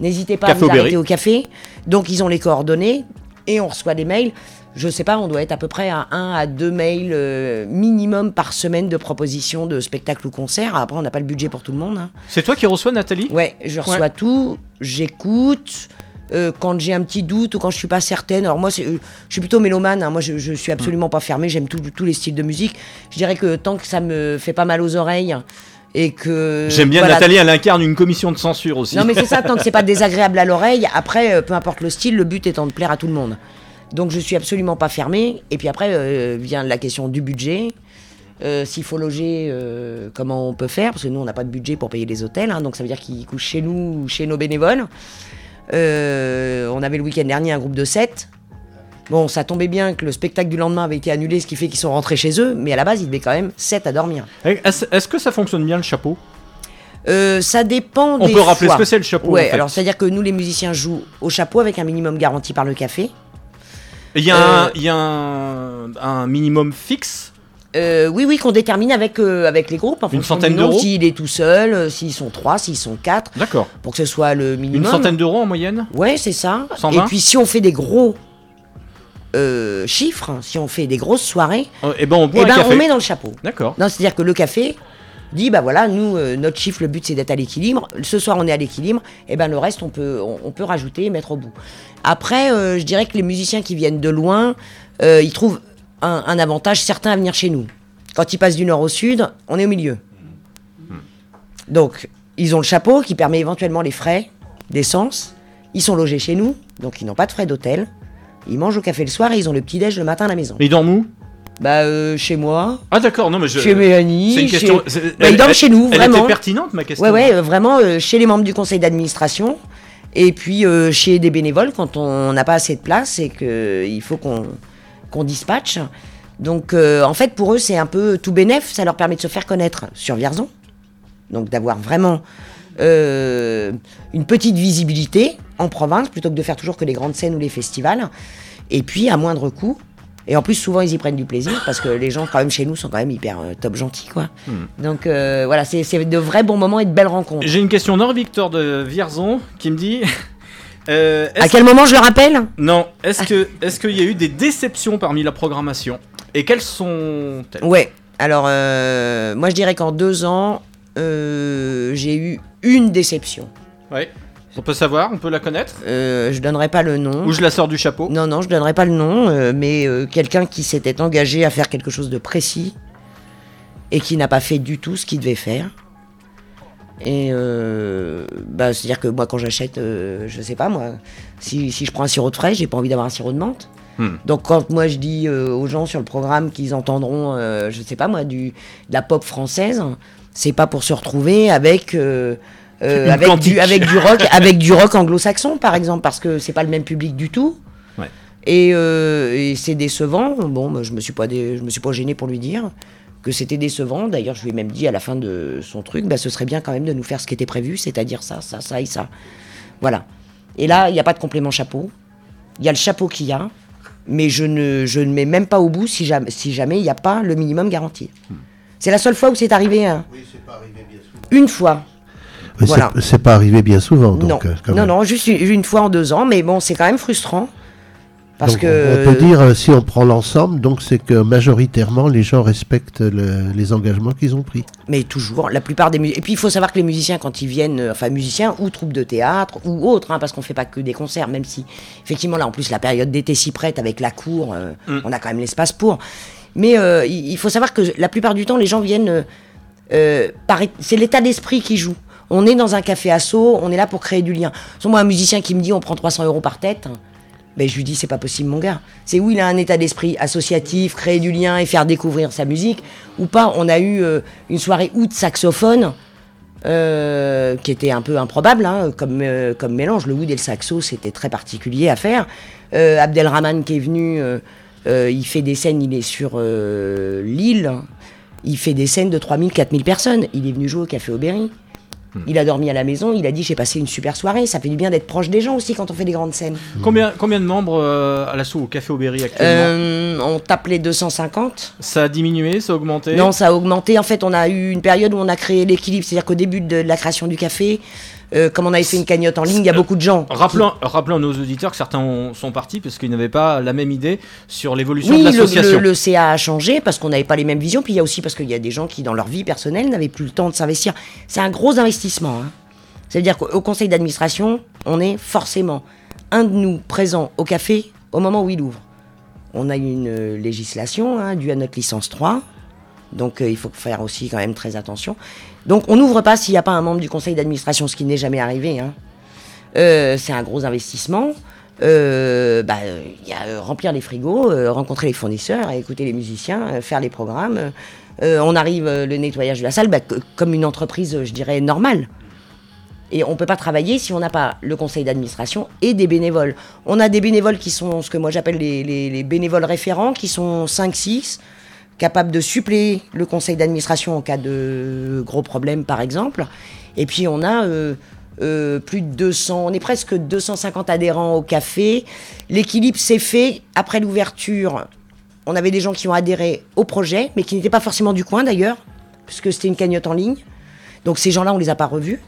n'hésitez pas Café à vous arrêter au café. Donc, ils ont les coordonnées et on reçoit des mails. Je sais pas, on doit être à peu près à un à deux mails euh, minimum par semaine de propositions de spectacles ou concerts. Après, on n'a pas le budget pour tout le monde. hein. C'est toi qui reçois, Nathalie? Ouais, je reçois Ouais. tout, j'écoute. euh, quand j'ai un petit doute ou quand je suis pas certaine, alors moi euh, je suis plutôt mélomane, hein, moi je, je suis absolument pas fermée, j'aime tous les styles de musique. Je dirais que tant que ça me fait pas mal aux oreilles et que J'aime bien voilà. Nathalie, elle incarne une commission de censure aussi. Non mais c'est ça, tant que c'est pas *laughs* désagréable à l'oreille. Après, peu importe le style, le but étant de plaire à tout le monde. Donc je suis absolument pas fermée. Et puis après euh, vient la question du budget. Euh, S'il faut loger, euh, comment on peut faire? Parce que nous, on n'a pas de budget pour payer les hôtels. hein, donc ça veut dire qu'ils couchent chez nous ou chez nos bénévoles. On avait le week-end dernier un groupe de 7. Bon, ça tombait bien que le spectacle du lendemain avait été annulé, ce qui fait qu'ils sont rentrés chez eux. Mais à la base, ils devaient quand même 7 à dormir. Est-ce que ça fonctionne bien le chapeau? Euh, ça dépend On des peut rappeler fois. ce que c'est, le chapeau, Ouais, en fait. alors c'est-à-dire que nous, les musiciens, jouent au chapeau avec un minimum garanti par le café. Il y a, Euh, un, il y a un, un minimum fixe Euh, oui, oui, qu'on détermine avec, euh, avec les groupes. En Une centaine d'euros S'il est tout seul, euh, s'ils sont trois, s'ils sont quatre. D'accord. Pour que ce soit le minimum. Une centaine d'euros en moyenne Ouais, c'est ça. 120? Et puis si on fait des gros euh, chiffres, si on fait des grosses soirées, et ben on boit eh un ben, café. on met dans le chapeau. D'accord. Non, c'est-à-dire que le café dit bah voilà, nous euh, notre chiffre, le but c'est d'être à l'équilibre. Ce soir on est à l'équilibre, et ben le reste on peut on, on peut rajouter et mettre au bout. Après, euh, je dirais que les musiciens qui viennent de loin, euh, ils trouvent un, un avantage certain à venir chez nous. Quand ils passent du nord au sud, on est au milieu. Donc ils ont le chapeau qui permet éventuellement les frais d'essence. Ils sont logés chez nous, donc ils n'ont pas de frais d'hôtel. Ils mangent au café le soir et ils ont le petit déj le matin à la maison. Mais ils dorment où? Bah euh, chez moi. Ah d'accord, non mais je... Chez Mélanie. C'est une chez- question... Bah, elle- dorment elle- chez nous, elle vraiment. était pertinente ma question. Ouais, ouais, euh, vraiment euh, chez les membres du conseil d'administration. Et puis chez des bénévoles quand on n'a pas assez de place et qu'il faut qu'on qu'on dispatche. Donc en fait pour eux c'est un peu tout bénef, ça leur permet de se faire connaître sur Vierzon. Donc d'avoir vraiment une petite visibilité en province plutôt que de faire toujours que les grandes scènes ou les festivals. Et puis à moindre coût, Et en plus, souvent, ils y prennent du plaisir parce que les gens, quand même, chez nous, sont quand même hyper euh, top gentils, quoi. Hmm. Donc euh, voilà, c'est de vrais bons moments et de belles rencontres. J'ai une question Nord-Victor de Vierzon qui me dit. euh, À quel moment je le rappelle? Non, est-ce que est-ce qu'il y a eu des déceptions parmi la programmation? Et quelles sont Ouais. Alors, moi, je dirais qu'en deux ans, j'ai eu une déception. Ouais. On peut savoir, on peut la connaître Euh, je donnerai pas le nom. Ou je la sors du chapeau Non, non, je donnerai pas le nom, euh, mais euh, quelqu'un qui s'était engagé à faire quelque chose de précis et qui n'a pas fait du tout ce qu'il devait faire. Et euh, bah, c'est-à-dire que moi, quand j'achète, je sais pas moi, si, si je prends un sirop de fraise, j'ai pas envie d'avoir un sirop de menthe. Hmm. Donc quand moi je dis aux gens sur le programme qu'ils entendront, je sais pas moi, du, de la pop française, c'est pas pour se retrouver avec euh, avec, du, avec du rock, *laughs* avec du rock anglo-saxon par exemple, parce que c'est pas le même public du tout. Ouais. Et, euh, et c'est décevant. Bon, moi, je me suis pas dé- je me suis pas gêné pour lui dire que c'était décevant. D'ailleurs, je lui ai même dit à la fin de son truc, bah, ce serait bien quand même de nous faire ce qui était prévu, c'est-à-dire ça, ça, ça et ça. Voilà. Et là, il n'y a pas de complément chapeau. Il y a le chapeau qu'il y a, mais je ne, je ne mets même pas au bout si jamais si jamais il n'y a pas le minimum garanti. C'est la seule fois où c'est arrivé. hein. Une fois. Mais Voilà. c'est- C'est pas arrivé bien souvent. Donc, non, euh, quand non, même. non, juste une, une fois en deux ans, mais bon, c'est quand même frustrant. Parce Donc, que. On peut dire, euh, si on prend l'ensemble, donc c'est que majoritairement les gens respectent le- les engagements qu'ils ont pris. Mais toujours, la plupart des musiciens. Et puis il faut savoir que les musiciens, quand ils viennent, euh, enfin musiciens ou troupes de théâtre ou autres, hein, parce qu'on fait pas que des concerts, même si effectivement là en plus la période d'été s'y prête avec la cour, euh, Mm. on a quand même l'espace pour. Mais euh, il il faut savoir que la plupart du temps, les gens viennent. euh, euh, par- c'est l'état d'esprit qui joue. On est dans un café assaut, on est là pour créer du lien. Sur moi, un musicien qui me dit on prend 300 euros par tête, ben, je lui dis c'est pas possible mon gars. C'est où il a un état d'esprit associatif, créer du lien et faire découvrir sa musique, ou pas? On a eu euh, une soirée août saxophone. euh, qui était un peu improbable hein, comme, euh, comme mélange. Le oud et le saxo, c'était très particulier à faire. Euh, Abdelrahman qui est venu, il fait des scènes, il est sur l'île, il fait des scènes de 3000, 4000 personnes. Il est venu jouer au Café Aubéry. Il a dormi à la maison, il a dit j'ai passé une super soirée. Ça fait du bien d'être proche des gens aussi quand on fait des grandes scènes. Combien, combien de membres euh, à l'assaut au Café Aubéry actuellement Euh, on tape les 250. Ça a diminué, ça a augmenté? Non, ça a augmenté. En fait, on a eu une période où on a créé l'équilibre. C'est-à-dire qu'au début de la création du café, euh, comme on avait fait une cagnotte en ligne, il y a beaucoup de gens. qui- Rappelons, à nos auditeurs que certains ont- sont partis parce qu'ils n'avaient pas la même idée sur l'évolution Oui, de le, l'association. le- le CA a changé parce qu'on n'avait pas les mêmes visions. Puis il y a aussi parce qu'il y a des gens qui, dans leur vie personnelle, n'avaient plus le temps de s'investir. C'est un gros investissement. hein. Ça veut dire qu'au conseil d'administration, on est forcément un de nous présent au café au moment où il ouvre. On a une euh, législation hein, due à notre licence 3. Donc euh, il faut faire aussi quand même très attention. Donc on n'ouvre pas s'il n'y a pas un membre du conseil d'administration, ce qui n'est jamais arrivé. hein. Euh, c'est un gros investissement. Euh, bah, y a euh, remplir les frigos, rencontrer les fournisseurs, écouter les musiciens, faire les programmes. On arrive le nettoyage de la salle bah, comme une entreprise, je dirais, normale. Et on ne peut pas travailler si on n'a pas le conseil d'administration et des bénévoles. On a des bénévoles qui sont ce que moi j'appelle les bénévoles référents, qui sont 5-6, capables de suppléer le conseil d'administration en cas de gros problèmes, par exemple. Et puis on a euh, euh, plus de 200, on est presque 250 adhérents au café. L'équilibre s'est fait après l'ouverture. On avait des gens qui ont adhéré au projet, mais qui n'étaient pas forcément du coin d'ailleurs, puisque c'était une cagnotte en ligne. Donc ces gens-là, on les a pas revus.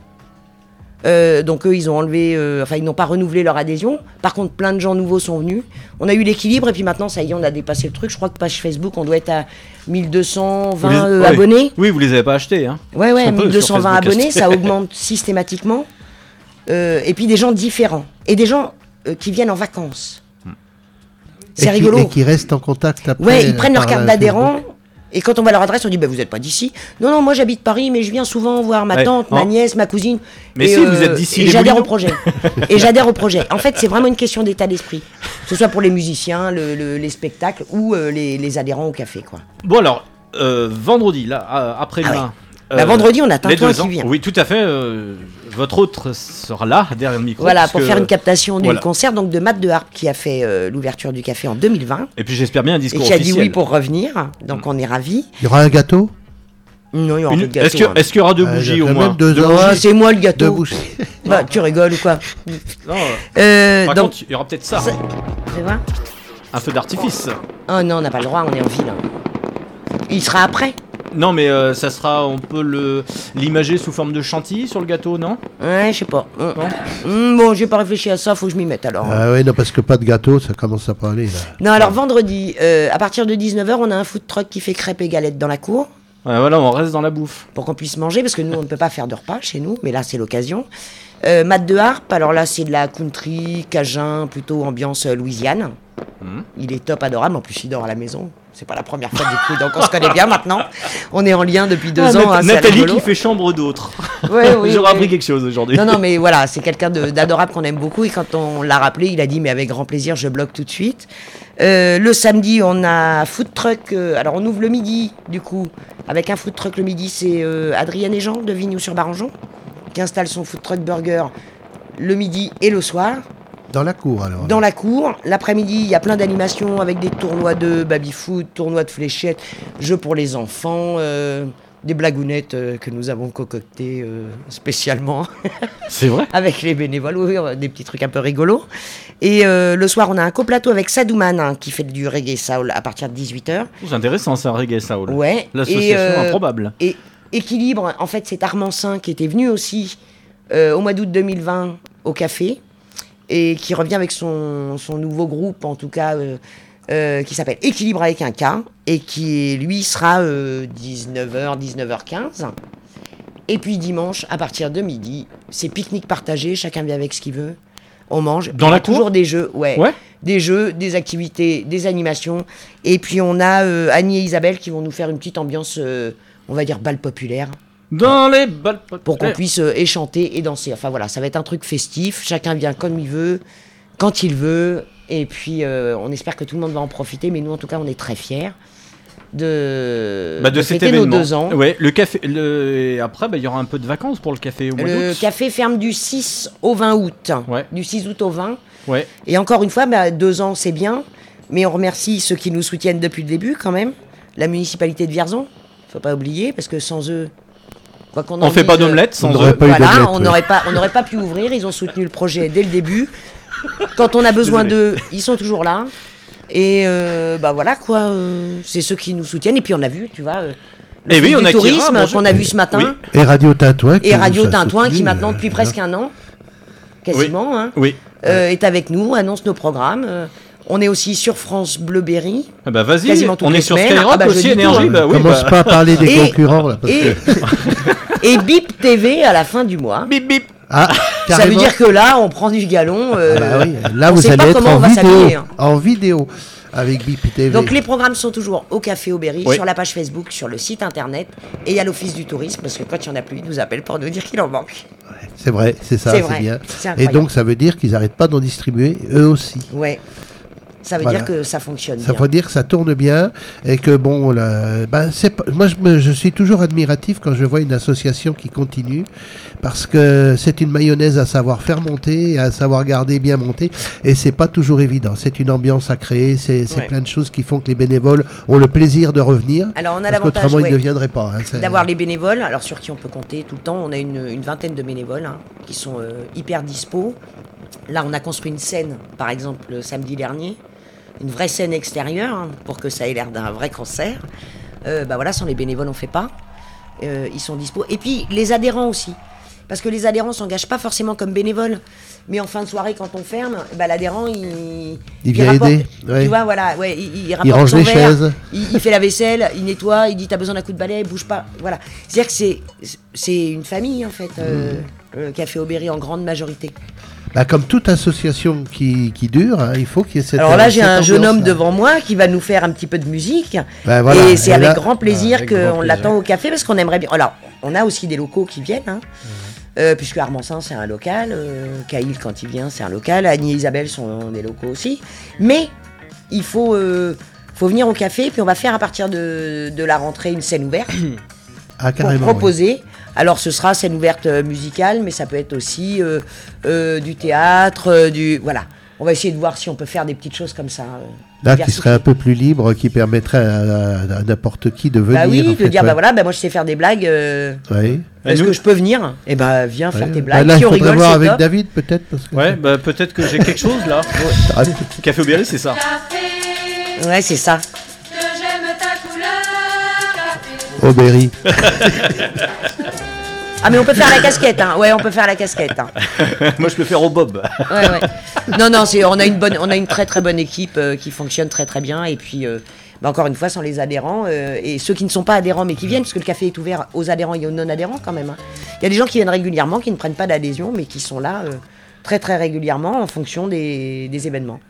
Euh, donc eux, ils ont enlevé, euh, enfin ils n'ont pas renouvelé leur adhésion. Par contre, plein de gens nouveaux sont venus. On a eu l'équilibre et puis maintenant, ça y est, on a dépassé le truc. Je crois que page Facebook, on doit être à 1220 Vous les- euh, ouais. abonnés. Oui, vous les avez pas achetés. Hein. Ouais, ouais, On peut sur 1220 Facebook abonnés, ça *laughs* augmente systématiquement. Euh, et puis des gens différents. Et des gens euh, qui viennent en vacances. Et C'est qui- rigolo. Et qui restent en contact après. Ouais, ils prennent leur carte d'adhérent. Et quand on va à leur adresse, on dit bah, Vous n'êtes pas d'ici Non, non, moi j'habite Paris, mais je viens souvent voir ma Ouais. tante, Oh. ma nièce, ma cousine. Mais Et, si, vous êtes d'ici, Et j'adhère au projet. *laughs* et j'adhère au projet. En fait, c'est vraiment une question d'état d'esprit. Que ce soit pour les musiciens, le- le- les spectacles ou euh, les, les adhérents au café. quoi. Bon alors, euh, vendredi, là, euh, après-demain. Ah ouais. Bah, vendredi, on a deux qui ans. vient. Oui, tout à fait. euh, votre autre sera là, derrière le micro. Voilà, pour que- faire une captation du Voilà. concert donc de Matt de Harpe qui a fait euh, l'ouverture du café en 2020 Et puis j'espère bien un et discours qui a dit oui pour revenir. Donc on est ravis. Il y aura un gâteau? Non, il y aura Une- pas de gâteau, Est-ce hein. est-ce qu'il y aura deux bougies au moins même deux Deux bougies. Ah, c'est moi le Deux gâteau. bougies. Bah, tu rigoles ou quoi *laughs* Non, Euh, Par donc- contre, il y aura peut-être ça. Ça- Tu vois Un feu d'artifice. Oh non, on n'a pas le droit, on est en ville. Il sera après. Non, mais euh, ça sera, on peut le l'imager sous forme de chantilly sur le gâteau, non? Ouais, je sais pas. Hum, bon, j'ai pas réfléchi à ça, faut que je m'y mette alors. Ah oui, non, parce que pas de gâteau, ça commence à pas aller là. Non, alors vendredi, euh, à partir de 19h, on a un food truck qui fait crêpes et galettes dans la cour. Ouais, voilà, on reste dans la bouffe. Pour qu'on puisse manger, parce que nous, on ne peut pas faire de repas chez nous, mais là, c'est l'occasion. Euh, mat de harpe, alors là, c'est de la country, cajun, plutôt ambiance euh, Louisiane. Mhm. Il est top, adorable. En plus, il dort à la maison. C'est pas la première fois du coup, donc on se connaît bien maintenant. On est en lien depuis deux Ah, ans. Hein, Nathalie qui fait chambre d'autres. Ouais, oui, *laughs* J'aurais oui. appris quelque chose aujourd'hui. Non, non, mais voilà, c'est quelqu'un d'adorable qu'on aime beaucoup. Et quand on l'a rappelé, il a dit, mais avec grand plaisir, je bloque tout de suite. Euh, le samedi, on a food truck. euh, alors, on ouvre le midi, du coup, avec un food truck le midi. C'est euh, Adrienne et Jean de Vignoux-sur-Barangeon qui installe son food truck burger le midi et le soir. Dans la cour alors. Dans la cour, l'après-midi, il y a plein d'animations avec des tournois de baby-foot, tournois de fléchettes, jeux pour les enfants, euh, des blagounettes euh, que nous avons concoctées euh, spécialement. *laughs* C'est vrai? Avec les bénévoles, oui, des petits trucs un peu rigolos. Et euh, le soir, on a un coplateau avec Sadouman hein, qui fait du reggae soul à partir de 18h. C'est intéressant, ça, reggae soul. Ouais. L'association euh, improbable. Et Équilibre, en fait, c'est Armansin qui était venu aussi euh, au mois d'août 2020 au café et qui revient avec son, son nouveau groupe, en tout cas, euh, euh, qui s'appelle Équilibre avec un K et qui, lui, sera euh, 19h, 19h15. Et puis dimanche, à partir de midi, c'est pique-nique partagé, chacun vient avec ce qu'il veut. On mange. Dans y la a toujours cour des jeux, ouais, Ouais. Des jeux, des activités, des animations. Et puis on a euh, Annie et Isabelle qui vont nous faire une petite ambiance, euh, on va dire, bal populaire. Dans les balles Pour qu'on puisse euh, et chanter et danser. Enfin voilà, ça va être un truc festif. Chacun vient comme il veut, quand il veut. Et puis euh, on espère que tout le monde va en profiter. Mais nous, en tout cas, on est très fiers de, Bah, de, cet fêter nos événement. deux ans. Ouais, le café. Le... et Après, bah, il y aura un peu de vacances pour le café au mois Le café ferme du 6 au 20 août. Du 6 août au 20. Ouais. Et encore une fois, bah, deux ans, c'est bien. Mais on remercie ceux qui nous soutiennent depuis le début, quand même. La municipalité de Vierzon, faut pas oublier, parce que sans eux. Quoi qu'on en On fait pas d'omelette sans On n'aurait eux. pas eu Voilà, on ouais. n'aurait pas, on pas pu ouvrir. Ils ont soutenu le projet dès le début. Quand on a besoin d'eux, ils sont toujours là. Et euh, bah voilà quoi, euh, c'est ceux qui nous soutiennent. Et puis on a vu, tu vois, euh, le Eh fil oui, on du tourisme bonjour. qu'on a vu ce matin. Oui. Et Radio Tintouin. qui Et Radio Tintouin qui maintenant euh, depuis presque un an, quasiment, hein, Oui. euh, est avec nous, annonce nos programmes. On est aussi sur France Bleu Berry. Ah bah vas-y, on est sur. Skyrock Ah bah, aussi, énergie. Bah oui, Commence bah- pas à parler des *laughs* Et- concurrents là. Parce Et, que... *laughs* et Bip TV à la fin du mois. Bip bip. Ah, Ça veut dire que là, on prend du galon. euh, Ah bah oui, Là, on vous sait allez pas être comment on en va vidéo, hein. en vidéo avec BIP TV. Donc les programmes sont toujours au Café Aubéry, Oui. sur la page Facebook, sur le site internet, et il y a l'Office du tourisme, parce que quand il n'y en a plus, ils nous appellent pour nous dire qu'il en manque. C'est vrai, c'est ça, C'est bien. Et donc ça veut dire qu'ils n'arrêtent pas d'en distribuer eux aussi. Ouais. Ça veut Voilà. dire que ça fonctionne Ça bien. veut dire que ça tourne bien et que bon, là, ben, c'est moi je, me- je suis toujours admiratif quand je vois une association qui continue parce que c'est une mayonnaise à savoir faire monter, à savoir garder bien monter et c'est pas toujours évident. C'est une ambiance à créer, c'est Ouais. plein de choses qui font que les bénévoles ont le plaisir de revenir. Alors on a l'avantage qu'autrement ils ne viendraient pas. hein, d'avoir les bénévoles, alors sur qui on peut compter tout le temps. On a une, une vingtaine de bénévoles hein, qui sont euh, hyper dispo. Là, on a construit une scène, par exemple, le samedi dernier, une vraie scène extérieure hein, pour que ça ait l'air d'un vrai concert. Euh, bah voilà, sans les bénévoles, on fait pas. Euh, ils sont dispo. Et puis les adhérents aussi. Parce que les adhérents s'engagent pas forcément comme bénévoles. Mais en fin de soirée, quand on ferme, bah, l'adhérent, il. Il vient rapporte- aider, ouais. Tu vois, voilà, ouais, il, il range les verre, chaises. Il, il fait la vaisselle, il nettoie, il dit T'as besoin d'un coup de balai, bouge pas. Voilà. C'est-à-dire que c'est, une famille, en fait, euh, le Café Aubéry en grande majorité. Bah, comme toute association qui, qui dure, hein, il faut qu'il y ait cette Alors là, j'ai cette un jeune homme devant moi qui va nous faire un petit peu de musique. Voilà, et c'est avec là- grand plaisir qu'on l'attend au café parce qu'on aimerait bien. Alors, on a aussi des locaux qui viennent, hein, euh, puisque Armansin, c'est un local. Euh, Caïl, quand il vient, c'est un local. Annie et Isabelle sont des locaux aussi. Mais il faut, euh, faut venir au café, puis on va faire à partir de, de la rentrée une scène ouverte. Ah, pour proposer. Alors ce sera scène ouverte euh, musicale, mais ça peut être aussi euh, euh, du théâtre, euh, du voilà. On va essayer de voir si on peut faire des petites choses comme ça. euh, Là, qui serait un peu plus libre, qui permettrait à, à- à n'importe qui de venir. Bah oui, en de fait, dire ouais. bah voilà, bah moi je sais faire des blagues. euh, Oui. Est-ce que je peux venir? Eh ben viens faire Ouais. tes Bah blagues. là, si on rigole, voir avec top. David, peut-être. Parce que Ouais, bah peut-être que j'ai quelque chose là. *laughs* Café Aubéry, c'est ça. Café Ouais, c'est ça. Aubéry. *laughs* Ah, mais on peut faire la casquette, hein. Ouais, on peut faire la casquette. hein. Moi, je peux faire au bob. Ouais, ouais. Non, non, c'est, on, a une bonne, on a une très très bonne équipe euh, qui fonctionne très très bien. Et puis, euh, bah, encore une fois, sans les adhérents euh, et ceux qui ne sont pas adhérents mais qui viennent, parce que le café est ouvert aux adhérents et aux non-adhérents quand même. hein. Il y a des gens qui viennent régulièrement, qui ne prennent pas d'adhésion, mais qui sont là euh, très très régulièrement en fonction des, des événements.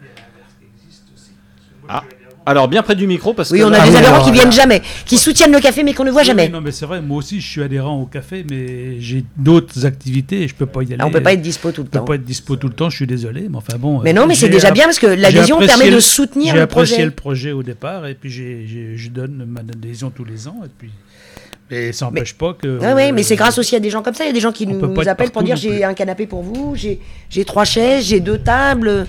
Ah. Alors, bien près du micro, parce Oui, que. on là- a des adhérents qui viennent jamais, qui soutiennent le café mais qu'on ne voit Oui, jamais. oui, non, mais c'est vrai, moi aussi, je suis adhérent au café, mais j'ai d'autres activités et je peux pas y aller. Ah, on peut pas être dispo tout le Je peux temps. pas être dispo tout le temps, je suis désolé, mais enfin bon. Mais euh, non, mais c'est j'ai déjà bien parce que l'adhésion permet de le- soutenir J'ai le apprécié projet. le projet au départ et puis je donne ma adhésion tous les ans et puis. Mais ça n'empêche pas que. Ouais, ouais, mais c'est grâce aussi à des gens comme ça. Il y a des gens qui peut nous, appellent pour dire j'ai un canapé pour vous, j'ai j'ai trois chaises, j'ai deux tables.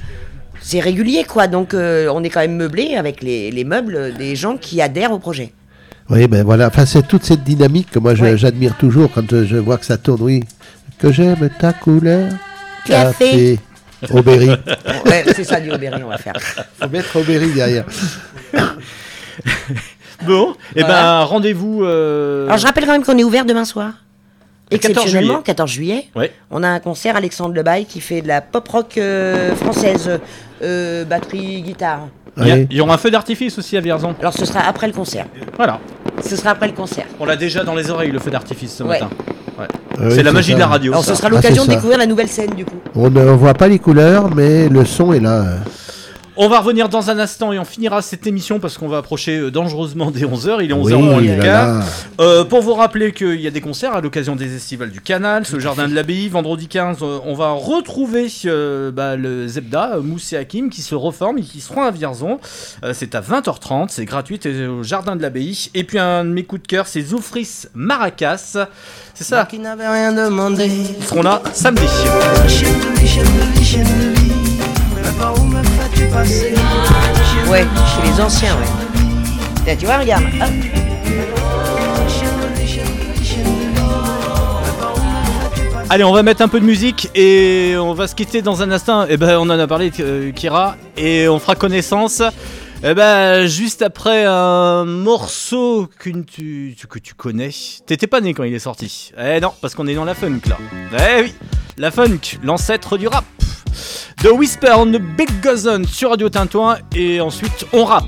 C'est régulier, quoi. Donc, euh, on est quand même meublé avec les, les meubles des gens qui adhèrent au projet. Oui, ben voilà. Enfin, c'est toute cette dynamique que moi je- j'admire toujours quand euh, je vois que ça tourne. Oui. Que j'aime ta couleur. Café. Aubéry. *laughs* Ouais, c'est ça du Aubéry, on va faire. Faut mettre Aubéry derrière. *laughs* Bon, et Voilà. ben rendez-vous. euh, Alors, je rappelle quand même qu'on est ouvert demain soir. Le 14 Exceptionnellement, juillet. 14 juillet. Ouais. On a un concert, Alexandre Lebaille, qui fait de la pop rock euh, française, euh, batterie, guitare. Il y, a- il y aura un feu d'artifice aussi à Vierzon. Alors, ce sera après le concert. Voilà. Ce sera après le concert. On l'a déjà dans les oreilles, le feu d'artifice ce Ouais. matin. Ouais. Ah oui, c'est la magie ça. de la radio. Alors, ça. ce sera Ah, l'occasion c'est de découvrir la nouvelle scène, du coup. On ne voit pas les couleurs, mais le son est là. On va revenir dans un instant et on finira cette émission parce qu'on va approcher euh, dangereusement des 11h. Il est 11h Oui, là, là. Euh, pour vous rappeler qu'il y a des concerts à l'occasion des estivales du Canal, ce jardin de l'abbaye. Vendredi 15, euh, on va retrouver euh, bah, le Zebda, Mousse et Hakim, qui se reforment et qui seront à Vierzon. Euh, c'est à 20h30, c'est gratuit c'est au jardin de l'abbaye. Et puis un de mes coups de cœur, c'est Zoufris Maracas. C'est ça. Qui n'avait rien demandé. Ils seront là samedi. Ouais, chez les anciens, ouais. Tiens, tu vois, regarde. hop. Allez, on va mettre un peu de musique et on va se quitter dans un instant. Et ben, on en a parlé, euh, Kira, et on fera connaissance. Eh ben, juste après un morceau que tu, que tu connais. T'étais pas né quand il est sorti. Eh non, parce qu'on est dans la funk là. Eh oui, la funk, l'ancêtre du rap. The Whisper on the Big Gozen sur Radio Tintouin et ensuite on rappe.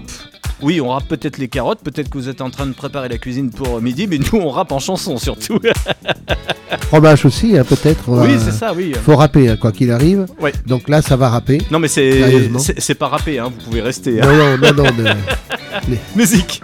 Oui, on rappe peut-être les carottes, peut-être que vous êtes en train de préparer la cuisine pour midi, mais nous on rappe en chanson surtout. *laughs* Fromage aussi, hein, peut-être. on Oui, c'est ça, oui. faut rapper, hein, quoi qu'il arrive. Ouais. Donc là, ça va rapper. Non mais c'est c'est pas rappé, hein, vous pouvez rester. hein. Non, non, non, non. *laughs* les- Musique.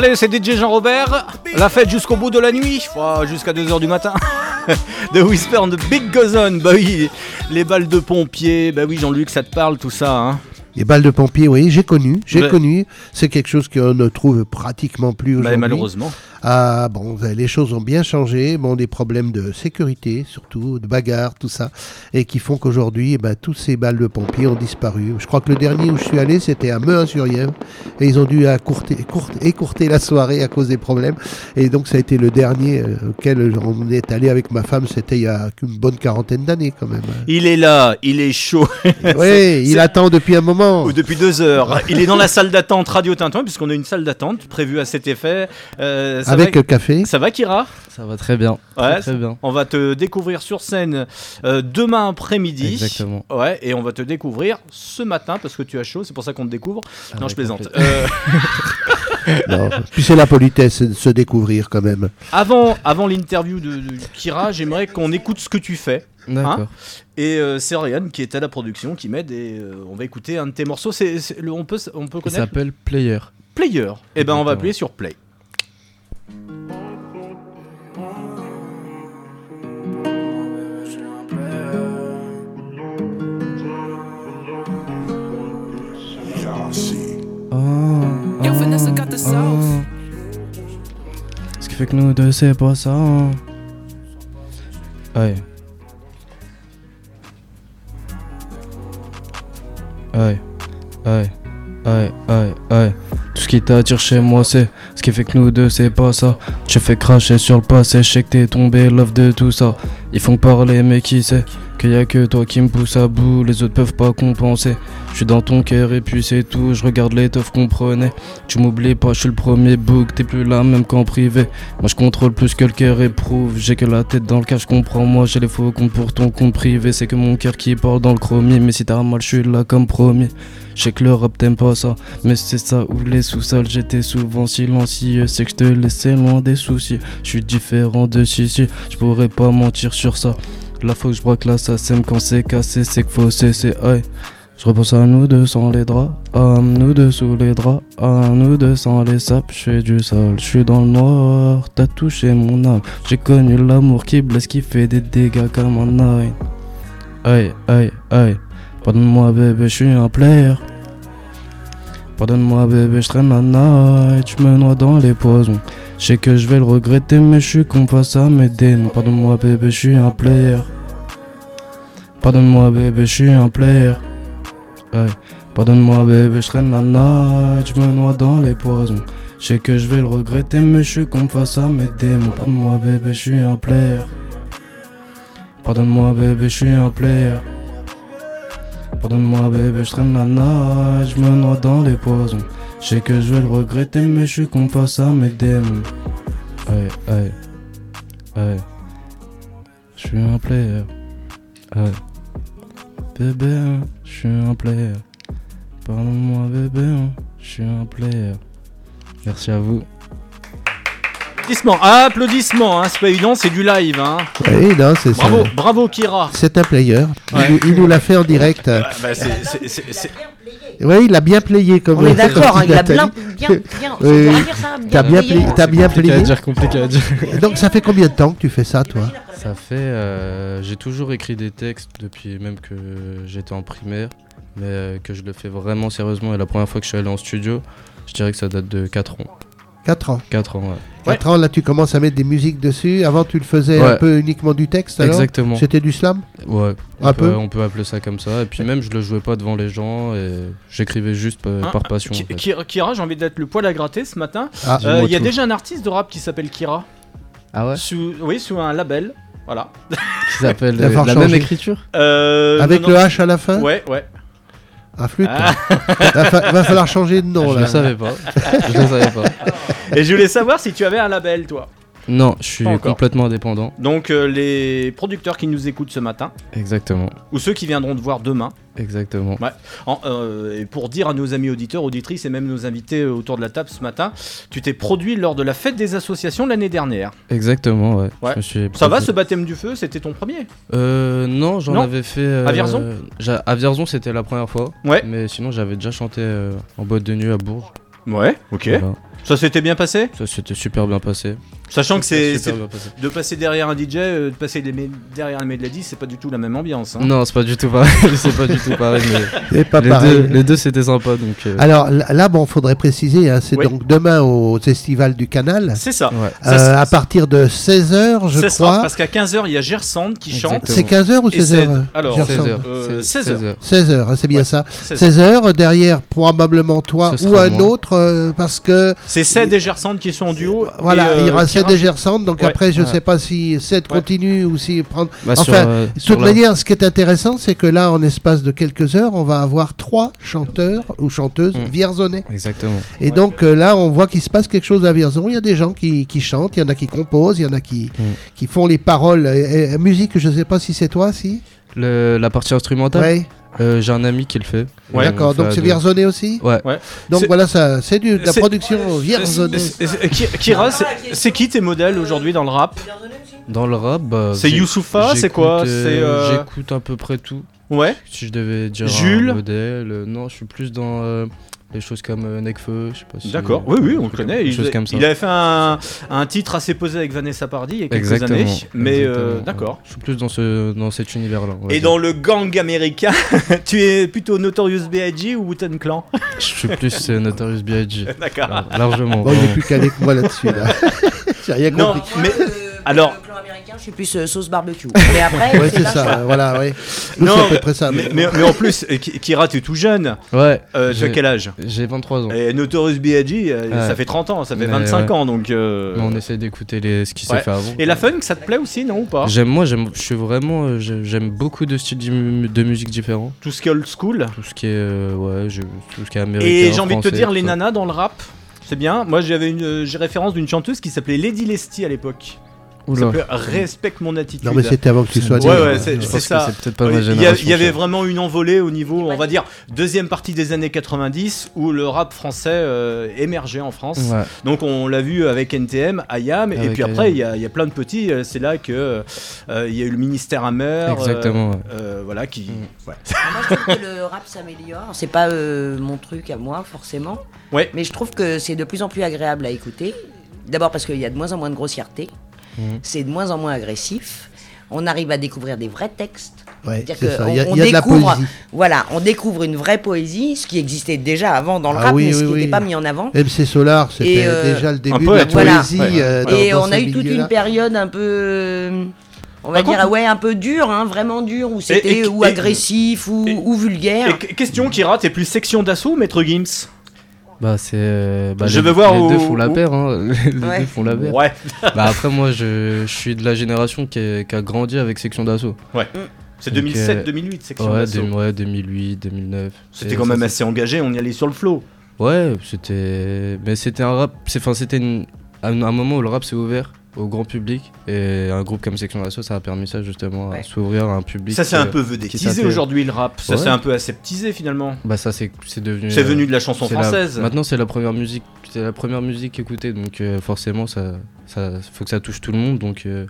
Salut, c'est DJ Jean-Robert. La fête jusqu'au bout de la nuit, jusqu'à 2h du matin. *laughs* The Whisper and the Big Goes On. Bah oui, les balles de pompiers. Bah oui, Jean-Luc, ça te parle tout ça, hein Les balles de pompier, oui, j'ai connu, j'ai connu. C'est quelque chose qu'on ne trouve pratiquement plus Bah, aujourd'hui. malheureusement. Ah bon, les choses ont bien changé. Bon, des problèmes de sécurité, surtout de bagarres, tout ça, et qui font qu'aujourd'hui, eh ben, tous ces balles de pompiers ont disparu. Je crois que le dernier où je suis allé, c'était à Mehun-sur-Yèvre, et ils ont dû accourter, écourter la soirée à cause des problèmes. Et donc, ça a été le dernier euh, auquel on est allé avec ma femme. C'était il y a une bonne quarantaine d'années, quand même. Il est là, il est chaud. *laughs* Oui, il attend depuis un moment. Ou depuis deux heures. *laughs* Il est dans la salle d'attente Radio Tintoin, puisqu'on a une salle d'attente prévue à cet effet. Euh, Avec va- café. Ça va, Kira? Ça va très bien. Ouais, très, très bien. On va te découvrir sur scène euh, demain après-midi. Exactement. Ouais, et on va te découvrir ce matin parce que tu as chaud, c'est pour ça qu'on te découvre. non, Avec je plaisante. un plaisir. Euh, *laughs* Non. Puis c'est la politesse de se découvrir quand même. avant avant l'interview de, de Kira, j'aimerais qu'on écoute ce que tu fais. hein. D'accord. et euh, c'est Ryan qui est à la production qui m'aide et euh, on va écouter un de tes morceaux. C'est, on peut on peut connaître? s'appelle Player. Player. Et ben on va appuyer sur Play. Ce qui fait que nous deux, c'est pas ça. hein. Ouais. Ouais. Ouais. Ouais, ouais, ouais. Tout ce qui t'attire chez moi, c'est ce qui fait que nous deux, c'est pas ça. Tu fais cracher sur le passé, je sais que t'es tombé, love de tout ça. Ils font parler, mais qui sait qu'il y a que toi qui me pousse à bout, les autres peuvent pas compenser. Je suis dans ton cœur et puis c'est tout, je regarde l'étoffe qu'on prenait. Tu m'oublies pas, je suis le premier book, t'es plus là même qu'en privé. Moi je contrôle plus que le cœur éprouve, j'ai que la tête dans le cas, je comprends. Moi j'ai les faux comptes pour ton compte privé, c'est que mon cœur qui parle dans le chromie. Mais si t'as mal, je suis là comme promis. Je sais que le rap t'aime pas ça, mais c'est ça où les sous-sols j'étais souvent silencieux. C'est que je te laissais loin des soucis. Je suis différent de Sissi, je pourrais pas mentir sur ça. La fois que je braque ça sème quand c'est cassé, c'est que faut cesser. Aïe. Je repense à nous deux sans les draps, à nous deux sous les draps, à nous deux sans les sapes. Je fais du sale, je suis dans le noir, t'as touché mon âme. J'ai connu l'amour qui blesse, qui fait des dégâts comme un nine. Aïe, aïe, aïe. Pardonne-moi, bébé, je suis un player. Pardonne-moi, bébé, je traîne la night, je me noie dans les poisons. Je sais que je vais le regretter, mais je suis con face à mes démons. Pardonne-moi, bébé, je suis un player. Pardonne-moi, bébé, je suis un player. Ouais. Pardonne-moi, bébé, je traîne la night, je me noie dans les poisons. Je sais que je vais le regretter, mais je suis con face à mes démons. Pardonne-moi, bébé, je suis un player. Pardonne-moi, bébé, je suis un player. Pardonne-moi, bébé, je traîne la nage, je me noie dans les poisons. Je sais que je vais le regretter, mais je suis face à mes démons. Ouais, ouais, ouais. Je suis un player. Ouais. Bébé, hein, je suis un player. Pardonne-moi, bébé, je suis un player. Merci à vous. Applaudissements, applaudissements, hein, c'est pas évident, c'est du live. Hein. Oui, non, c'est ça. Bravo, bravo Kira. C'est un player. Il Ouais. nous- Il, nous l'a fait en direct. Bah, c'est- Oui, il a bien playé comme On est d'accord, hein, il a bien- bien- bien- Oui. T'as bien playé. playé. T'as bien Compliqué à playé. dire, compliqué à dire. Donc ça fait combien de temps que tu fais ça, toi? Ça fait. euh, j'ai toujours écrit des textes depuis même que j'étais en primaire, mais euh, que je le fais vraiment sérieusement. Et la première fois que je suis allé en studio, je dirais que ça date de 4 ans. 4 ans. 4 ans, ouais. 4 ans, là, tu commences à mettre des musiques dessus. Avant, tu le faisais un peu uniquement du texte, alors Exactement. C'était du slam? Ouais, on Un peut, peu? on peut appeler ça comme ça. Et puis même, je le jouais pas devant les gens et j'écrivais juste par, Hein, par passion. Ki- en fait. Kira, Kira, j'ai envie d'être le poil à gratter ce matin. Ah. Euh, Il y a tout. déjà un artiste de rap qui s'appelle Kira. Ah ouais? Sous, Oui, sous un label. Voilà. Qui s'appelle euh, la même écriture? Euh, Avec non, le. H à la fin? Ouais, ouais. Ah, flûte. Ah. va, fa- va falloir changer de nom, Je là. savais pas. Je savais pas. Et je voulais savoir si tu avais un label, toi. Non, je suis complètement indépendant. Donc euh, les producteurs qui nous écoutent ce matin, Exactement. ou ceux qui viendront te voir demain. Exactement. Ouais. En- euh, et pour dire à nos amis auditeurs, auditrices et même nos invités euh, autour de la table ce matin, tu t'es produit lors de la fête des associations l'année dernière. Exactement, ouais. Ouais. Je me suis Ça va ce baptême du feu? C'était ton premier? Euh, non, j'en avais fait. euh, À Vierzon? À Vierzon, c'était la première fois. Ouais. Mais sinon, j'avais déjà chanté en boîte de nuit à Bourges. Ouais, ok. Voilà. Ça s'était bien passé? Ça s'était super bien passé. Sachant que c'est de passer derrière un DJ, euh, de passer derrière les Mélodies, c'est pas du tout la même ambiance. hein. Non, c'est pas du tout pareil. *laughs* c'est pas du tout pareil. Mais *laughs* C'est pas les, pareil. Deux, les deux, c'était sympa. Donc, euh, Alors là, bon, faudrait préciser, hein, c'est Oui. donc demain au Festival du Canal. C'est ça. Ouais. Euh, c'est- à partir de 16h, je C'est ça, crois. parce qu'à 15h, il y a Gersand qui chante. C'est 15h ou Et 16h c'est- Alors, Gersand euh, 16h. 16h, hein, c'est bien Ouais, ça. 16h. 16h, derrière probablement toi ou un moi. autre, euh, parce que C'est Ced et Gersand qui sont en duo. voilà, et, euh, il y aura qui 7 raj- et Gersand, donc Ouais. après je Ouais. sais pas si 7 continue ou si prendre. Bah, enfin, sur, euh, de toute manière, ce qui est intéressant, c'est que là, en espace de quelques heures, on va avoir trois chanteurs ou chanteuses Mm. vierzonais. Exactement. Et donc euh, là, on voit qu'il se passe quelque chose à Vierzon. Il y a des gens qui, qui chantent, il y en a qui composent, il y en a qui, Mm. qui font les paroles. Et, et, musique, je sais pas si c'est toi, si Le- la partie instrumentale? Ouais. Euh, J'ai un ami qui le fait. Ouais. D'accord, On fait donc c'est. Vierzonais aussi Ouais. Donc voilà, ça, c'est du- de la production Ki- Kira, c'est- qui tes modèles aujourd'hui dans le rap Dans le rap, bah, C'est Youssoupha, c'est quoi j'écoute, C'est, euh, J'écoute à peu près tout. Ouais. Si je devais dire Jules un modèle, euh, non, je suis plus dans les choses comme euh, Necfeu, je sais pas si. D'accord, oui, oui, on le connaît. Des Il, choses comme ça. il avait fait un, un titre assez posé avec Vanessa Paradis il y a quelques Exactement, années. Mais euh, d'accord. Je suis plus dans, ce, dans cet univers-là. Et dire. dans le gang américain, *laughs* tu es plutôt Notorious B.I.G. ou Wu-Tang Clan? Je suis plus euh, Notorious B.I.G. *laughs* D'accord. Lar- Largement. Bon, il est vraiment. plus calé que moi là-dessus. Là. *laughs* J'ai rien Non, compris. mais alors. Je suis plus euh, sauce barbecue. *laughs* Mais après, Ouais, c'est ça, choix. voilà. *laughs* Nous, Non, c'est à peu près ça. mais, mais- mais en plus, euh, Ki- Kira, tu es tout jeune. Ouais. Euh, tu as j'ai- quel âge? J'ai 23 ans. Et Notorious B.I.G., euh, Ouais. ça fait 30 ans, ça fait Mais 25 ouais. ans, donc... euh, Mais on essaie d'écouter les- ce qui s'est ouais. fait avant. Et la funk, ça te plaît aussi, non ou pas? J'aime moi, j'aime, je suis vraiment, j'ai- j'aime beaucoup de styles de musique différents. Tout ce qui est old school? Tout ce qui est, euh, ouais, je- tout ce qui est américain. Et j'ai envie de te dire, les nanas dans le rap, c'est bien. Moi, j'avais une, j'ai référence d'une chanteuse qui s'appelait Lady Lesty à l'époque. Ça Respecte mon attitude. Non, mais c'était avant que tu sois. Ouais, ouais, Ouais, c'est ça. c'est peut-être pas ma Il y a- génération, Il y avait vraiment une envolée au niveau, on va dire, deuxième partie des années 90 où le rap français euh, émergeait en France. Ouais. Donc on l'a vu avec NTM, IAM, et puis après il y, a- il y a plein de petits. euh, C'est là que euh, il y a eu le ministère Hammer. euh, Exactement, ouais. euh, voilà qui. ouais. Moi, je trouve que le rap s'améliore. C'est pas euh, mon truc à moi, forcément. Ouais. Mais je trouve que c'est de plus en plus agréable à écouter. D'abord parce qu'il y a de moins en moins de grossièreté. Mhm. C'est de moins en moins agressif. On arrive à découvrir des vrais textes. Ouais, C'est-à-dire c'est que ça. on- Il y a- on il y a de la découvre-. Voilà, on découvre une vraie poésie, ce qui existait déjà avant dans le Ah rap, oui, mais ce oui, qui n'était oui. pas mis en avant. MC Solar, c'était euh, déjà le début de la poésie. Voilà. euh, dans- Et dans on a eu toute une période un peu, euh, on va Par dire, contre- ouais, un peu dure, hein, vraiment dure, où c'était et- ou et- agressif ou, vulgaire. Et question Kira, t'es plus section d'assaut Maître Gims? Bah c'est. euh, bah, Je les, veux voir les où- deux font la paire, hein. *laughs* Les Ouais. deux font la paire. Ouais. *laughs* bah après moi je, je suis de la génération qui, est- qui a grandi avec Section d'Assaut. Ouais. C'est Donc, 2007-2008 section ouais, d'assaut. ouais, 2008, 2009. C'était quand même c'est- assez engagé, on y allait sur le flow. Ouais, c'était. Mais c'était un rap. c'est- Enfin, c'était une- un, un moment où le rap s'est ouvert au grand public. Et un groupe comme Section d'Assaut, ça a permis ça justement à s'ouvrir à un public. Ça c'est un euh, peu vedettisé aujourd'hui le rap, ça Ouais. c'est un peu aseptisé finalement. Bah ça c'est c'est devenu. C'est euh, venu de la chanson la- française. Maintenant c'est la première musique, c'est la première musique écoutée, donc euh, forcément ça, ça, faut que ça touche tout le monde, donc euh,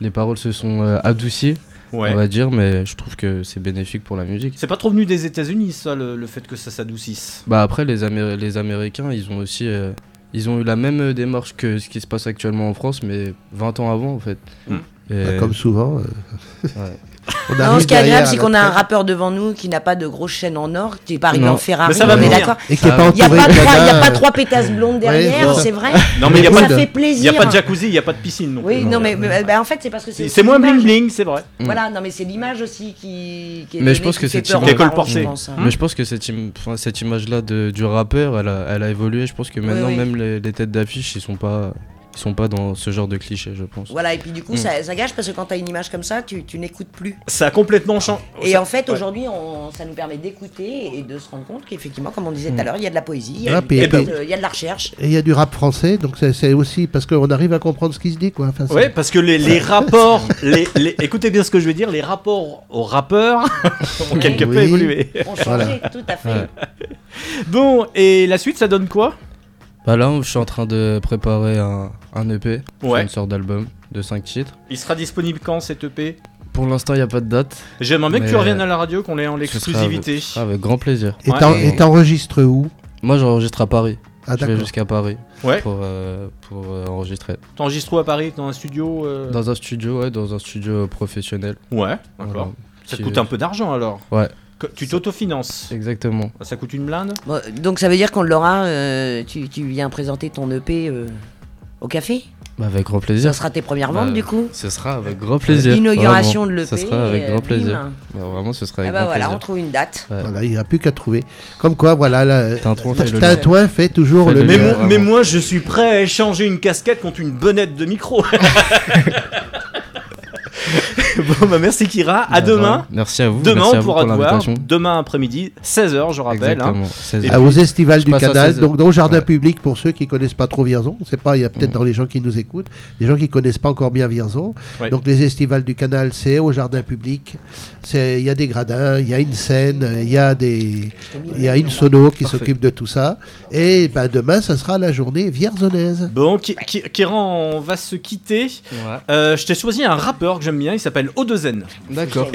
les paroles se sont euh, adoucies, Ouais. on va dire, mais je trouve que c'est bénéfique pour la musique. C'est pas trop venu des États-Unis ça, le, le fait que ça s'adoucisse? Bah après les, Améri- les Américains, ils ont aussi, euh, ils ont eu la même euh, démarche que ce qui se passe actuellement en France, mais 20 ans avant en fait. Hmm. Et- Bah, comme souvent. euh, Ouais. *laughs* on Non, ce qui est agréable, c'est qu'on a un rappeur devant nous qui n'a pas de grosse chaîne en or, qui est pas arrivé Non. en Ferrari, Mais ça va on est d'accord Et qui est pas oui. Il n'y a, pas trois- il euh, trois pétasses blondes derrière, c'est vrai. Non mais il y a ça pas de, fait il y plaisir. a pas de jacuzzi, il y a pas de piscine non Oui, plus. non, mais, mais- bah, en fait, c'est parce que c'est. C'est moins bling bling, c'est vrai. Voilà, non, mais c'est l'image aussi qui, qui est Mais je pense que cette hein. Mais je pense que cette, image-là de- du rappeur, elle a, évolué. Je pense que maintenant, même les, les têtes d'affiche, ils sont pas, ils sont pas dans ce genre de cliché, je pense. Voilà, et puis du coup, Mm. ça, ça gâche parce que quand tu as une image comme ça, tu, tu n'écoutes plus. Ça a complètement changé. Et en fait, ouais. aujourd'hui, on- ça nous permet d'écouter et de se rendre compte qu'effectivement, comme on disait tout à l'heure, il y a de la poésie, il y a, Ah, y de, il y a de la recherche. Et il y a du rap français, donc c'est aussi parce qu'on arrive à comprendre ce qui se dit, quoi. Enfin, Ouais, parce que les, les rapports, *laughs* les, les- écoutez bien ce que je vais dire, les rapports aux rappeurs *laughs* ont quelque peu Oui. évolué. On changeait, Voilà. tout à fait. Ouais. Bon, et la suite, ça donne quoi? Bah là, je suis en train de préparer un, un EP, Ouais. une sorte d'album de 5 titres. Il sera disponible quand cet EP Pour l'instant, il n'y a pas de date. J'aimerais bien que tu reviennes à la radio, qu'on ait en l'exclusivité. avec- grand plaisir. Et Ouais. t'enregistres où? Moi, j'enregistre à Paris. Ah, je vais jusqu'à Paris Ouais. pour, euh, pour euh, enregistrer. T'enregistres où à Paris? Dans un studio euh Dans un studio, ouais, dans un studio professionnel. Ouais, d'accord. Voilà. Ça te coûte un peu d'argent alors Ouais. Que- Tu t'autofinances Exactement. Ça coûte une blinde? Bon, donc ça veut dire qu'on l'aura, euh, tu, tu viens présenter ton EP euh, au café? Bah, avec grand plaisir. Ça sera tes premières ventes, du coup? Ce sera avec grand plaisir. L'inauguration de Ça l'EP, sera avec grand plaisir. Bah, vraiment, ce sera Ah avec bah grand voilà, plaisir. on trouve une date. Ouais. Voilà, il n'y a plus qu'à trouver. Comme quoi, voilà, là, Tintouin fait fait toujours Fait le le mais, mais moi, je suis prêt à échanger une casquette contre une bonnette de micro. *laughs* *laughs* *laughs* bon, bah merci Kira. À Bah, demain. Merci à vous. Demain, Merci on pourra pour te voir. Demain après-midi, 16h, je rappelle. Exactement, hein. 16 Et heures. Ah, puis- aux estivales Je du canal, 16 donc dans le jardin public pour ceux qui connaissent pas trop Vierzon. On sait pas, il y a peut-être dans les gens qui nous écoutent, des gens qui connaissent pas encore bien Vierzon. Ouais. Donc les estivales du canal, c'est au jardin public. C'est il y a des gradins, il y a une scène, il y a des il y a une sono qui s'occupe de tout ça. Et ben demain, ça sera la journée vierzonnaise. Bon, Kiran, on va se quitter. Ouais. Euh, je t'ai choisi un rappeur que j'aime bien, il s'appelle O2N. D'accord.